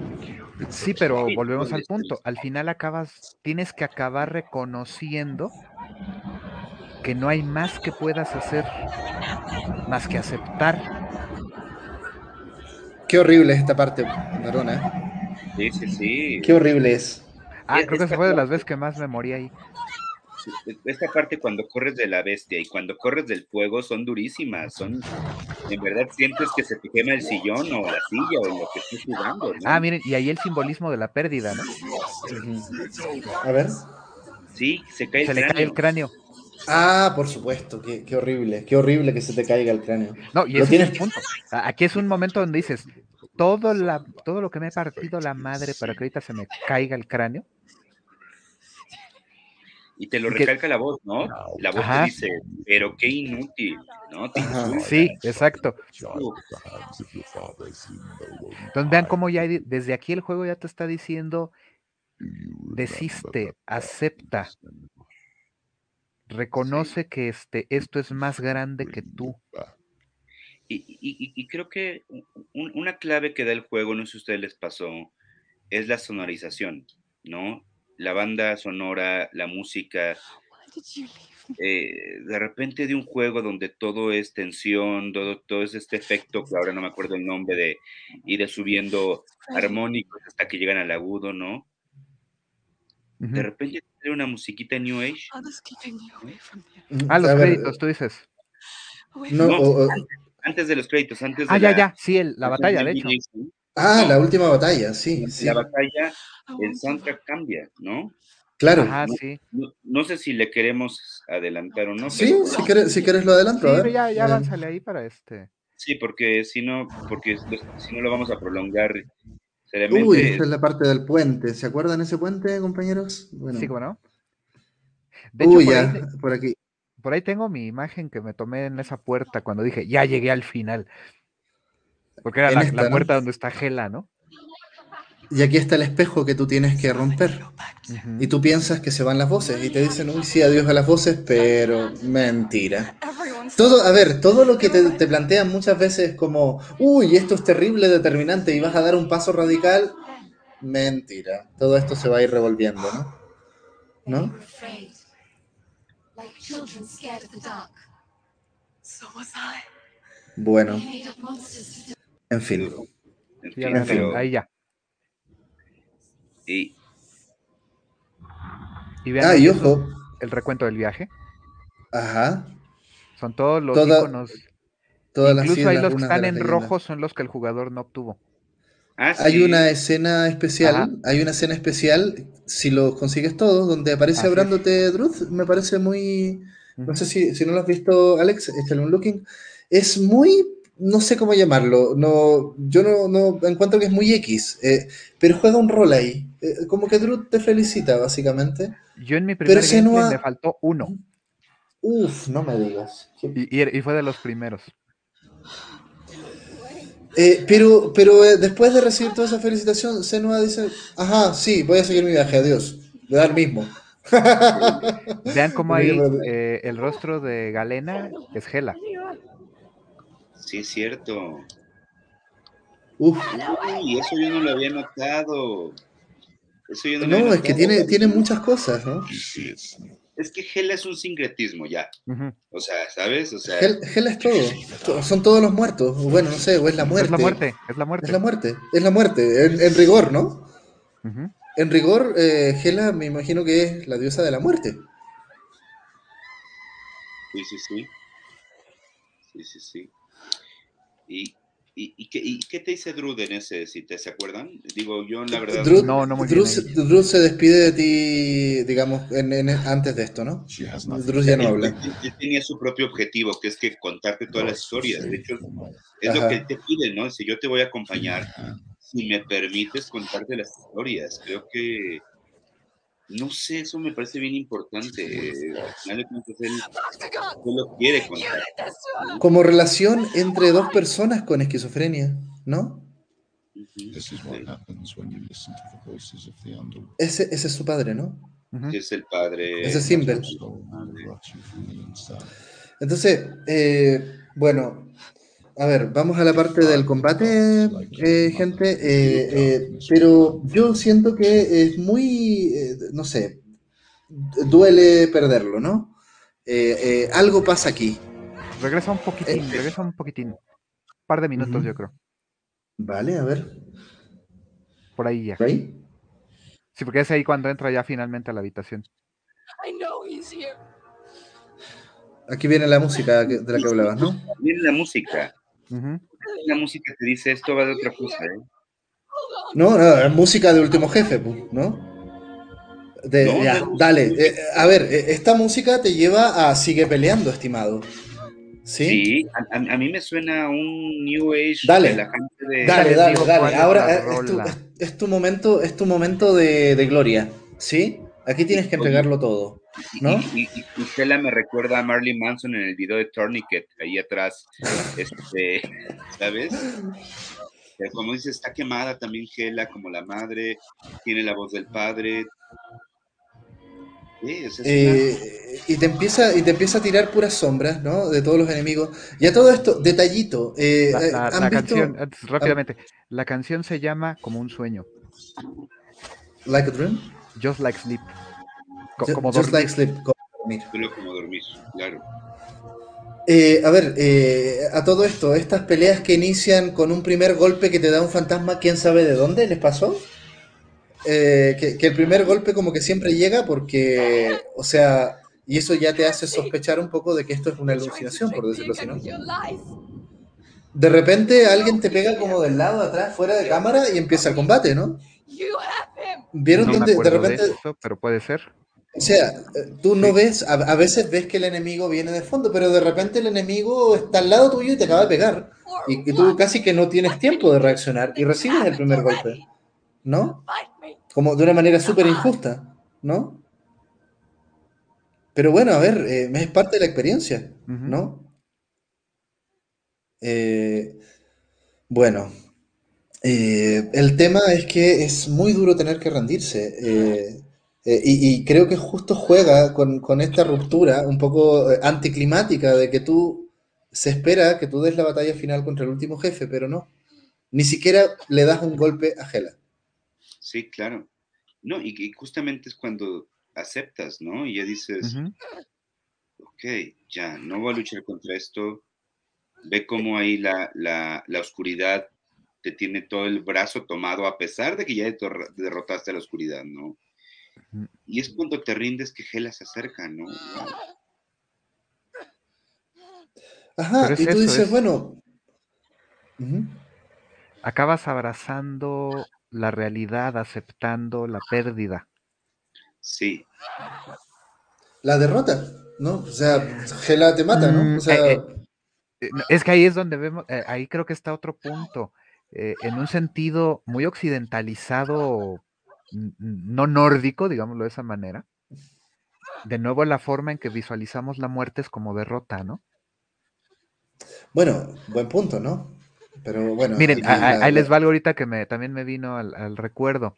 Sí, pero volvemos al punto. Al final acabas, tienes que acabar reconociendo que no hay más que puedas hacer más que aceptar.
Qué horrible es esta parte, Narona.
Sí, sí, sí.
Qué horrible es.
Ah, creo que fue de las veces que más me morí ahí.
Esta parte cuando corres de la bestia y cuando corres del fuego son durísimas, son, en verdad sientes que se te quema el sillón o la silla o lo que estés jugando.
Ah, miren, y ahí el simbolismo de la pérdida, ¿no?
A ver.
Sí, se cae
se le cae el cráneo.
Ah, por supuesto, qué, qué, horrible, qué horrible que se te caiga el cráneo.
No, y ese tienes... es el punto. Aquí es un momento donde dices, todo, la, todo lo que me ha partido la madre para que ahorita se me caiga el cráneo,
y te lo recalca la voz, ¿no? La voz te dice, pero qué inútil, ¿no?
sí, exacto. Entonces vean cómo ya desde aquí el juego ya te está diciendo, desiste, acepta, reconoce que este, esto es más grande que tú.
Y, creo que una clave que da el juego, no sé si a ustedes les pasó, es la sonorización, ¿no? la banda sonora, la música, eh, de repente de un juego donde todo es tensión, todo, todo es este efecto, que ahora no me acuerdo el nombre, de ir subiendo armónicos hasta que llegan al agudo, ¿no? De repente tiene una musiquita New Age.
Ah, los créditos, tú dices.
No, antes, de los créditos, antes de
Ah, ya, ya, sí, la batalla, de hecho.
Ah, la última batalla, sí.
La,
sí.
la batalla, el soundtrack cambia, ¿no?
Claro.
Ajá, sí.
No, sé si le queremos adelantar o no.
Sí, si, quieres, si quieres lo adelanto.
Sí, ya, ya avanzale ahí para este.
Sí, porque si no, porque si no lo vamos a prolongar.
Seriamente. Uy, esta es la parte del puente. ¿Se acuerdan ese puente, compañeros?
Bueno. Sí, bueno.
De hecho, Uy, por, ya, ahí, por aquí.
Por ahí tengo mi imagen que me tomé en esa puerta cuando dije, ya llegué al final. Porque era la, esta, la, puerta ¿no? donde está Gela, ¿no?
Y aquí está el espejo que tú tienes que romper. Uh -huh. Y tú piensas que se van las voces y te dicen, uy, sí, adiós a las voces, pero mentira. Todo, a ver, todo lo que te, te plantean muchas veces como, uy, esto es terrible, determinante, y vas a dar un paso radical, mentira. Todo esto se va a ir revolviendo, ¿no? ¿No? Bueno. En fin.
En fin, en fin.
Ahí ya.
Y,
y vean
ah, y ojo.
el recuento del viaje.
Ajá.
Son todos los Toda, iconos.
Todas
Incluso
las
ahí los que están en rojo son los que el jugador no obtuvo.
Ah, sí.
Hay una escena especial, Ajá. hay una escena especial, si lo consigues todo, donde aparece Así hablándote. Druth, me parece muy... No sé si, si no lo has visto, Alex, échale un looking. Es muy no sé cómo llamarlo, no, yo no, no encuentro que es muy X, eh, pero juega un rol ahí, eh, como que Drew te felicita, básicamente.
Yo en mi primer gameplay no ha... me faltó uno.
Uf, no me digas.
Y, y, y fue de los primeros.
Eh, pero pero eh, después de recibir toda esa felicitación, Senua dice, ajá, sí, voy a seguir mi viaje, adiós, de dar mismo.
Vean cómo ahí eh, el rostro de Galena es Gela.
Sí, es cierto.
Uf.
Uy, eso yo no lo había notado.
Eso yo no, no es que tiene, tiene muchas cosas, ¿no?
Es que Gela es un sincretismo ya. Uh -huh. O sea, ¿sabes? O sea,
Gela es todo. Son todos los muertos. Bueno, no sé, o es la muerte.
Es la muerte, es la muerte.
Es la muerte, es la muerte. En, en rigor, ¿no? Uh -huh. En rigor, eh, Gela me imagino que es la diosa de la muerte.
Sí, sí, sí. Sí, sí, sí. ¿Y, y, y, qué, ¿Y, qué, te dice Drud en ese, si te se acuerdan? Digo, yo la verdad...
Drud, no, no muy Drud, bien Drud se despide de ti, digamos, en, en, antes de esto, ¿no? Drud ya no habla.
Él, él, tenía su propio objetivo, que es que contarte todas las historias. De hecho, es Ajá. lo que él te pide, ¿no? Si yo te voy a acompañar, si me permites contarte las historias. Creo que no sé, eso me parece bien importante. Al final de cuentas, él, él lo quiere contar.
Como relación entre dos personas con esquizofrenia, ¿no? Ese, ese es su padre, ¿no?
Es el padre.
Ese es Simbel. Entonces, eh, bueno, a ver, vamos a la parte del combate, eh, gente. Eh, pero yo siento que es muy, no sé, duele perderlo, ¿no? algo pasa aquí.
Regresa un poquitín, regresa un poquitín. Un par de minutos, yo creo.
Vale, a ver.
Por ahí ya.
¿Por ahí?
Sí, porque es ahí cuando entra ya finalmente a la habitación.
Aquí viene la música de la que hablabas, ¿no?
Viene la música. La música te dice esto va de otra cosa, ¿eh?
No, no, es música de último jefe, ¿no? ya, dale. Eh, a ver, eh, esta música te lleva a sigue peleando, estimado. Sí,
a, mí me suena un New Age
dale, la gente de... Dale, dale, dale. Ahora eh, es tu, es, tu, momento, es tu momento de, de gloria, ¿sí? Aquí tienes que entregarlo todo, ¿no?
Y, y, me recuerda a Marley Manson en el video de Tourniquet, ahí atrás, este, ¿sabes? Pero como dice, está quemada también Gela como la madre, tiene la voz del padre,
eh, y te empieza y te empieza a tirar puras sombras, ¿no? De todos los enemigos. Y a todo esto, detallito. Eh,
la, eh, canción, rápidamente, la canción se llama Como un sueño.
Like a dream.
Just like sleep.
Como just, like sleep. Como
dormir. Como dormir, claro.
a ver, a todo esto, estas peleas que inician con un primer golpe que te da un fantasma, ¿quién sabe de dónde les pasó? Eh, que, el primer golpe como que siempre llega porque, o sea, y eso ya te hace sospechar un poco de que esto es una alucinación, por decirlo así, ¿no? De repente alguien te pega como del lado de atrás, fuera de cámara, y empieza el combate, ¿no?
¿Vieron donde de repente... pero puede ser.
O sea, tú no ves, a, veces ves que el enemigo viene de fondo, pero de repente el enemigo está al lado tuyo y te acaba de pegar. Y, y tú casi que no tienes tiempo de reaccionar y recibes el primer golpe. ¿No? como de una manera súper injusta, ¿no? Pero bueno, a ver, eh, es parte de la experiencia, ¿no? Eh, bueno, eh, el tema es que es muy duro tener que rendirse. Y, creo que justo juega con, con, esta ruptura un poco anticlimática de que tú se espera que tú des la batalla final contra el último jefe, pero no. Ni siquiera le das un golpe a Hela.
Sí, claro. No, y, justamente es cuando aceptas, ¿no? Y ya dices, ok, ya, no voy a luchar contra esto. Ve cómo ahí la, la, la, oscuridad te tiene todo el brazo tomado a pesar de que ya derrotaste a la oscuridad, ¿no? Y es cuando te rindes que Gela se acerca, ¿no?
Ajá, y tú dices, bueno.
Acabas abrazando la realidad aceptando la pérdida.
Sí.
La derrota, ¿no? O sea, Gela te mata, ¿no? Mm, eh,
eh, eh, es que ahí es donde vemos, ahí creo que está otro punto. en un sentido muy occidentalizado, no nórdico, digámoslo de esa manera. De nuevo, la forma en que visualizamos la muerte es como derrota, ¿no?
Bueno, buen punto, ¿no? Pero bueno.
Miren, ahí les valgo ahorita que me, también me vino al, recuerdo.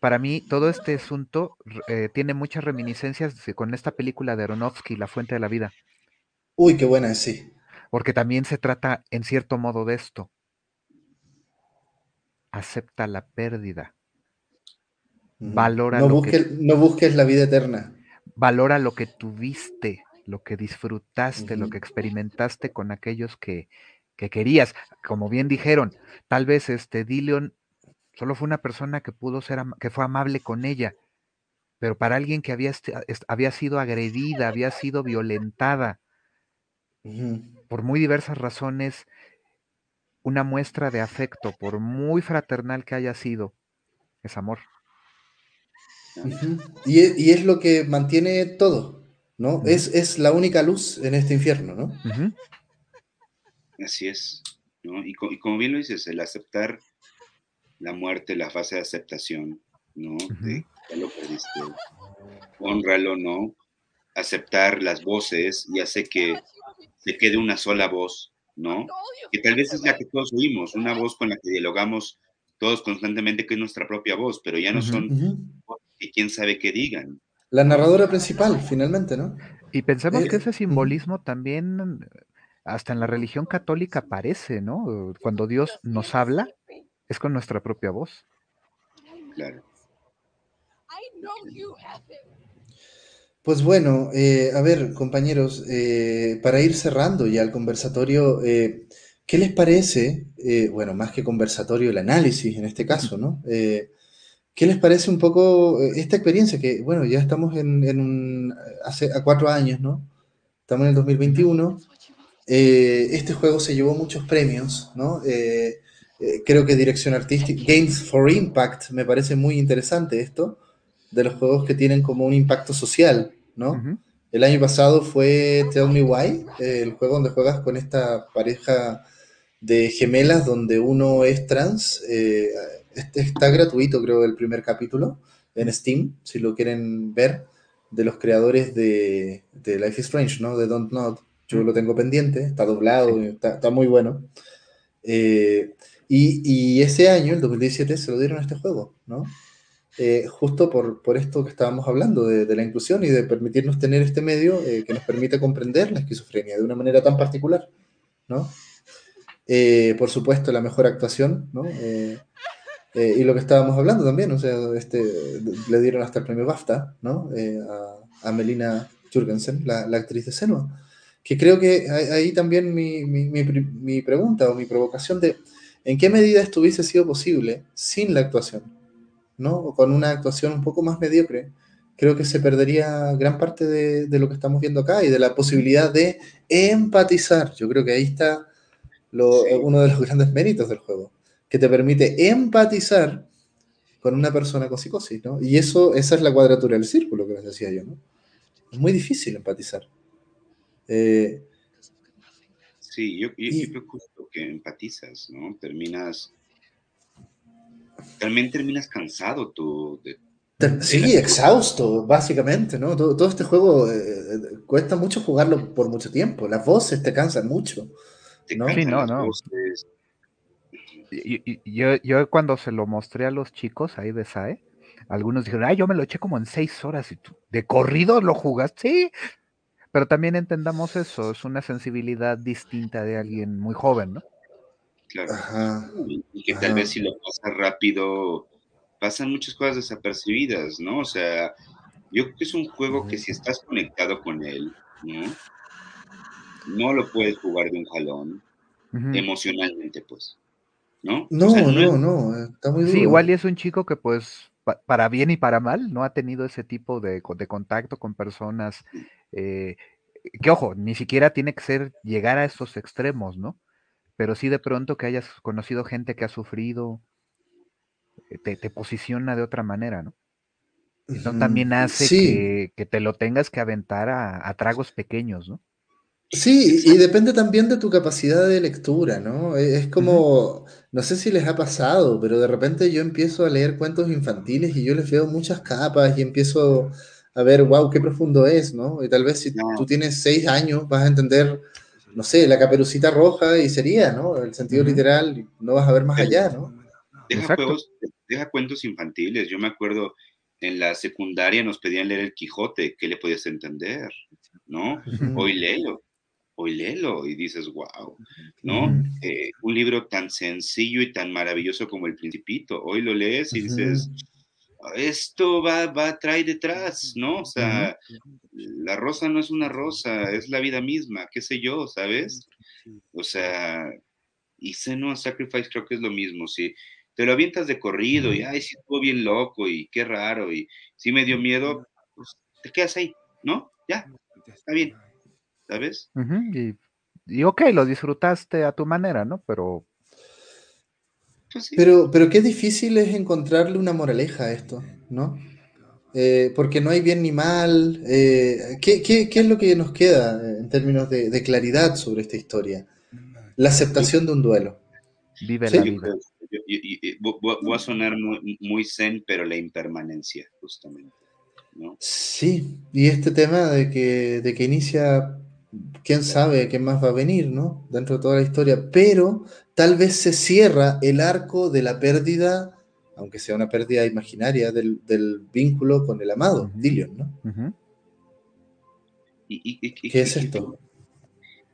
Para mí, todo este asunto eh, tiene muchas reminiscencias con esta película de Aronofsky, La Fuente de la Vida.
Uy, qué buena, sí.
Porque también se trata, en cierto modo, de esto. Acepta la pérdida. Valora
no
lo
busques, que, no busques la vida eterna.
Valora lo que tuviste, lo que disfrutaste, lo que experimentaste con aquellos que, que querías. Como bien dijeron, tal vez este Dillion solo fue una persona que pudo ser, que fue amable con ella, pero para alguien que había, había sido agredida, había sido violentada, por muy diversas razones, una muestra de afecto, por muy fraternal que haya sido, es amor.
Y, es, lo que mantiene todo, ¿no? es, es, la única luz en este infierno, ¿no?
Así es, ¿no? Y, como bien lo dices, el aceptar la muerte, la fase de aceptación, ¿no? De ya lo perdiste, honralo, ¿no? Aceptar las voces y hace que se quede una sola voz, ¿no? Que tal vez es la que todos oímos, una voz con la que dialogamos todos constantemente, que es nuestra propia voz, pero ya no son que quién sabe qué digan.
La narradora principal, finalmente, ¿no?
Y pensemos que eh, ese simbolismo también hasta en la religión católica aparece, ¿no? Cuando Dios nos habla, es con nuestra propia voz. Claro.
Pues bueno, eh, a ver, compañeros, eh, para ir cerrando ya el conversatorio, eh, ¿qué les parece? bueno, más que conversatorio, el análisis en este caso, ¿no? ¿Qué les parece un poco esta experiencia que, bueno, ya estamos en, en un, hace a cuatro años, ¿no? Estamos en el 2021. este juego se llevó muchos premios, ¿no? creo que dirección artística, Games for Impact, me parece muy interesante esto de los juegos que tienen como un impacto social, ¿no? El año pasado fue Tell Me Why, el juego donde juegas con esta pareja de gemelas donde uno es trans. Eh, este está gratuito, creo, el primer capítulo en Steam, si lo quieren ver, de los creadores de, Life is Strange, ¿no? De Don't Not. Yo lo tengo pendiente, está doblado, está, muy bueno. Eh, y, y, ese año, el 2017, se lo dieron a este juego, ¿no? Eh, justo por, por, esto que estábamos hablando, de, de, la inclusión y de permitirnos tener este medio eh, que nos permite comprender la esquizofrenia de una manera tan particular, ¿no? Eh, por supuesto, la mejor actuación, ¿no? Y lo que estábamos hablando también, o sea, este, le dieron hasta el premio BAFTA, ¿no? A, a, Melina Jurgensen, la, la, actriz de Senua. Que creo que ahí también mi, mi, mi, mi pregunta o mi provocación de en qué medida esto hubiese sido posible sin la actuación, ¿no? O con una actuación un poco más mediocre, creo que se perdería gran parte de, lo que estamos viendo acá y de la posibilidad de empatizar. Yo creo que ahí está uno de los grandes méritos del juego, que te permite empatizar con una persona con psicosis, ¿no? Y eso, esa es la cuadratura del círculo que les decía yo, ¿no? Es muy difícil empatizar.
Eh, sí, yo, creo que empatizas, ¿no? Terminas también terminas cansado tú.
sí, exhausto, básicamente, ¿no? Todo, este juego eh, eh, cuesta mucho jugarlo por mucho tiempo. Las voces te cansan mucho. ¿no? Sí, no, no.
Yo, yo, cuando se lo mostré a los chicos ahí de SAE, algunos dijeron, ay, yo me lo eché como en seis horas y tú, ¿de corrido lo jugaste? Sí, pero también entendamos eso, es una sensibilidad distinta de alguien muy joven, ¿no?
Claro. y, que tal vez si lo pasa rápido, pasan muchas cosas desapercibidas, ¿no? O sea, yo creo que es un juego que si estás conectado con él, ¿no? No lo puedes jugar de un jalón, emocionalmente, pues. ¿No?
No, no, no, está muy
Sí, igual y es un chico que pues para bien y para mal, no ha tenido ese tipo de, de contacto con personas eh, que, ojo, ni siquiera tiene que ser llegar a esos extremos, ¿no? pero sí de pronto que hayas conocido gente que ha sufrido, eh, te, posiciona de otra manera, ¿no? Eso también hace que, te lo tengas que aventar a, tragos pequeños, ¿no?
Sí, y depende también de tu capacidad de lectura, ¿no? E, es como, no sé si les ha pasado, pero de repente yo empiezo a leer cuentos infantiles y yo les veo muchas capas y empiezo a ver, wow, qué profundo es, ¿no? Y tal vez si tú tienes seis años vas a entender no sé, la caperucita roja y sería, ¿no? El sentido literal, no vas a ver más allá, ¿no?
Deja, deja cuentos infantiles. Yo me acuerdo en la secundaria nos pedían leer el Quijote, ¿qué le podías entender? ¿No? Hoy léelo, hoy léelo y dices, wow, ¿no? Eh, un libro tan sencillo y tan maravilloso como El Principito, hoy lo lees y dices, esto va, va, trae detrás, ¿no? O sea, la rosa no es una rosa, es la vida misma, qué sé yo, ¿sabes? O sea, y Senua Sacrifice creo que es lo mismo, si te lo avientas de corrido y, ay, sí, estuvo bien loco y qué raro y sí me dio miedo, pues te quedas ahí, ¿no? Ya, está bien, ¿sabes?
y, y ok, lo disfrutaste a tu manera, ¿no? Pero
pues pero, pero qué difícil es encontrarle una moraleja a esto, ¿no? Eh, porque no hay bien ni mal. Eh, ¿qué, qué, qué, es lo que nos queda en términos de, de, claridad sobre esta historia? La aceptación de un duelo.
Vive la vida.
voy a sonar muy, muy, zen, pero la impermanencia, justamente. ¿no?
Sí, y este tema de que, de que inicia quién sabe qué más va a venir, ¿no? Dentro de toda la historia, pero tal vez se cierra el arco de la pérdida, aunque sea una pérdida imaginaria, del, vínculo con el amado, Dillion, ¿no?
¿Y,
qué es esto?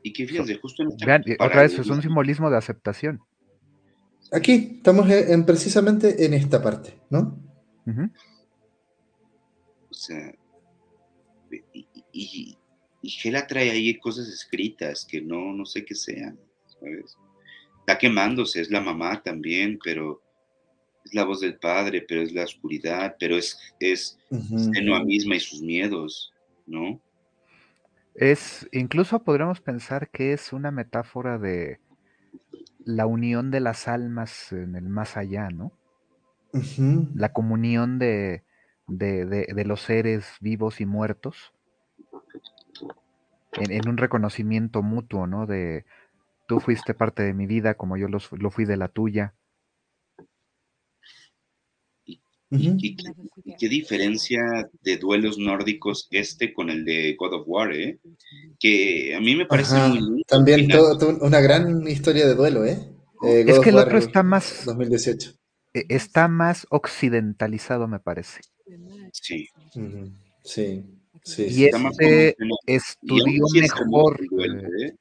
Y que fíjense, justo en
Vean, otra vez, es un simbolismo de aceptación.
Aquí estamos en, precisamente en esta parte, ¿no?
O sea, y, y, la trae ahí cosas escritas que no, no sé qué sean, ¿sabes? Está quemándose, es la mamá también, pero es la voz del padre, pero es la oscuridad, pero es, es uh misma y sus miedos, ¿no?
Es, incluso podríamos pensar que es una metáfora de la unión de las almas en el más allá, ¿no? La comunión de, de, los seres vivos y muertos en, un reconocimiento mutuo, ¿no? De tú fuiste parte de mi vida como yo lo fui de la tuya.
¿Y, qué, diferencia de duelos nórdicos este con el de God of War, eh? Que a mí me parece muy
También una gran historia de duelo, ¿eh?
eh es que el otro está más...
2018.
E, está más occidentalizado, me parece.
Sí.
Sí. Sí,
y este estudió mejor, eh, ¿eh?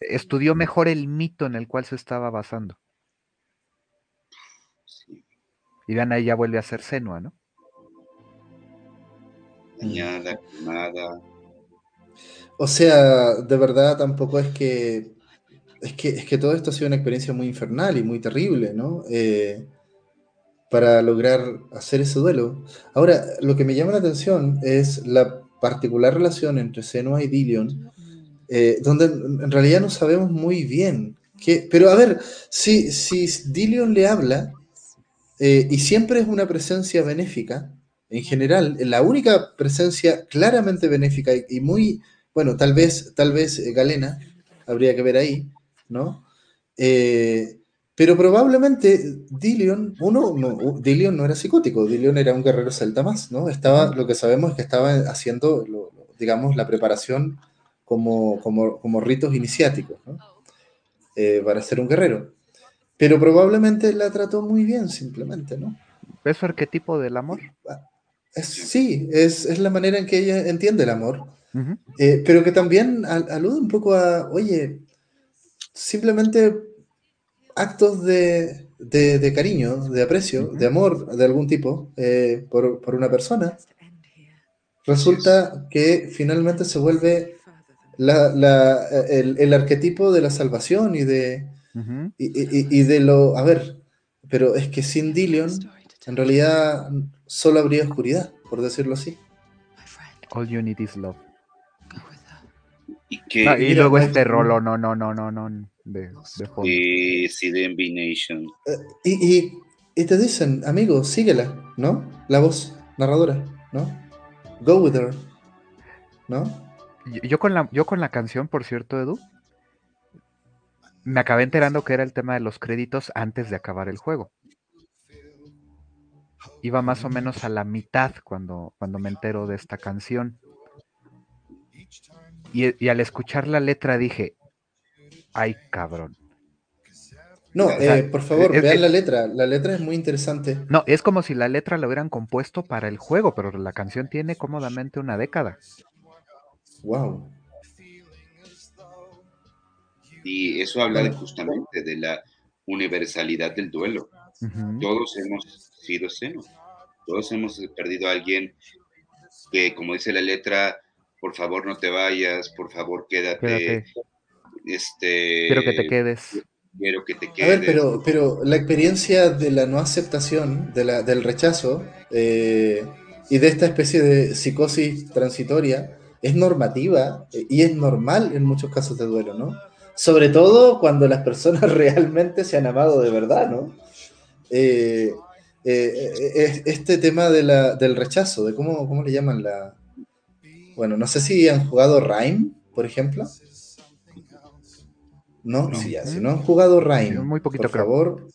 estudió mejor el mito en el cual se estaba basando. Y vean, ahí ya vuelve a ser Senua, ¿no?
Dañada, nada.
O sea, de verdad tampoco es que, es que. Es que todo esto ha sido una experiencia muy infernal y muy terrible, ¿no? Eh, para lograr hacer ese duelo. Ahora, lo que me llama la atención es la particular relación entre Senua y Dillion, eh, donde en realidad no sabemos muy bien qué. Pero a ver, si, si Dillion le habla, eh, y siempre es una presencia benéfica, en general, la única presencia claramente benéfica y, muy, bueno, tal vez, tal vez eh, Galena, habría que ver ahí, ¿no? Pero probablemente Dillion, uno, no, Dillion no era psicótico, Dillion era un guerrero celta más, ¿no? Estaba, lo que sabemos es que estaba haciendo, digamos, la preparación como, como, ritos iniciáticos, ¿no? para ser un guerrero. Pero probablemente la trató muy bien, simplemente, ¿no?
¿Es su arquetipo del amor?
sí, es, la manera en que ella entiende el amor. Eh, pero que también alude un poco a, oye, simplemente actos de, cariño, de aprecio, de amor de algún tipo eh, por, una persona. Resulta que finalmente se vuelve el arquetipo de la salvación y de, y, de lo, a ver, pero es que sin Dillion, en realidad solo habría oscuridad, por decirlo así.
All you need is love.
Y, que,
luego este rolo, no, no, no, no, no, de,
de sí, de Nation.
Eh, y, y, te dicen, amigo, síguela, ¿no? La voz narradora, ¿no? Go with her, ¿no?
Yo con la, yo con la canción, por cierto, Edu, me acabé enterando que era el tema de los créditos antes de acabar el juego. Iba más o menos a la mitad cuando, cuando me entero de esta canción. Y, al escuchar la letra dije, ay cabrón.
No, eh, por favor, vean la letra. La letra es muy interesante.
No, es como si la letra la hubieran compuesto para el juego, pero la canción tiene cómodamente una década.
Wow.
Y eso habla justamente de la universalidad del duelo. Todos hemos sido seno, todos hemos perdido a alguien que, como dice la letra, por favor no te vayas, por favor quédate. Este,
quiero que te quedes.
Quiero que te quedes.
A ver, pero, pero la experiencia de la no aceptación, de la, del rechazo eh, y de esta especie de psicosis transitoria es normativa eh, y es normal en muchos casos de duelo, ¿no? sobre todo cuando las personas realmente se han amado de verdad, ¿no? Eh, este tema del rechazo, de cómo, cómo le llaman la... Bueno, no sé si han jugado Rhyme, por ejemplo. No, si, ya, si no han jugado Rhyme,
muy poquito
por favor,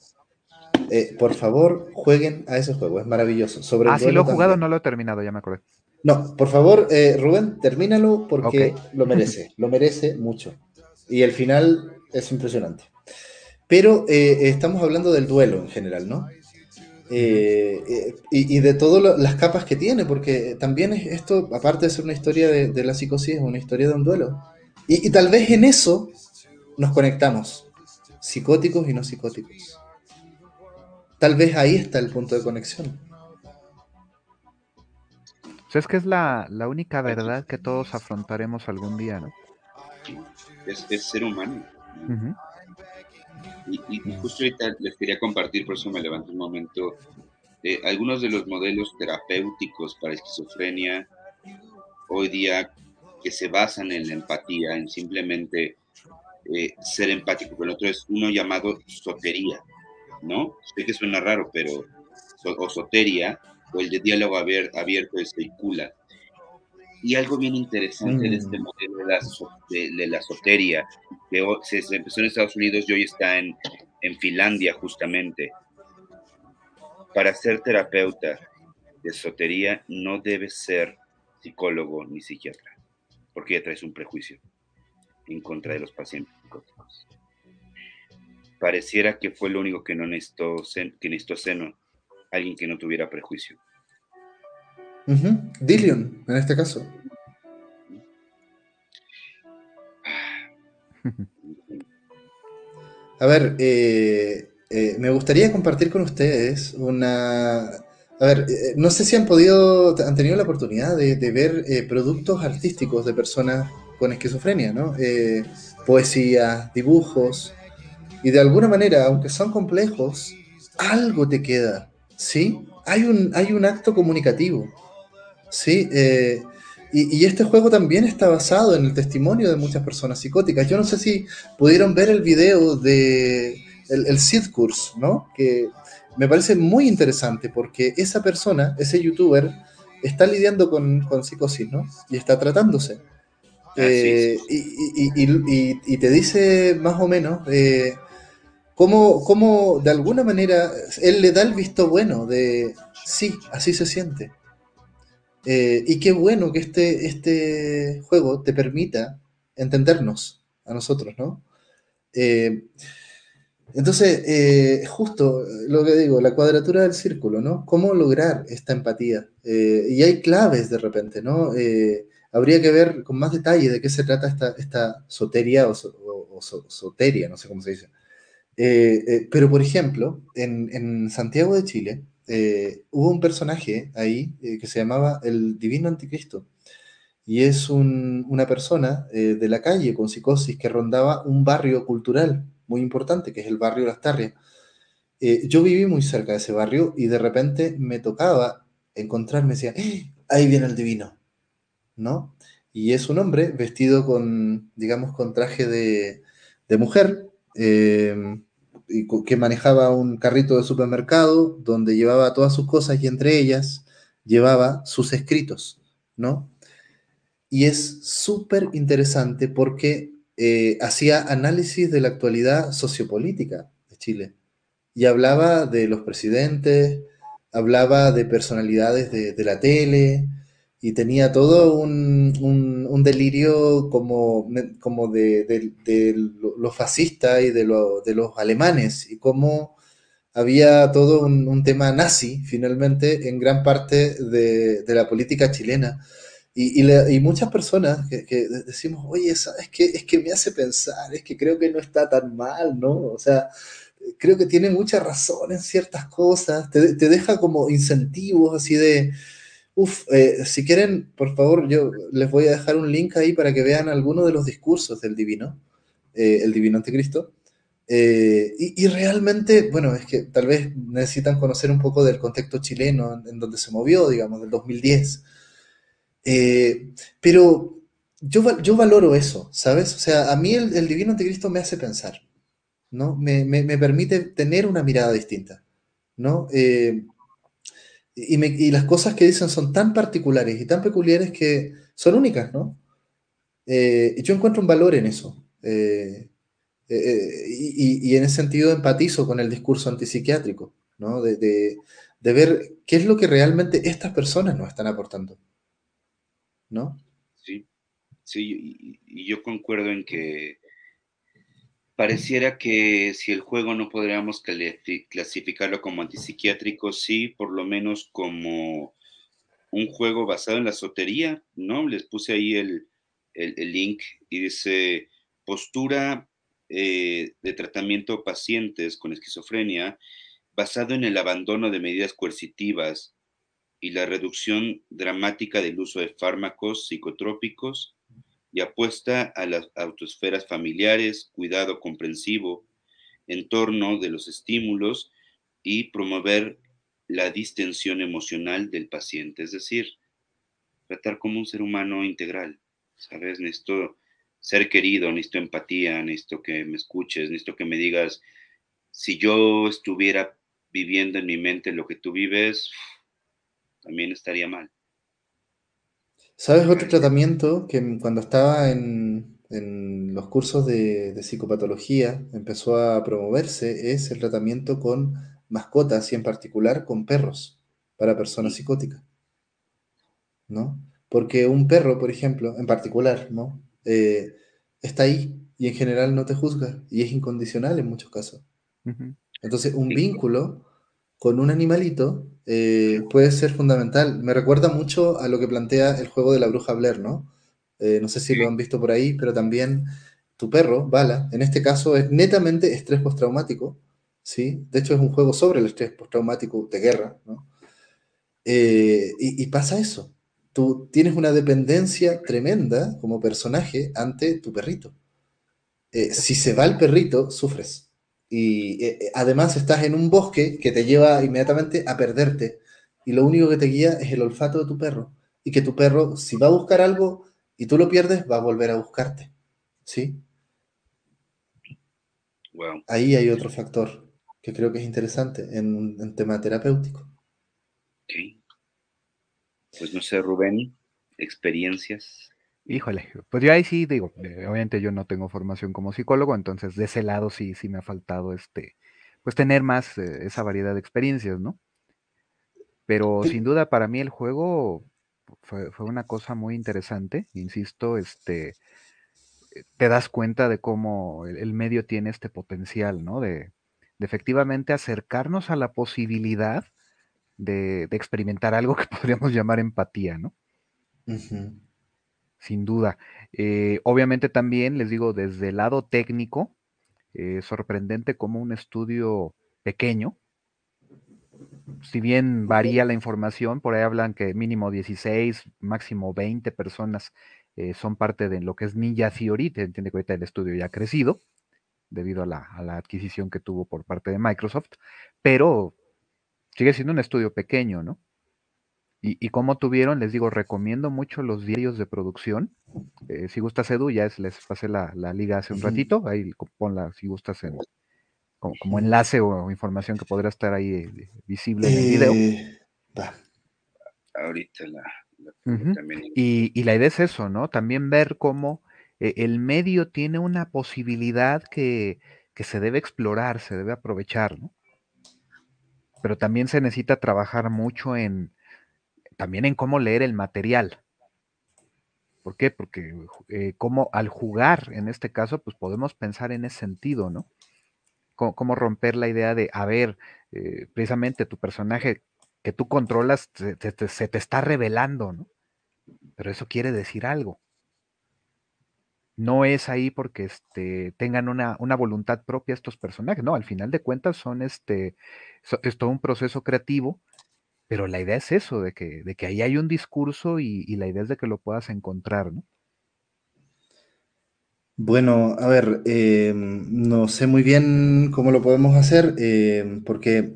por favor, jueguen a ese juego, es maravilloso. Sobre
ah, sí lo he jugado, no lo he terminado, ya me acordé.
No, por favor, eh, Rubén, termínalo porque lo merece, lo merece mucho. Y el final es impresionante. Pero eh, estamos hablando del duelo en general, ¿no? Eh, y, de todas las capas que tiene, porque también es esto, aparte de ser una historia de, la psicosis, es una historia de un duelo. Y, y, tal vez en eso nos conectamos, psicóticos y no psicóticos. Tal vez ahí está el punto de conexión.
es que es la, única verdad que todos afrontaremos algún día, ¿no?
Es, ser humano. y, justo ahorita les quería compartir, por eso me levanté un momento, eh, algunos de los modelos terapéuticos para esquizofrenia hoy día que se basan en la empatía, en simplemente eh, ser empático. Con el otro es uno llamado sotería, ¿no? Sé que suena raro, pero o soteria, o el de diálogo abierto de Seikula. Y algo bien interesante de este mm. modelo de la, de, la soteria, que se, empezó en Estados Unidos y hoy está en, en Finlandia justamente. Para ser terapeuta de sotería no debes ser psicólogo ni psiquiatra, porque ya traes un prejuicio en contra de los pacientes psicóticos. Pareciera que fue lo único que no necesitó, que necesitó seno, alguien que no tuviera prejuicio.
Dillion, en este caso. A ver, eh, eh, me gustaría compartir con ustedes una... A ver, eh, no sé si han podido, han tenido la oportunidad de, ver productos artísticos de personas con esquizofrenia, ¿no? poesía, dibujos, y de alguna manera, aunque son complejos, algo te queda, ¿sí? Hay un, hay un acto comunicativo. Sí, eh, y, este juego también está basado en el testimonio de muchas personas psicóticas. Yo no sé si pudieron ver el video de el, el ¿no? Que me parece muy interesante porque esa persona, ese youtuber, está lidiando con, psicosis, ¿no? Y está tratándose. Eh, y, te dice más o menos eh, cómo, cómo, de alguna manera él le da el visto bueno de sí, así se siente. Eh, y qué bueno que este, este juego te permita entendernos a nosotros, ¿no? Entonces, justo lo que digo, la cuadratura del círculo, ¿no? ¿Cómo lograr esta empatía? y hay claves de repente, ¿no? Habría que ver con más detalle de qué se trata esta, esta soteria o, soteria, no sé cómo se dice. pero, por ejemplo, en, en Santiago de Chile, eh, hubo un personaje ahí eh, que se llamaba el Divino Anticristo. Y es una persona eh, de la calle con psicosis que rondaba un barrio cultural muy importante, que es el barrio Las Tarrias. yo viví muy cerca de ese barrio y de repente me tocaba encontrarme, decía, ¡Ah! ahí viene el divino, ¿no? Y es un hombre vestido con, digamos, con traje de, de mujer, que manejaba un carrito de supermercado donde llevaba todas sus cosas y entre ellas llevaba sus escritos, ¿no? Y es súper interesante porque eh, hacía análisis de la actualidad sociopolítica de Chile y hablaba de los presidentes, hablaba de personalidades de la tele, y tenía todo un, un, delirio como, como de, de, los fascistas y de, de, los alemanes y cómo había todo un, tema nazi finalmente en gran parte de, la política chilena. Y, y, muchas personas que, decimos, oye, ¿sabes qué? Es que me hace pensar, es que creo que no está tan mal, ¿no? O sea, creo que tiene mucha razón en ciertas cosas, te, te deja como incentivos así de Uf, eh, si quieren, por favor, yo les voy a dejar un link ahí para que vean algunos de los discursos del divino, eh, el divino anticristo. Eh, y, realmente, bueno, es que tal vez necesitan conocer un poco del contexto chileno en, donde se movió, digamos, del 2010. pero yo, yo valoro eso, ¿sabes? O sea, a mí el, divino anticristo me hace pensar, ¿no? Me, me, me, permite tener una mirada distinta, ¿no? Y, las cosas que dicen son tan particulares y tan peculiares que son únicas, ¿no? Eh, y yo encuentro un valor en eso. Eh, eh, y, en ese sentido empatizo con el discurso antipsiquiátrico, ¿no? De, ver qué es lo que realmente estas personas nos están aportando. ¿no?
Sí, sí, y, yo concuerdo en que pareciera que si el juego no podríamos clasificarlo como antipsiquiátrico, sí, por lo menos como un juego basado en la sotería, ¿no? Les puse ahí el, link y dice postura eh, de tratamiento pacientes con esquizofrenia basado en el abandono de medidas coercitivas y la reducción dramática del uso de fármacos psicotrópicos y apuesta a las autoesferas familiares, cuidado comprensivo, entorno de los estímulos y promover la distensión emocional del paciente, es decir, tratar como un ser humano integral, ¿sabes? Necesito ser querido, necesito empatía, necesito que me escuches, necesito que me digas, si yo estuviera viviendo en mi mente lo que tú vives, también estaría mal.
¿Sabes otro tratamiento que cuando estaba en, los cursos de, psicopatología empezó a promoverse? Es el tratamiento con mascotas y en particular con perros para personas psicóticas. ¿No? Porque un perro, por ejemplo, en particular, ¿no? Eh, está ahí y en general no te juzga y es incondicional en muchos casos. Entonces, un vínculo con un animalito eh, puede ser fundamental. Me recuerda mucho a lo que plantea el juego de la bruja Blair, ¿no? Eh, no sé si lo han visto por ahí, pero también tu perro, Bala, en este caso es netamente estrés postraumático, ¿sí? De hecho es un juego sobre el estrés postraumático de guerra, ¿no? Eh, y, y pasa eso. Tú tienes una dependencia tremenda como personaje ante tu perrito. si se va el perrito, sufres y eh, eh, además estás en un bosque que te lleva inmediatamente a perderte. Y lo único que te guía es el olfato de tu perro. Y que tu perro si va a buscar algo y tú lo pierdes va a volver a buscarte. ¿sí? ahí hay otro factor que creo que es interesante en un tema terapéutico.
Pues no sé Rubén experiencias
Híjole, pues yo ahí sí digo, eh, obviamente yo no tengo formación como psicólogo, entonces de ese lado sí, sí me ha faltado este, pues tener más eh, esa variedad de experiencias, ¿no? Pero sin duda para mí el juego fue, una cosa muy interesante, insisto, este, eh, te das cuenta de cómo el, medio tiene este potencial, ¿no? De, efectivamente acercarnos a la posibilidad de, experimentar algo que podríamos llamar empatía, ¿no? Sin duda. Eh, obviamente también, les digo, desde el lado técnico, eh, sorprendente como un estudio pequeño, si bien varía la información, por ahí hablan que mínimo 16, máximo 20 personas eh, son parte de lo que es Ninja Theory, te entiende que ahorita el estudio ya ha crecido debido a la, a la adquisición que tuvo por parte de Microsoft, pero sigue siendo un estudio pequeño, ¿no? Y, y como tuvieron, les digo, recomiendo mucho los diarios de producción. Eh, si gustas, Edu, ya les pasé la, liga hace un ratito. Ahí ponla si gustas en, como, enlace o información que podrá estar ahí eh, visible en el video. Eh,
Ahorita la,
y, y, la idea es eso, ¿no? También ver cómo el medio tiene una posibilidad que, que se debe explorar, se debe aprovechar, ¿no? Pero también se necesita trabajar mucho en, también en cómo leer el material. ¿Por qué? Porque eh, como al jugar, en este caso, pues podemos pensar en ese sentido, ¿no? Cómo, romper la idea de, a ver, eh, precisamente tu personaje que tú controlas se, te está revelando, ¿no? Pero eso quiere decir algo. No es ahí porque este, tengan una, voluntad propia estos personajes, no, al final de cuentas son este, es todo un proceso creativo pero la idea es eso, de que, ahí hay un discurso y, la idea es de que lo puedas encontrar, ¿no?
Bueno, a ver, em, no sé muy bien cómo lo podemos hacer, em, porque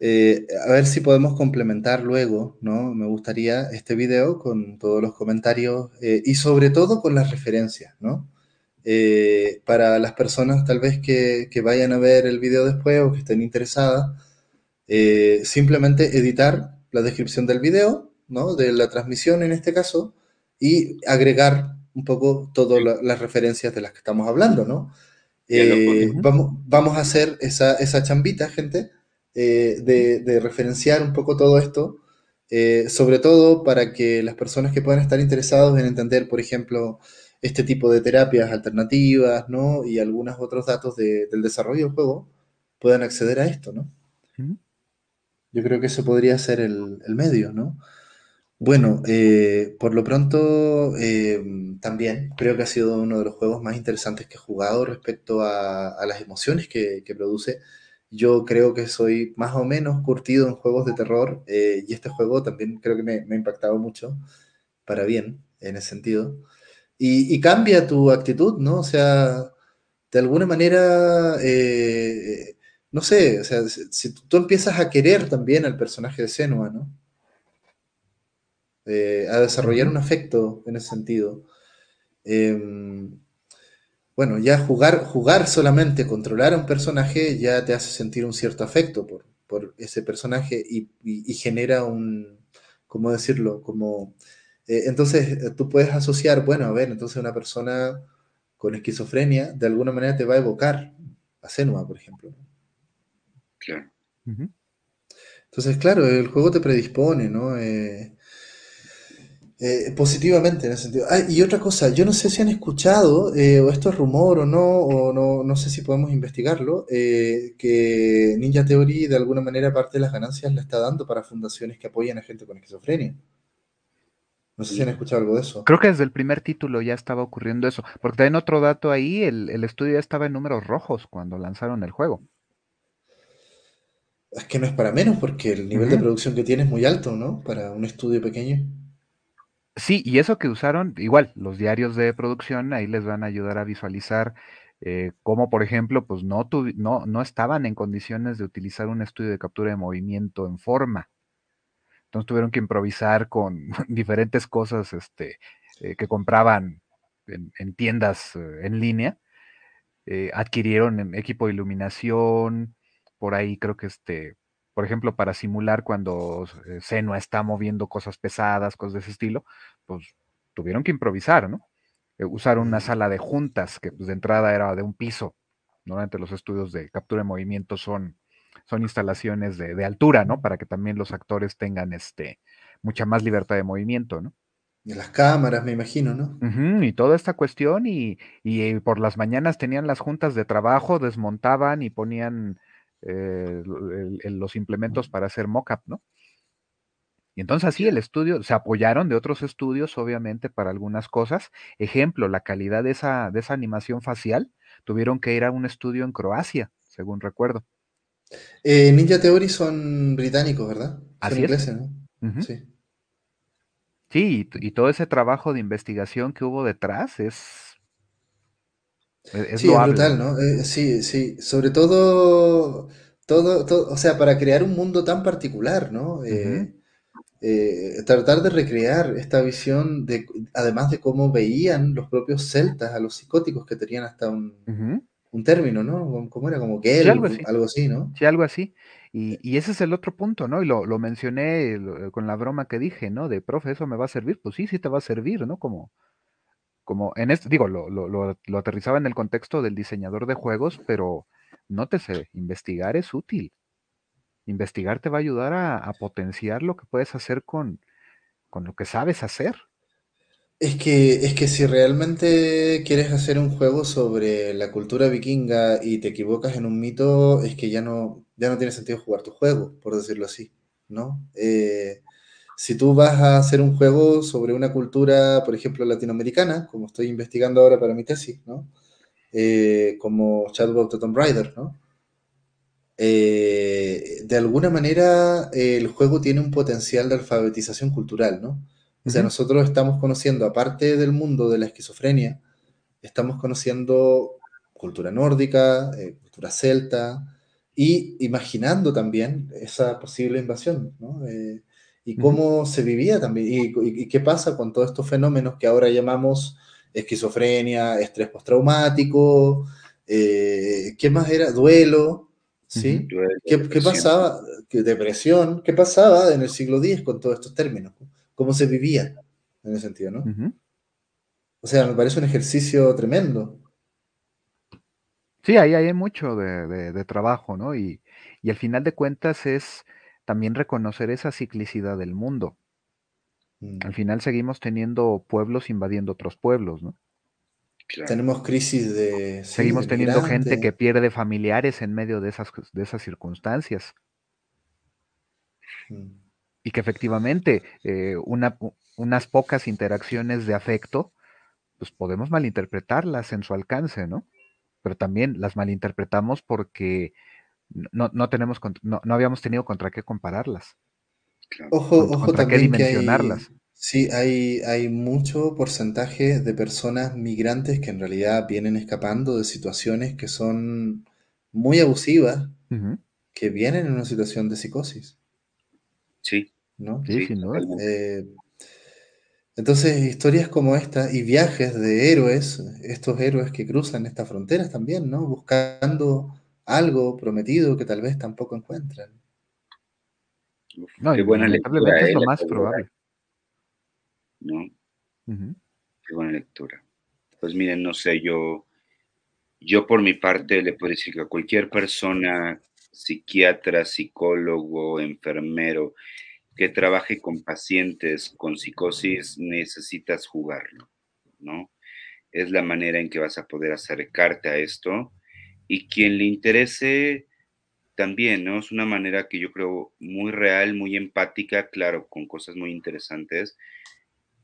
eh, a ver si podemos complementar luego, ¿no? Me gustaría este video con todos los comentarios eh, y sobre todo con las referencias, ¿no? Eh, para las personas tal vez que, que, vayan a ver el video después o que estén interesadas, eh, simplemente editar la descripción del video, ¿no? De la transmisión en este caso, y agregar un poco todas las referencias de las que estamos hablando, ¿no? Eh, vamos, vamos a hacer esa, esa chambita, gente, eh, de, referenciar un poco todo esto eh, sobre todo para que las personas que puedan estar interesados en entender, por ejemplo, este tipo de terapias alternativas, ¿no? Y algunos otros datos del desarrollo del juego, puedan acceder a esto, ¿no? Yo creo que eso podría ser el, medio, ¿no? Bueno, eh, por lo pronto, eh, también creo que ha sido uno de los juegos más interesantes que he jugado respecto a, las emociones que, produce. Yo creo que soy más o menos curtido en juegos de terror eh, y este juego también creo que me, me, ha impactado mucho, para bien, en ese sentido. Y, cambia tu actitud, ¿no? O sea, de alguna manera, eh, no sé, o sea, si, tú empiezas a querer también al personaje de Senua, ¿no? A desarrollar un afecto en ese sentido. Em, bueno, ya jugar, jugar solamente, controlar a un personaje ya te hace sentir un cierto afecto por, ese personaje y, genera un, ¿cómo decirlo? Como eh, entonces, eh, tú puedes asociar, bueno, a ver, entonces una persona con esquizofrenia de alguna manera te va a evocar a Senua, por ejemplo.
Claro.
Entonces, claro, el juego te predispone, ¿no? Eh, positivamente en ese sentido. Ah, y otra cosa, yo no sé si han escuchado, o esto es rumor o no, o no, no sé si podemos investigarlo, que Ninja Theory de alguna manera parte de las ganancias la está dando para fundaciones que apoyan a gente con esquizofrenia. No sé si han escuchado algo de eso.
Creo que desde el primer título ya estaba ocurriendo eso. Porque también otro dato ahí, el, estudio ya estaba en números rojos cuando lanzaron el juego.
Es que no es para menos, porque el nivel de producción que tiene es muy alto, ¿no? Para un estudio pequeño.
Sí, y eso que usaron, igual, los diarios de producción ahí les van a ayudar a visualizar eh, cómo, por ejemplo, pues no, no, no estaban en condiciones de utilizar un estudio de captura de movimiento en forma. Entonces tuvieron que improvisar con diferentes cosas este, eh, que compraban en, tiendas eh, en línea. Adquirieron equipo de iluminación, por ahí creo que este, por ejemplo, para simular cuando Senua está moviendo cosas pesadas, cosas de ese estilo, pues tuvieron que improvisar, ¿no? usaron una sala de juntas que pues, de entrada era de un piso. Normalmente los estudios de captura de movimiento son son instalaciones de, altura, ¿no? Para que también los actores tengan este, mucha más libertad de movimiento, ¿no?
Y las cámaras, me imagino, ¿no?
y toda esta cuestión, y, y, por las mañanas tenían las juntas de trabajo, desmontaban y ponían eh, los implementos para hacer mock-up, ¿no? Y entonces así el estudio, se apoyaron de otros estudios, obviamente, para algunas cosas. Ejemplo, la calidad de esa, de esa animación facial, tuvieron que ir a un estudio en Croacia, según recuerdo.
Eh, Ninja Theory son británicos, ¿verdad?
Así ingleses, ¿no? Sí. Sí, y, todo ese trabajo de investigación que hubo detrás es.
Es sí, es brutal, ¿no? Eh, sí, sí. Sobre todo, todo, o sea, para crear un mundo tan particular, ¿no? Eh, tratar de recrear esta visión, de, además de cómo veían los propios celtas a los psicóticos que tenían hasta un, un término, ¿no? ¿Cómo era? Como que algo, así. ¿no?
Sí, algo así. Y, ese es el otro punto, ¿no? Y lo, mencioné con la broma que dije, ¿no? De, profe, ¿eso me va a servir? Pues sí, sí te va a servir, ¿no? Como, como en este, digo, lo, lo, aterrizaba en el contexto del diseñador de juegos, pero nótese, investigar es útil. Investigar te va a ayudar a, potenciar lo que puedes hacer con, con lo que sabes hacer.
Es que, es que si realmente quieres hacer un juego sobre la cultura vikinga y te equivocas en un mito, es que ya no, ya no tiene sentido jugar tu juego, por decirlo así, ¿no? Eh, si tú vas a hacer un juego sobre una cultura, por ejemplo, latinoamericana, como estoy investigando ahora para mi tesis, ¿no? Eh, como Shadow the Tomb Raider, ¿no? Eh, de alguna manera el juego tiene un potencial de alfabetización cultural, ¿no? O sea, nosotros estamos conociendo, aparte del mundo de la esquizofrenia, estamos conociendo cultura nórdica, eh, cultura celta, y imaginando también esa posible invasión, ¿no? Eh, y cómo se vivía también, y, qué pasa con todos estos fenómenos que ahora llamamos esquizofrenia, estrés postraumático, eh, ¿qué más era? Duelo, ¿sí? ¿Qué, ¿Qué, pasaba? Depresión, ¿qué pasaba en el siglo X con todos estos términos? cómo se vivía en ese sentido, ¿no? O sea, me parece un ejercicio tremendo.
Sí, ahí hay mucho de, trabajo, ¿no? Y, al final de cuentas es también reconocer esa ciclicidad del mundo. Al mm. final seguimos teniendo pueblos invadiendo otros pueblos, ¿no?
Tenemos crisis de...
Seguimos teniendo gente que pierde familiares en medio de esas, de esas circunstancias. Mm. Y que efectivamente eh, unas pocas interacciones de afecto, pues podemos malinterpretarlas en su alcance, ¿no? Pero también las malinterpretamos porque no, no tenemos, no, no, habíamos tenido contra qué compararlas.
Ojo, ojo también qué dimensionarlas. Sí, hay, hay mucho porcentaje de personas migrantes que en realidad vienen escapando de situaciones que son muy abusivas, que vienen en una situación de psicosis.
Sí.
¿No? Sí, eh, entonces, historias como esta y viajes de héroes, estos héroes que cruzan estas fronteras también, ¿no? Buscando algo prometido que tal vez tampoco encuentran.
no, qué buena lectura, es lo más probable.
¿no? Qué buena lectura. Pues miren, no sé, yo, yo por mi parte le puedo decir que a cualquier persona, psiquiatra, psicólogo, enfermero, que trabaje con pacientes con psicosis, necesitas jugarlo, ¿no? Es la manera en que vas a poder acercarte a esto y quien le interese también, ¿no? Es una manera que yo creo muy real, muy empática, claro, con cosas muy interesantes,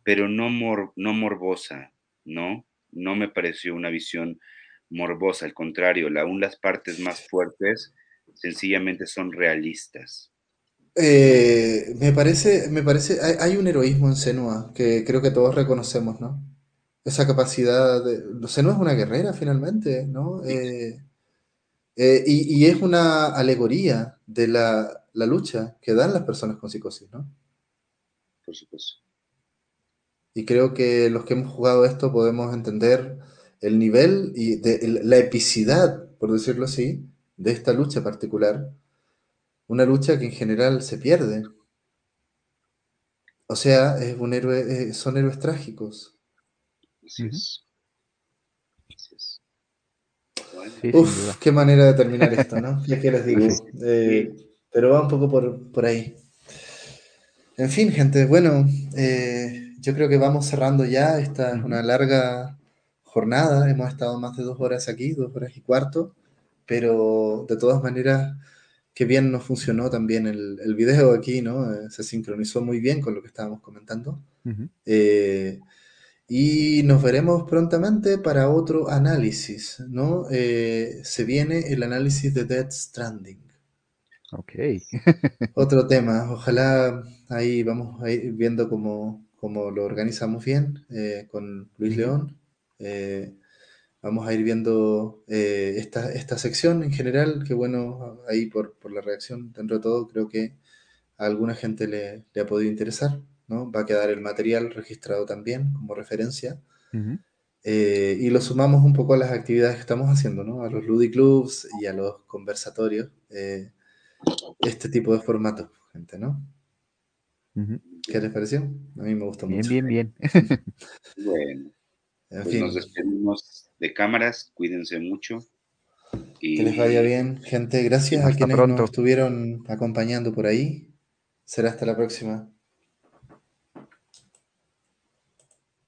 pero no, no morbosa, ¿no? No me pareció una visión morbosa, al contrario, aún las partes más fuertes sencillamente son realistas.
Eh, me parece, me parece, hay, un heroísmo en Senua que creo que todos reconocemos, ¿no? Esa capacidad de... Senua es una guerrera finalmente, ¿no? Eh, eh, y, es una alegoría de la, la, lucha que dan las personas con psicosis, ¿no?
Por supuesto.
Y creo que los que hemos jugado esto podemos entender el nivel y de, la epicidad, por decirlo así, de esta lucha particular. Una lucha que en general se pierde. O sea, es un héroe, eh, son héroes trágicos.
Así es.
Uf, qué manera de terminar esto, ¿no? Ya que les digo. Eh, pero va un poco por, por ahí. En fin, gente, bueno, eh, yo creo que vamos cerrando ya. Esta es una larga jornada. Hemos estado más de dos horas aquí, dos horas y cuarto. Pero de todas maneras, qué bien nos funcionó también el, el video aquí, ¿no? Eh, se sincronizó muy bien con lo que estábamos comentando. Eh, y nos veremos prontamente para otro análisis, ¿no? Eh, se viene el análisis de Dead Stranding.
Ok.
Otro tema. Ojalá ahí vamos a ir viendo cómo, como lo organizamos bien eh, con Luis León. Eh, vamos a ir viendo eh, esta, esta, sección en general, que bueno, ahí por, por, la reacción, dentro de todo, creo que a alguna gente le, le, ha podido interesar, ¿no? Va a quedar el material registrado también como referencia. y lo sumamos un poco a las actividades que estamos haciendo, ¿no? A los Ludiclubs y a los conversatorios. este tipo de formato, gente, ¿no? ¿Qué les pareció? A mí me gustó
mucho.
Bien,
bien,
bien. bueno, pues nos despedimos de cámaras, cuídense mucho.
Que les vaya bien, gente. Gracias a quienes nos estuvieron acompañando por ahí. Será hasta la próxima.